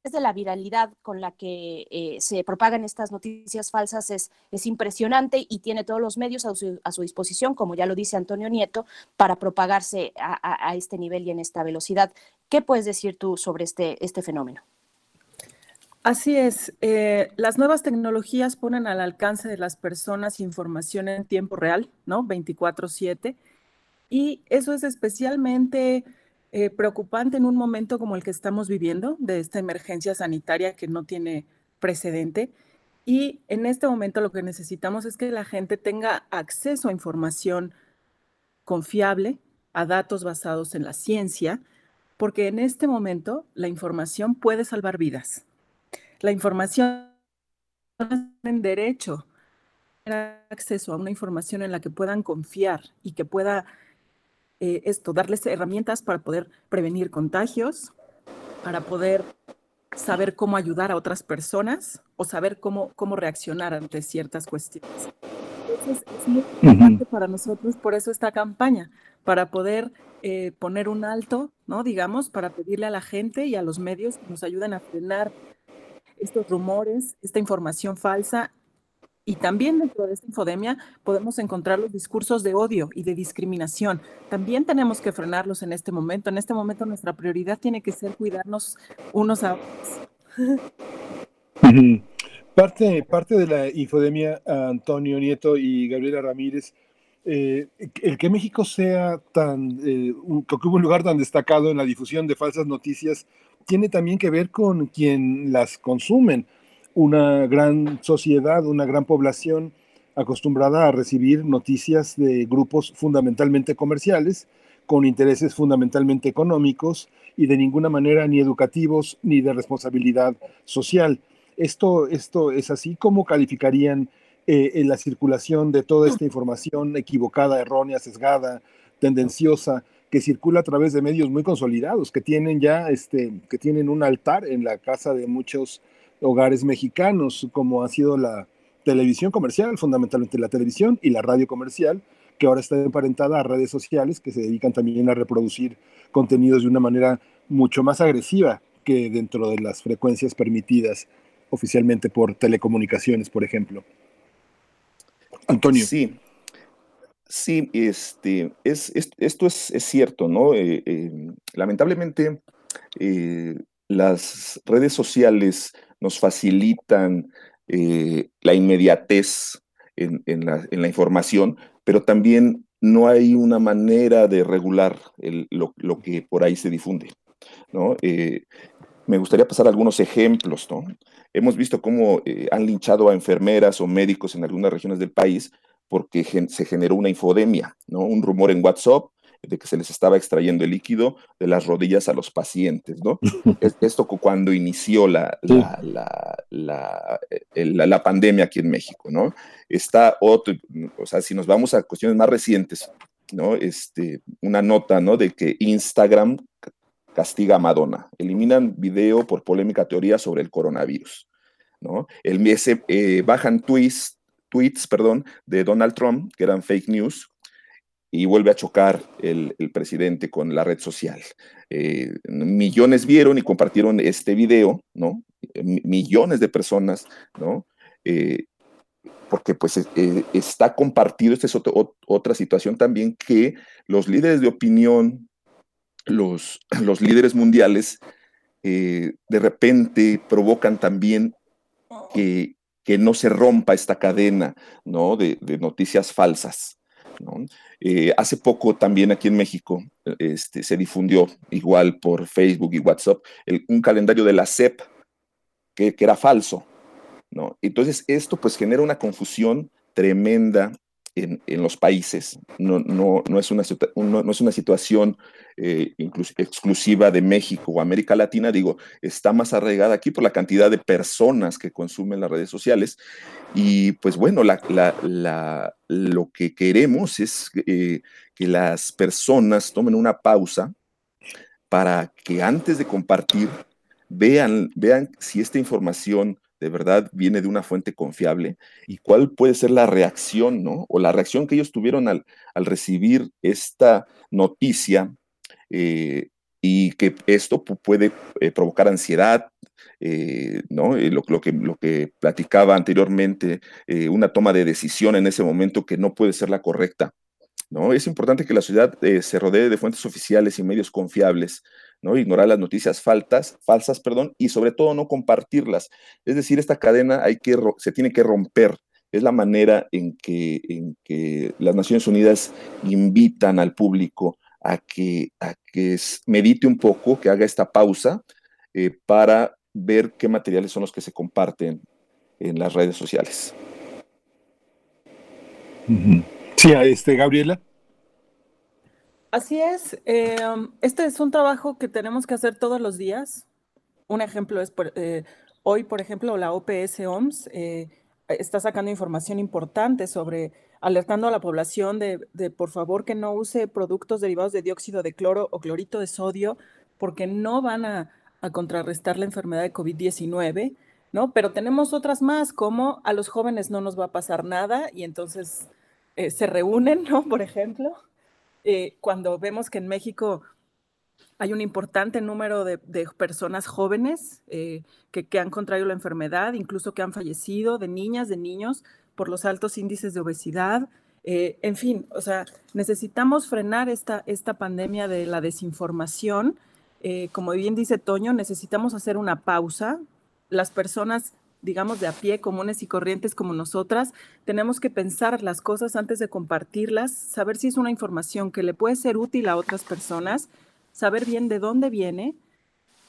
de la viralidad con la que eh, se propagan estas noticias falsas es, es impresionante y tiene todos los medios a su, disposición, como ya lo dice Antonio Nieto, para propagarse a, este nivel y en esta velocidad. ¿Qué puedes decir tú sobre este, este fenómeno? Así es, eh, las nuevas tecnologías ponen al alcance de las personas información en tiempo real, ¿no? 24/7. Y eso es especialmente eh, preocupante en un momento como el que estamos viviendo, de esta emergencia sanitaria que no tiene precedente. Y en este momento lo que necesitamos es que la gente tenga acceso a información confiable, a datos basados en la ciencia, porque en este momento la información puede salvar vidas. La información en derecho, acceso a una información en la que puedan confiar y que pueda eh, esto, darles herramientas para poder prevenir contagios, para poder saber cómo ayudar a otras personas o saber cómo, cómo reaccionar ante ciertas cuestiones. Entonces, es muy importante para nosotros, por eso esta campaña, para poder eh, poner un alto, ¿no? Digamos, para pedirle a la gente y a los medios que nos ayuden a frenar estos rumores, esta información falsa y también dentro de esta infodemia podemos encontrar los discursos de odio y de discriminación. También tenemos que frenarlos en este momento. En este momento nuestra prioridad tiene que ser cuidarnos unos a otros. Parte, parte de la infodemia, Antonio Nieto y Gabriela Ramírez, eh, el que México sea tan, eh, que ocupe un lugar tan destacado en la difusión de falsas noticias, tiene también que ver con quien las consumen una gran sociedad, una gran población acostumbrada a recibir noticias de grupos fundamentalmente comerciales, con intereses fundamentalmente económicos y de ninguna manera ni educativos ni de responsabilidad social. Esto, esto es así. ¿Cómo calificarían eh, la circulación de toda esta información equivocada, errónea, sesgada, tendenciosa, que circula a través de medios muy consolidados, que tienen ya, este, que tienen un altar en la casa de muchos hogares mexicanos, como ha sido la televisión comercial, fundamentalmente la televisión y la radio comercial, que ahora está emparentada a redes sociales que se dedican también a reproducir contenidos de una manera mucho más agresiva que dentro de las frecuencias permitidas oficialmente por telecomunicaciones, por ejemplo. Antonio. Sí, sí, este, es, esto es, cierto, ¿no? Eh, eh, lamentablemente, eh, las redes sociales nos facilitan la inmediatez en, la, información, pero también no hay una manera de regular lo, que por ahí se difunde. ¿no? me gustaría pasar algunos ejemplos. Hemos visto cómo eh, han linchado a enfermeras o médicos en algunas regiones del país porque se generó una infodemia. Un rumor en WhatsApp de que se les estaba extrayendo el líquido de las rodillas a los pacientes, ¿no? Esto cuando inició la, la, la, eh, la, pandemia aquí en México, ¿no? Está otro, o sea, si nos vamos a cuestiones más recientes, ¿no? Este, una nota, ¿no? De que Instagram castiga a Madonna. Eliminan video por polémica teoría sobre el coronavirus. ¿no? El, eh, bajan tweets, tweets perdón, de Donald Trump, que eran fake news, y vuelve a chocar el, presidente con la red social. Eh, millones vieron y compartieron este video, ¿no? millones de personas, ¿no? Eh, porque pues está compartido, esta es otra situación también, que los líderes de opinión, los, los líderes mundiales, de repente provocan también que, no se rompa esta cadena ¿no? de, noticias falsas. Eh, hace poco también aquí en México este, se difundió igual por Facebook y WhatsApp un calendario de la SEP que, era falso. ¿no? Entonces esto pues genera una confusión tremenda en, los países. No, no, no, es, una, no, es una situación eh, exclusiva de México o América Latina, digo, está más arraigada aquí por la cantidad de personas que consumen las redes sociales. Y pues bueno, lo que queremos es eh, que las personas tomen una pausa para que antes de compartir vean, vean si esta información de verdad viene de una fuente confiable y cuál puede ser la reacción, ¿no? O la reacción que ellos tuvieron al, recibir esta noticia eh, y que esto puede eh, provocar ansiedad, eh, ¿no? Lo, que, lo que platicaba anteriormente, una toma de decisión en ese momento que no puede ser la correcta. ¿no? Es importante que la ciudad se rodee de fuentes oficiales y medios confiables ¿no? Ignorar las noticias faltas, falsas, perdón, y sobre todo no compartirlas. Es decir, esta cadena hay que, se tiene que romper. Es la manera en que, en que las Naciones Unidas invitan al público a que, a que medite un poco, que haga esta pausa eh, para ver qué materiales son los que se comparten en las redes sociales. Sí, este, Gabriela. Así es. Em, este es un trabajo que tenemos que hacer todos los días. Un ejemplo es, eh, hoy, por ejemplo, la OPS OMS eh, está sacando información importante sobre, alertando a la población de, por favor, que no use productos derivados de dióxido de cloro o clorito de sodio, porque no van a, contrarrestar la enfermedad de COVID-19, ¿no? Pero tenemos otras más, como a los jóvenes no nos va a pasar nada y entonces eh, se reúnen, ¿no? Por ejemplo. Eh, cuando vemos que en México hay un importante número de, personas jóvenes eh, que, han contraído la enfermedad, incluso que han fallecido, de niñas, de niños, por los altos índices de obesidad. Eh, en fin, o sea, necesitamos frenar esta, esta pandemia de la desinformación. como bien dice Toño, necesitamos hacer una pausa. Las personas digamos, de a pie, comunes y corrientes como nosotras, tenemos que pensar las cosas antes de compartirlas, saber si es una información que le puede ser útil a otras personas, saber bien de dónde viene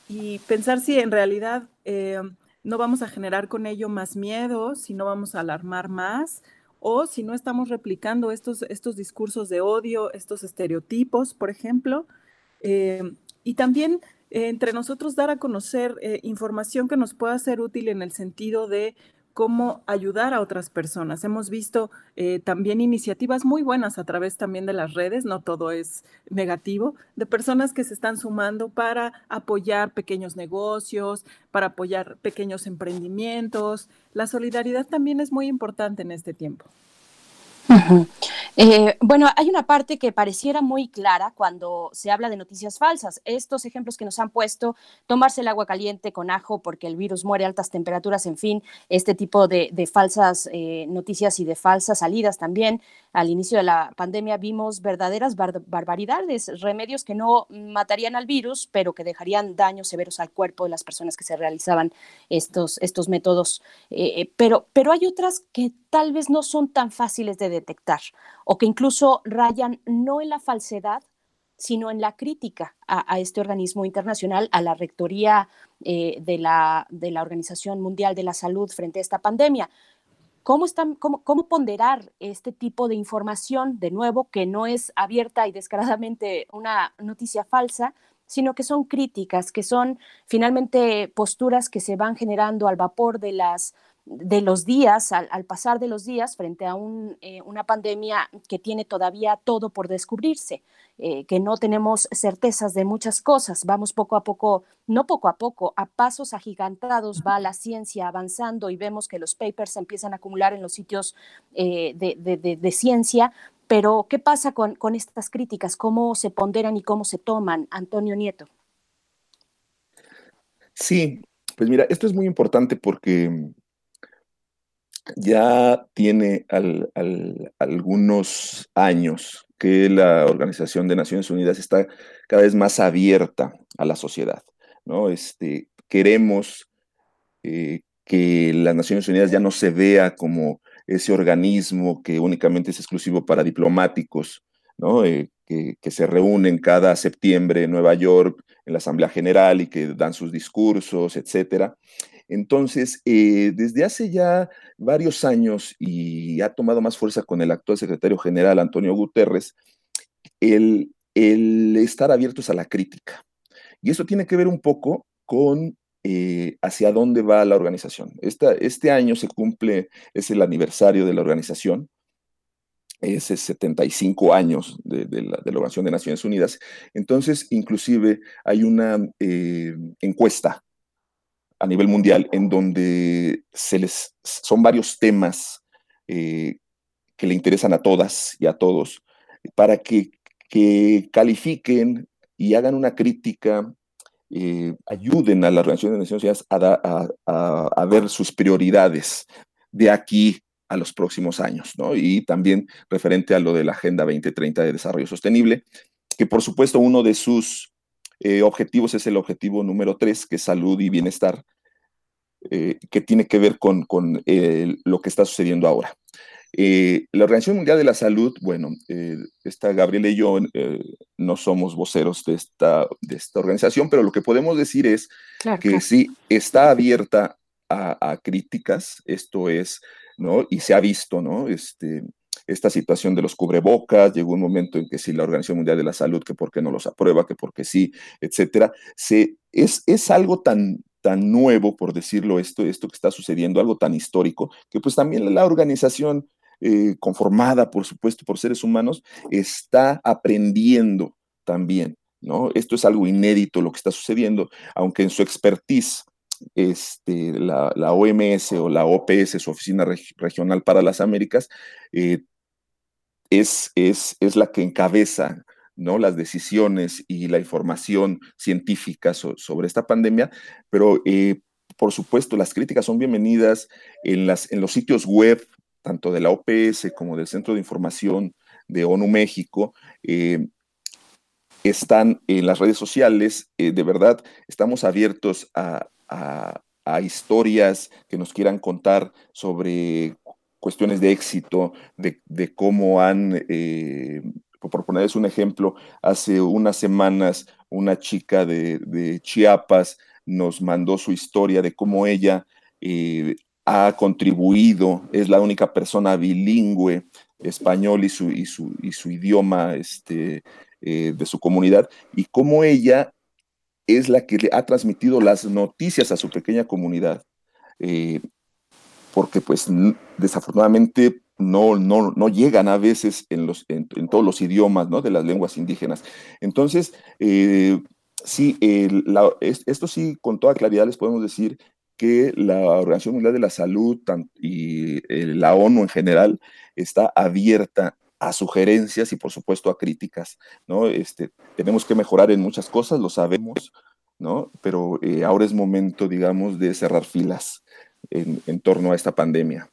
y pensar si en realidad eh, no vamos a generar con ello más miedo, si no vamos a alarmar más, o si no estamos replicando estos, estos discursos de odio, estos estereotipos, por ejemplo. Eh, y también entre nosotros dar a conocer eh, información que nos pueda ser útil en el sentido de cómo ayudar a otras personas. Hemos visto eh, también iniciativas muy buenas a través también de las redes, no todo es negativo, de personas que se están sumando para apoyar pequeños negocios, para apoyar pequeños emprendimientos. La solidaridad también es muy importante en este tiempo. Eh, bueno, hay una parte que pareciera muy clara cuando se habla de noticias falsas. Estos ejemplos que nos han puesto, tomarse el agua caliente con ajo porque el virus muere a altas temperaturas, en fin, este tipo de, falsas eh, noticias y de falsas salidas también. Al inicio de la pandemia vimos verdaderas barbaridades, remedios que no matarían al virus, pero que dejarían daños severos al cuerpo de las personas que se realizaban estos, estos métodos. Eh, pero, pero hay otras que tal vez no son tan fáciles de detectar o que incluso rayan no en la falsedad, sino en la crítica a, este organismo internacional, a la rectoría eh, de, la, de, la, Organización Mundial de la Salud frente a esta pandemia. ¿Cómo, están, cómo, ¿Cómo ponderar este tipo de información, de nuevo, que no es abierta y descaradamente una noticia falsa, sino que son críticas, que son finalmente posturas que se van generando al vapor de las de los días, al, pasar de los días, frente a eh, una pandemia que tiene todavía todo por descubrirse, eh, que no tenemos certezas de muchas cosas, vamos poco a poco, no poco a poco, a pasos agigantados va la ciencia avanzando y vemos que los papers se empiezan a acumular en los sitios eh, de, ciencia, pero ¿qué pasa con, con estas críticas? ¿Cómo se ponderan y cómo se toman, Antonio Nieto? Sí, pues mira, esto es muy importante porque ya tiene algunos años que la Organización de Naciones Unidas está cada vez más abierta a la sociedad. ¿no? Este, queremos eh, que las Naciones Unidas ya no se vea como ese organismo que únicamente es exclusivo para diplomáticos, ¿no? Eh, que, que, se reúnen cada septiembre en Nueva York en la Asamblea General y que dan sus discursos, etcétera. Entonces, eh, desde hace ya varios años y ha tomado más fuerza con el actual secretario general, Antonio Guterres, el, estar abiertos a la crítica. Y eso tiene que ver un poco con eh, hacia dónde va la organización. este año se cumple, es el aniversario de la organización, es 75 años de, la, Organización de Naciones Unidas. Entonces, inclusive hay una eh, encuesta a nivel mundial en donde se les, son varios temas eh, que le interesan a todas y a todos para que, califiquen y hagan una crítica, eh, ayuden a la Organización de Naciones Unidas a, a, ver sus prioridades de aquí a los próximos años, ¿no? Y también referente a lo de la Agenda 2030 de Desarrollo Sostenible, que por supuesto uno de sus eh, objetivos es el objetivo número tres, que es salud y bienestar, eh, que tiene que ver con, con eh, lo que está sucediendo ahora. la Organización Mundial de la Salud, bueno, esta Gabriela y yo no somos voceros de esta, de esta organización, pero lo que podemos decir es que sí está abierta a, a, críticas, esto es, ¿no? Y se ha visto, ¿no? Este, esta situación de los cubrebocas, llegó un momento en que si la Organización Mundial de la Salud, que por qué no los aprueba, que porque sí, etcétera, se, es, es algo tan, tan nuevo, por decirlo esto, esto que está sucediendo, algo tan histórico, que pues también la organización eh, conformada, por supuesto, por seres humanos, está aprendiendo también, ¿no? Esto es algo inédito lo que está sucediendo, aunque en su expertise este, la, la, OMS o la OPS, su Oficina Regional para las Américas, eh, es, es, es la que encabeza ¿no? las decisiones y la información científica sobre esta pandemia, pero eh, por supuesto las críticas son bienvenidas en, las, en los sitios web, tanto de la OPS como del Centro de Información de ONU México. Eh, están en las redes sociales, de verdad, estamos abiertos a, a, historias que nos quieran contar sobre cuestiones de éxito, de, cómo han, eh, por ponerles un ejemplo, hace unas semanas una chica de, Chiapas nos mandó su historia de cómo ella ha contribuido, es la única persona bilingüe español y su, y su, y su idioma este, de su comunidad, y cómo ella es la que le ha transmitido las noticias a su pequeña comunidad. Porque pues desafortunadamente no, no, no llegan a veces en, los, en, todos los idiomas ¿no? de las lenguas indígenas. Entonces, eh, sí, esto sí, con toda claridad les podemos decir que la Organización Mundial de la Salud y eh, la ONU en general está abierta a sugerencias y por supuesto a críticas, ¿no? Este, tenemos que mejorar en muchas cosas, lo sabemos, ¿no? Pero eh, ahora es momento, digamos, de cerrar filas en torno a esta pandemia.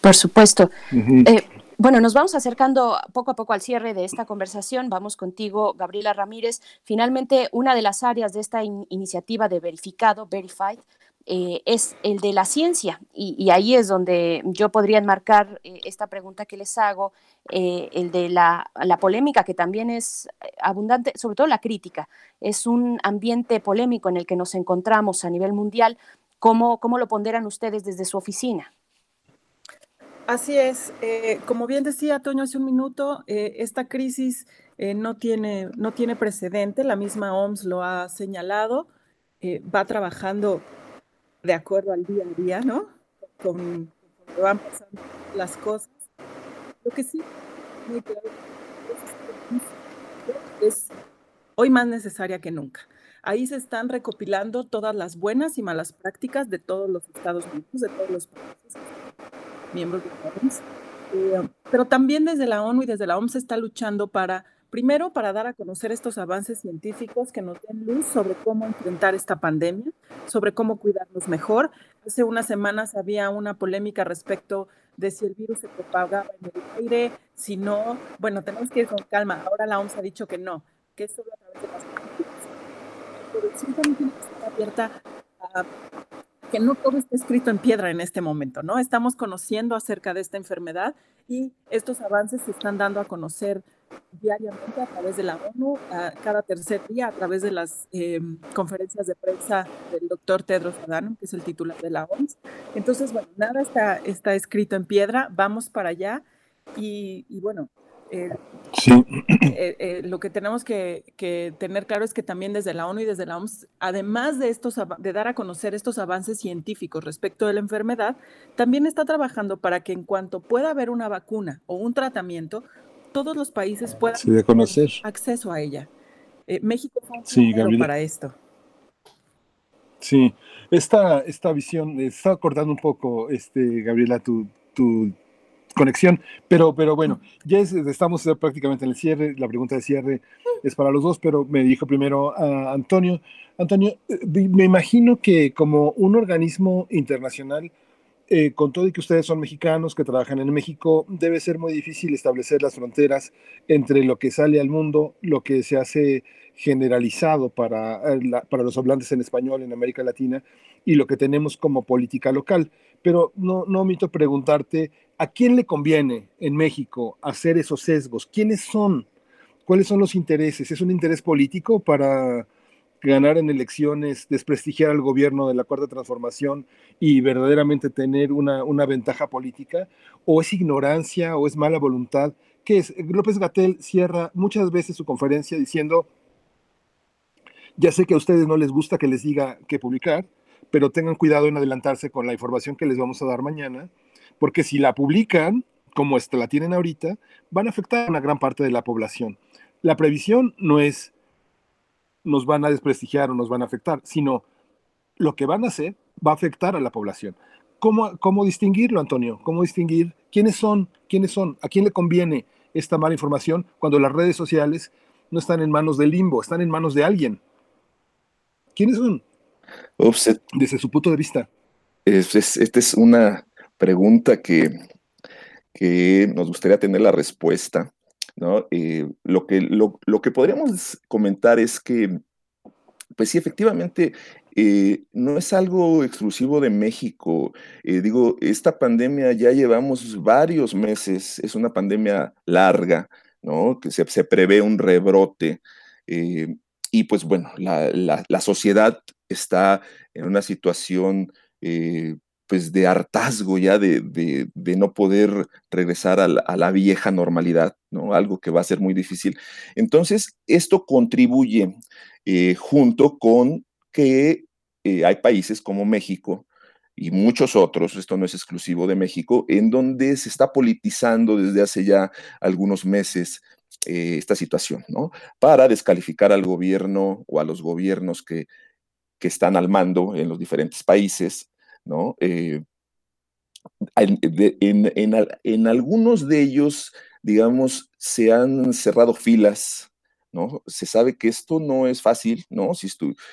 Por supuesto. Eh, bueno, nos vamos acercando poco a poco al cierre de esta conversación. Vamos contigo, Gabriela Ramírez. Finalmente, una de las áreas de esta iniciativa de verificado, Verified, eh, es el de la ciencia. Y, ahí es donde yo podría enmarcar eh, esta pregunta que les hago, el de la, polémica, que también es abundante, sobre todo la crítica. Es un ambiente polémico en el que nos encontramos a nivel mundial. ¿Cómo, cómo lo ponderan ustedes desde su oficina? Así es. Eh, como bien decía Toño hace un minuto, eh, esta crisis eh, no, tiene, no tiene precedente, la misma OMS lo ha señalado, va trabajando de acuerdo al día a día, ¿no? Con, van pasando las cosas. Lo que sí, muy claro, es hoy más necesaria que nunca. Ahí se están recopilando todas las buenas y malas prácticas de todos los Estados Unidos, de todos los países miembros de la OMS. Eh, pero también desde la ONU y desde la OMS se está luchando para, primero, para dar a conocer estos avances científicos que nos den luz sobre cómo enfrentar esta pandemia, sobre cómo cuidarnos mejor. Hace unas semanas había una polémica respecto de si el virus se propagaba en el aire, si no, bueno, tenemos que ir con calma. Ahora la OMS ha dicho que no, que es solo a través de las Pero simplemente está abierta a que no todo está escrito en piedra en este momento, ¿no? Estamos conociendo acerca de esta enfermedad y estos avances se están dando a conocer diariamente a través de la ONU, cada tercer día a través de las em, conferencias de prensa del doctor Tedros Adhanom, que es el titular de la OMS. Entonces, bueno, nada está, está escrito en piedra, vamos para allá y, y bueno, eh, sí. Eh, eh, lo que tenemos que, tener claro es que también desde la ONU y desde la OMS, además de, estos, de dar a conocer estos avances científicos respecto de la enfermedad, también está trabajando para que en cuanto pueda haber una vacuna o un tratamiento, todos los países puedan tener acceso a ella. México fue un para esto. Sí, esta, esta visión, está acordando un poco, este, Gabriela, tu, tu conexión, pero, pero bueno, ya estamos prácticamente en el cierre, la pregunta de cierre es para los dos, pero me dijo primero a Antonio, Antonio, eh, me imagino que como un organismo internacional, eh, con todo y que ustedes son mexicanos que trabajan en México, debe ser muy difícil establecer las fronteras entre lo que sale al mundo, lo que se hace generalizado para, eh, para los hablantes en español en América Latina y lo que tenemos como política local. Pero no, no omito preguntarte ¿A quién le conviene en México hacer esos sesgos? ¿Quiénes son? ¿Cuáles son los intereses? ¿Es un interés político para ganar en elecciones, desprestigiar al gobierno de la Cuarta Transformación y verdaderamente tener una, ventaja política? ¿O es ignorancia o es mala voluntad? ¿Qué es? López Gatel cierra muchas veces su conferencia diciendo, ya sé que a ustedes no les gusta que les diga qué publicar, pero tengan cuidado en adelantarse con la información que les vamos a dar mañana porque si la publican, como esta la tienen ahorita, van a afectar a una gran parte de la población. La previsión no es nos van a desprestigiar o nos van a afectar, sino lo que van a hacer va a afectar a la población. ¿Cómo, cómo distinguirlo, Antonio? ¿Cómo distinguir quiénes son? ¿Quiénes son? ¿A quién le conviene esta mala información cuando las redes sociales no están en manos del limbo, están en manos de alguien? ¿Quiénes son? Desde su punto de vista. Esta es una pregunta que, que nos gustaría tener la respuesta. ¿no? Eh, lo, que, lo, que podríamos comentar es que, pues sí, efectivamente, eh, no es algo exclusivo de México. Eh, digo, esta pandemia ya llevamos varios meses, es una pandemia larga, ¿no? Que se, se prevé un rebrote. y pues bueno, la, la, la sociedad está en una situación eh, pues de hartazgo ya de, de, no poder regresar a la, vieja normalidad, ¿no? Algo que va a ser muy difícil. Entonces, esto contribuye eh, junto con que eh, hay países como México y muchos otros, esto no es exclusivo de México, en donde se está politizando desde hace ya algunos meses esta situación, ¿no? Para descalificar al gobierno o a los gobiernos que, que están al mando en los diferentes países, ¿no? Eh, en, algunos de ellos, digamos, se han cerrado filas, ¿no? Se sabe que esto no es fácil, ¿no? Si,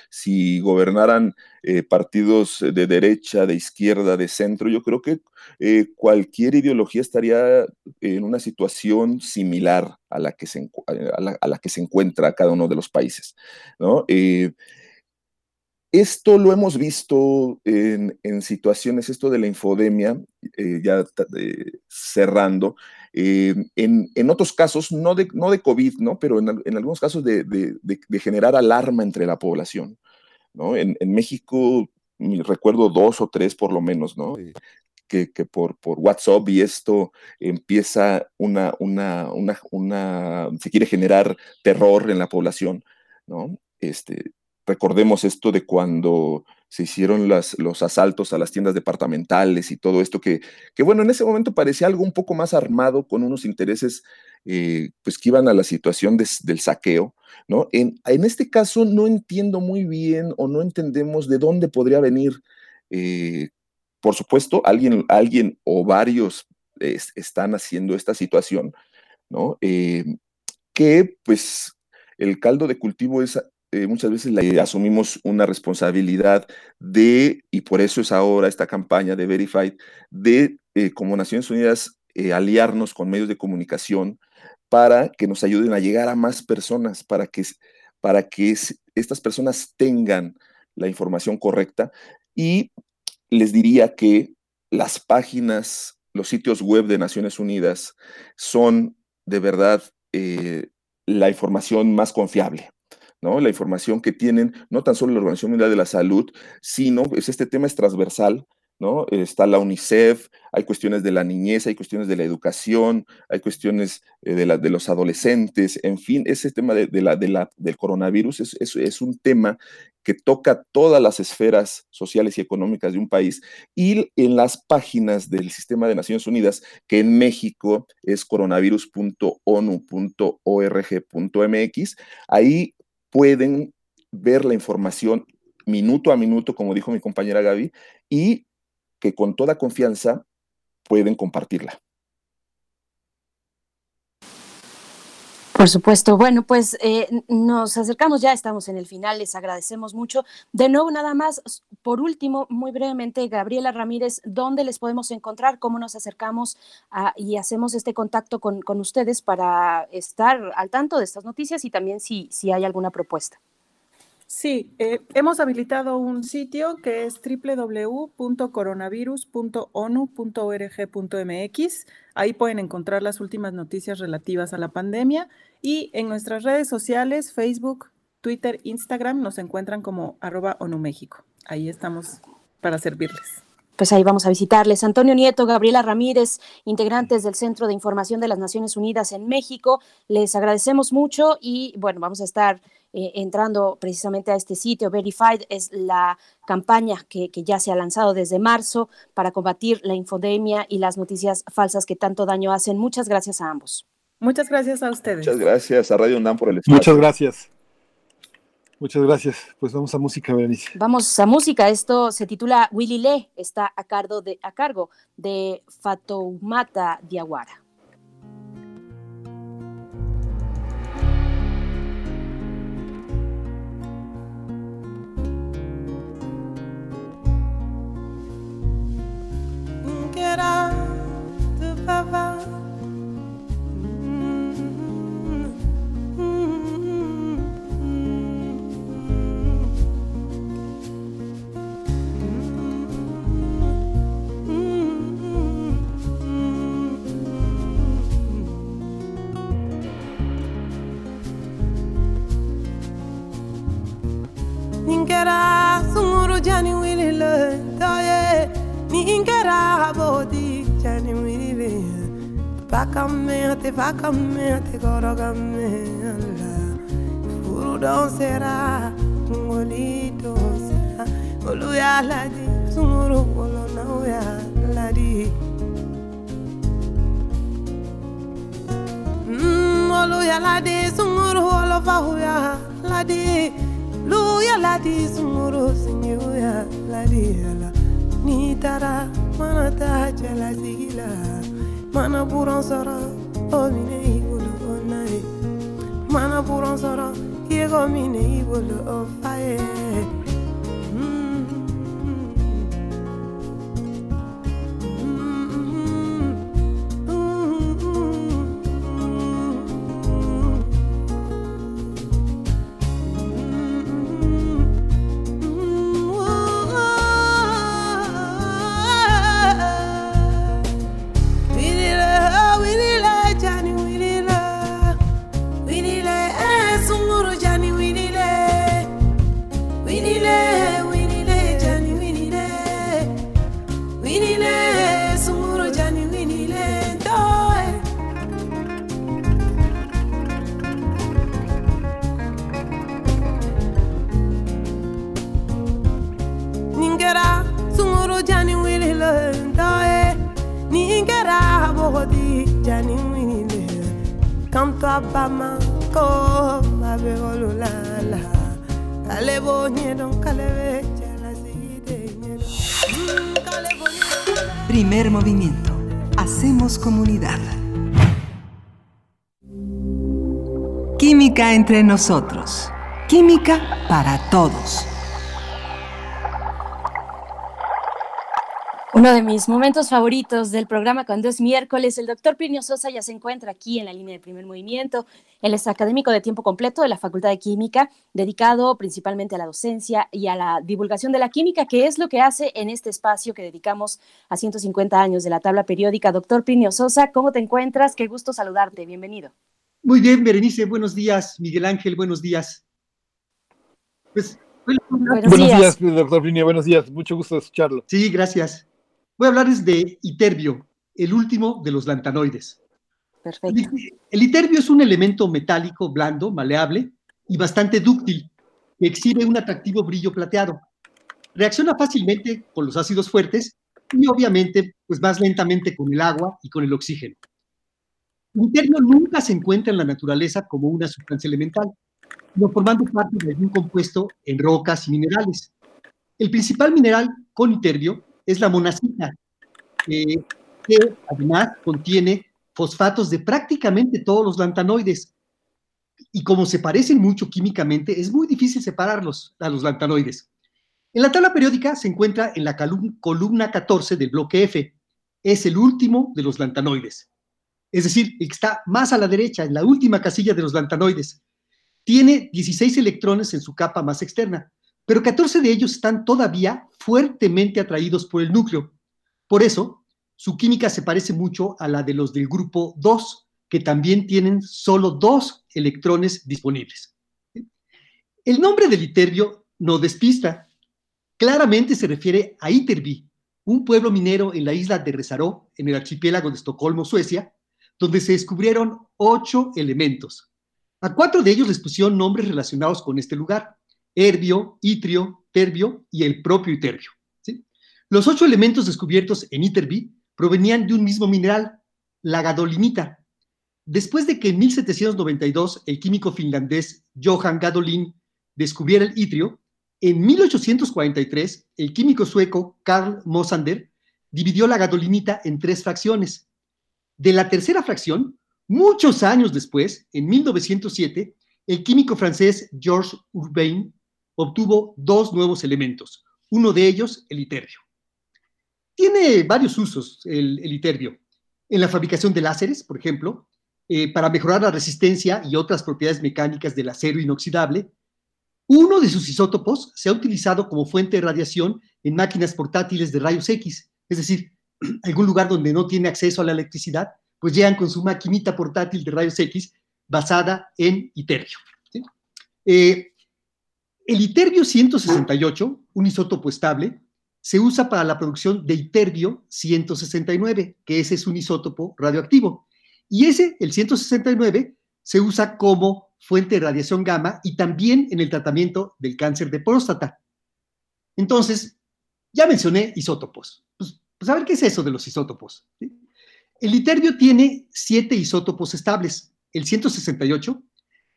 si gobernaran eh, partidos de derecha, de izquierda, de centro, yo creo que eh, cualquier ideología estaría en una situación similar a la que se, a la, que se encuentra cada uno de los países, ¿no? Esto lo hemos visto en, situaciones, esto de la infodemia, eh, ya eh, cerrando, eh, en, otros casos, no de, no de COVID, ¿no? pero en, algunos casos de, generar alarma entre la población. ¿no? En, México, recuerdo dos o tres por lo menos, ¿no? Que, por, por, WhatsApp y esto empieza una, una, una, una, se quiere generar terror en la población, ¿no? Este, Recordemos esto de cuando se hicieron las, los asaltos a las tiendas departamentales y todo esto, que, que, bueno, en ese momento parecía algo un poco más armado, con unos intereses eh, pues que iban a la situación del saqueo, ¿no? En, en, este caso no entiendo muy bien o no entendemos de dónde podría venir, eh, por supuesto, alguien, alguien o varios están haciendo esta situación, ¿no? Eh, que pues el caldo de cultivo es eh, muchas veces la, asumimos una responsabilidad de, y por eso es ahora esta campaña de Verified, de eh, como Naciones Unidas eh, aliarnos con medios de comunicación para que nos ayuden a llegar a más personas, para que, para que estas personas tengan la información correcta. Y les diría que las páginas, los sitios web de Naciones Unidas son de verdad la información más confiable. La información que tienen, no tan solo la Organización Mundial de la Salud, sino pues, este tema es transversal, ¿no? Está la UNICEF, hay cuestiones de la niñez, hay cuestiones de la educación, hay cuestiones eh, de, la, de los adolescentes, en fin, ese tema de, la, de la, del coronavirus es, es, un tema que toca todas las esferas sociales y económicas de un país. Y en las páginas del Sistema de Naciones Unidas, que en México es coronavirus.onu.org.mx, ahí pueden ver la información minuto a minuto, como dijo mi compañera Gaby, y que con toda confianza pueden compartirla. Por supuesto. Bueno, pues eh, nos acercamos ya, estamos en el final, les agradecemos mucho. De nuevo, nada más, por último, muy brevemente, Gabriela Ramírez, ¿dónde les podemos encontrar? ¿Cómo nos acercamos y hacemos este contacto con, ustedes para estar al tanto de estas noticias y también si, si hay alguna propuesta? Sí, eh, hemos habilitado un sitio que es www.coronavirus.onu.org.mx. Ahí pueden encontrar las últimas noticias relativas a la pandemia y en nuestras redes sociales, Facebook, Twitter, Instagram, nos encuentran como arroba ONU. Ahí estamos para servirles. Pues ahí vamos a visitarles. Antonio Nieto, Gabriela Ramírez, integrantes del Centro de Información de las Naciones Unidas en México, les agradecemos mucho y bueno, vamos a estar eh, entrando precisamente a este sitio. Verified es la campaña que, que, ya se ha lanzado desde marzo para combatir la infodemia y las noticias falsas que tanto daño hacen. Muchas gracias a ambos. Muchas gracias a ustedes. Muchas gracias a Radio UNAM por el espacio. Muchas gracias. Muchas gracias. Pues vamos a música, Berenice. Vamos a música. Esto se titula Willy Le, está a cargo de, a cargo de Fatoumata Diawara. vacamente, vacamente, corogamente Allah Furu don será, ngoli don será Olu ya ladi, sunguru olo na ya ladi. Mm, olu ya ladi, sunguru olo fahu ya ladi. Lu ya ladi, sunguru sinyu ya ladi Ni tara, manata jala zila Mana buran sara omine ibolo onare Mana buran sara yego mine ibolo ofaye entre nosotros. Química para todos. Uno de mis momentos favoritos del programa cuando es miércoles, el doctor Plinio Sosa ya se encuentra aquí en la línea de primer movimiento. Él es académico de tiempo completo de la Facultad de Química, dedicado principalmente a la docencia y a la divulgación de la química, que es lo que hace en este espacio que dedicamos a 150 años de la tabla periódica. Doctor Plinio Sosa, ¿cómo te encuentras? Qué gusto saludarte. Bienvenido. Muy bien, Berenice, buenos días. Miguel Ángel, buenos días. Pues, Buenos, Buenos días, doctor Plinio, buenos días. Mucho gusto escucharlo. Sí, gracias. Voy a hablarles de Iterbio, el último de los lantanoides. Perfecto. El iterbio es un elemento metálico, blando, maleable y bastante dúctil, que exhibe un atractivo brillo plateado. Reacciona fácilmente con los ácidos fuertes y obviamente pues más lentamente con el agua y con el oxígeno. Iterbio nunca se encuentra en la naturaleza como una sustancia elemental, sino formando parte de algún compuesto en rocas y minerales. El principal mineral con iterbio es la monacita, eh, que además contiene fosfatos de prácticamente todos los lantanoides. Y como se parecen mucho químicamente, es muy difícil separarlos a los lantanoides. En la tabla periódica se encuentra en la columna 14 del bloque F. Es el último de los lantanoides. Es decir, está más a la derecha, en la última casilla de los lantanoides. Tiene 16 electrones en su capa más externa, pero 14 de ellos están todavía fuertemente atraídos por el núcleo. Por eso, su química se parece mucho a la de los del grupo 2, que también tienen solo dos electrones disponibles. El nombre del iterbio no despista. Claramente se refiere a Iterby, un pueblo minero en la isla de Resaró, en el archipiélago de Estocolmo, Suecia, donde se descubrieron ocho elementos. A cuatro de ellos les pusieron nombres relacionados con este lugar: Herbio, Itrio, Terbio y el propio Iterbio. Los ocho elementos descubiertos en Iterby provenían de un mismo mineral, la gadolinita. Después de que en 1792 el químico finlandés Johann Gadolin descubriera el itrio, en 1843 el químico sueco Carl Mosander dividió la gadolinita en tres fracciones. De la tercera fracción, muchos años después, en 1907, el químico francés Georges Urbain obtuvo dos nuevos elementos, uno de ellos el iterbio. Tiene varios usos el, el iterbio. En la fabricación de láseres, por ejemplo, eh, para mejorar la resistencia y otras propiedades mecánicas del acero inoxidable. Uno de sus isótopos se ha utilizado como fuente de radiación en máquinas portátiles de rayos X, es decir, algún lugar donde no tiene acceso a la electricidad, pues llegan con su maquinita portátil de rayos X basada en iterbio. ¿sí? Eh, el iterbio 168, un isótopo estable, se usa para la producción de iterbio 169, que ese es un isótopo radioactivo. Y ese, el 169, se usa como fuente de radiación gamma y también en el tratamiento del cáncer de próstata. Entonces, ya mencioné isótopos. Pues, a ver qué es eso de los isótopos. El iterbio tiene siete isótopos estables, el 168,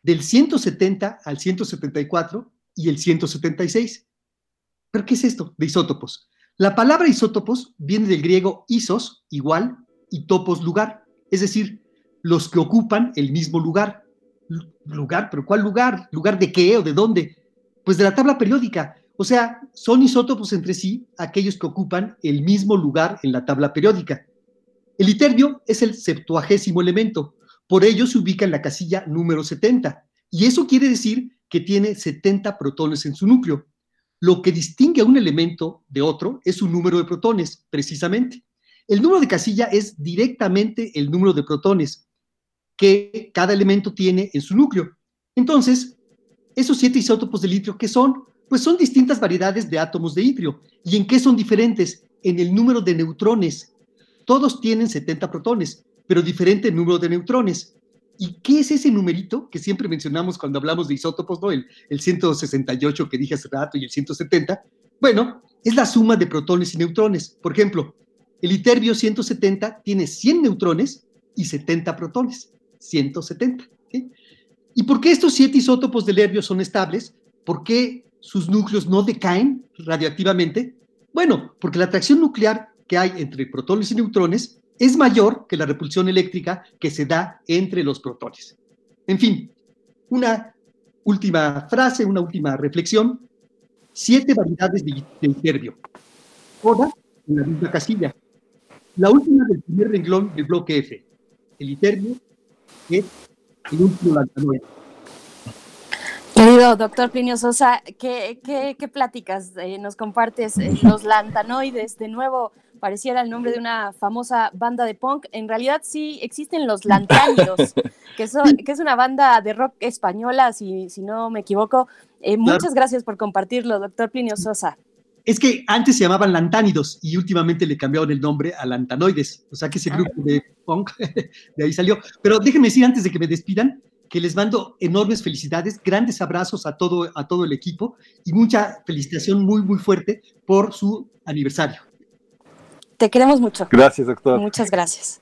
del 170 al 174 y el 176. ¿Pero qué es esto de isótopos? La palabra isótopos viene del griego isos, igual, y topos, lugar, es decir, los que ocupan el mismo lugar. ¿Lugar? ¿Pero cuál lugar? ¿Lugar de qué o de dónde? Pues de la tabla periódica. O sea, son isótopos entre sí aquellos que ocupan el mismo lugar en la tabla periódica. El iterbio es el septuagésimo elemento, por ello se ubica en la casilla número 70, y eso quiere decir que tiene 70 protones en su núcleo. Lo que distingue a un elemento de otro es su número de protones, precisamente. El número de casilla es directamente el número de protones que cada elemento tiene en su núcleo. Entonces, esos siete isótopos de litio, ¿qué son? Pues son distintas variedades de átomos de itrio. ¿Y en qué son diferentes? En el número de neutrones. Todos tienen 70 protones, pero diferente número de neutrones. ¿Y qué es ese numerito que siempre mencionamos cuando hablamos de isótopos, ¿no? El, el 168 que dije hace rato y el 170. Bueno, es la suma de protones y neutrones. Por ejemplo, el iterbio 170 tiene 100 neutrones y 70 protones. 170. ¿Y por qué estos siete isótopos del herbio son estables? ¿Por qué sus núcleos no decaen radioactivamente? Bueno, porque la atracción nuclear que hay entre protones y neutrones es mayor que la repulsión eléctrica que se da entre los protones. En fin, una última frase, una última reflexión. Siete variedades de, iterbio. Todas en la misma casilla. La última del primer renglón del bloque F. El iterbio es el último lantanoide. Querido doctor Plinio Sosa, ¿qué, qué, pláticas eh, nos compartes? Eh, los lantanoides, de nuevo, pareciera el nombre de una famosa banda de punk. En realidad sí existen los Lantánidos, que, son, que es una banda de rock española, si, si no me equivoco. Eh, muchas gracias por compartirlo, doctor Plinio Sosa. Es que antes se llamaban lantánidos y últimamente le cambiaron el nombre a lantanoides, o sea que ese ah. grupo de punk de ahí salió. Pero déjenme decir antes de que me despidan que les mando enormes felicidades, grandes abrazos a todo, a todo el equipo y mucha felicitación muy, muy fuerte por su aniversario. Te queremos mucho. Gracias, doctor. Muchas gracias.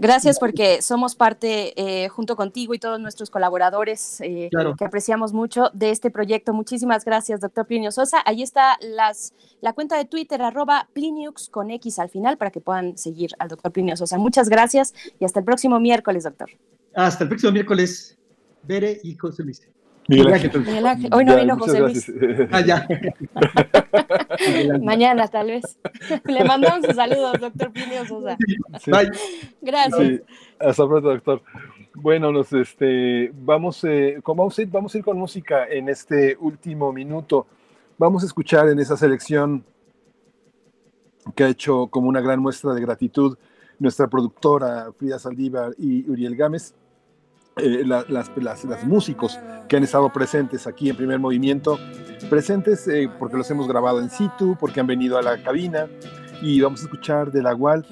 Gracias porque somos parte, eh, junto contigo y todos nuestros colaboradores, eh, que apreciamos mucho de este proyecto. Muchísimas gracias, doctor Plinio Sosa. Ahí está las, la cuenta de Twitter, arroba Pliniux con X al final, para que puedan seguir al doctor Plinio Sosa. Muchas gracias y hasta el próximo miércoles, doctor. Hasta el próximo miércoles, Bere y José Luis. Miguel Ángel. Hoy no vino José Luis. Ah, ya. Mañana, tal vez. Le mandamos sus saludos, doctor Plinio Sosa. Bye. Gracias. Hasta pronto, doctor. Bueno, nos, este, vamos, eh, vamos, a ir, vamos a ir con música en este último minuto. Vamos a escuchar en esa selección que ha hecho como una gran muestra de gratitud nuestra productora Frida Saldívar y Uriel Gámez eh, las, las, músicos que han estado presentes aquí en primer movimiento, presentes eh, porque los hemos grabado en situ, porque han venido a la cabina y vamos a escuchar de la Gual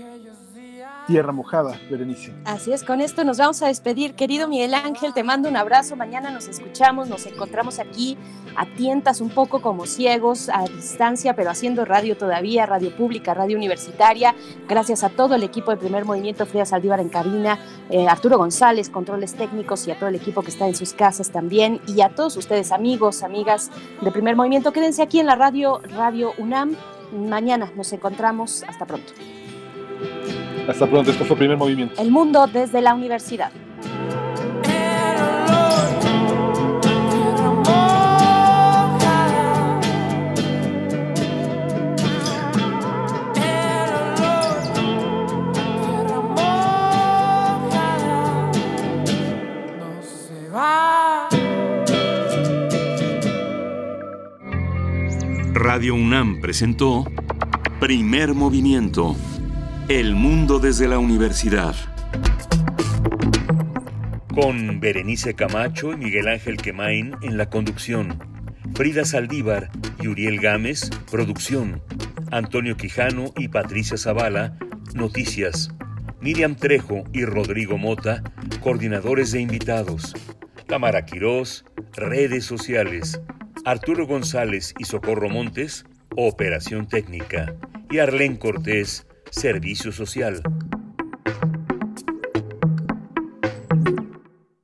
Tierra Mojada, Berenice. Así es, con esto nos vamos a despedir. Querido Miguel Ángel, te mando un abrazo. Mañana nos escuchamos, nos encontramos aquí a tientas, un poco como ciegos, a distancia, pero haciendo radio todavía, radio pública, radio universitaria. Gracias a todo el equipo de Primer Movimiento, Frida Saldívar en cabina, eh, Arturo González, controles técnicos y a todo el equipo que está en sus casas también. Y a todos ustedes, amigos, amigas de Primer Movimiento, quédense aquí en la radio, Radio UNAM. Mañana nos encontramos. Hasta pronto. Hasta pronto, esto fue Primer Movimiento. El mundo desde la universidad. Radio UNAM presentó Primer Movimiento el mundo desde la universidad. Con Berenice Camacho y Miguel Ángel Quemain en la conducción. Frida Saldívar y Uriel Gámez, producción. Antonio Quijano y Patricia Zavala, Noticias. Miriam Trejo y Rodrigo Mota, coordinadores de invitados. Tamara Quirós, redes sociales. Arturo González y Socorro Montes, operación técnica. Y Arlén Cortés, servicio social.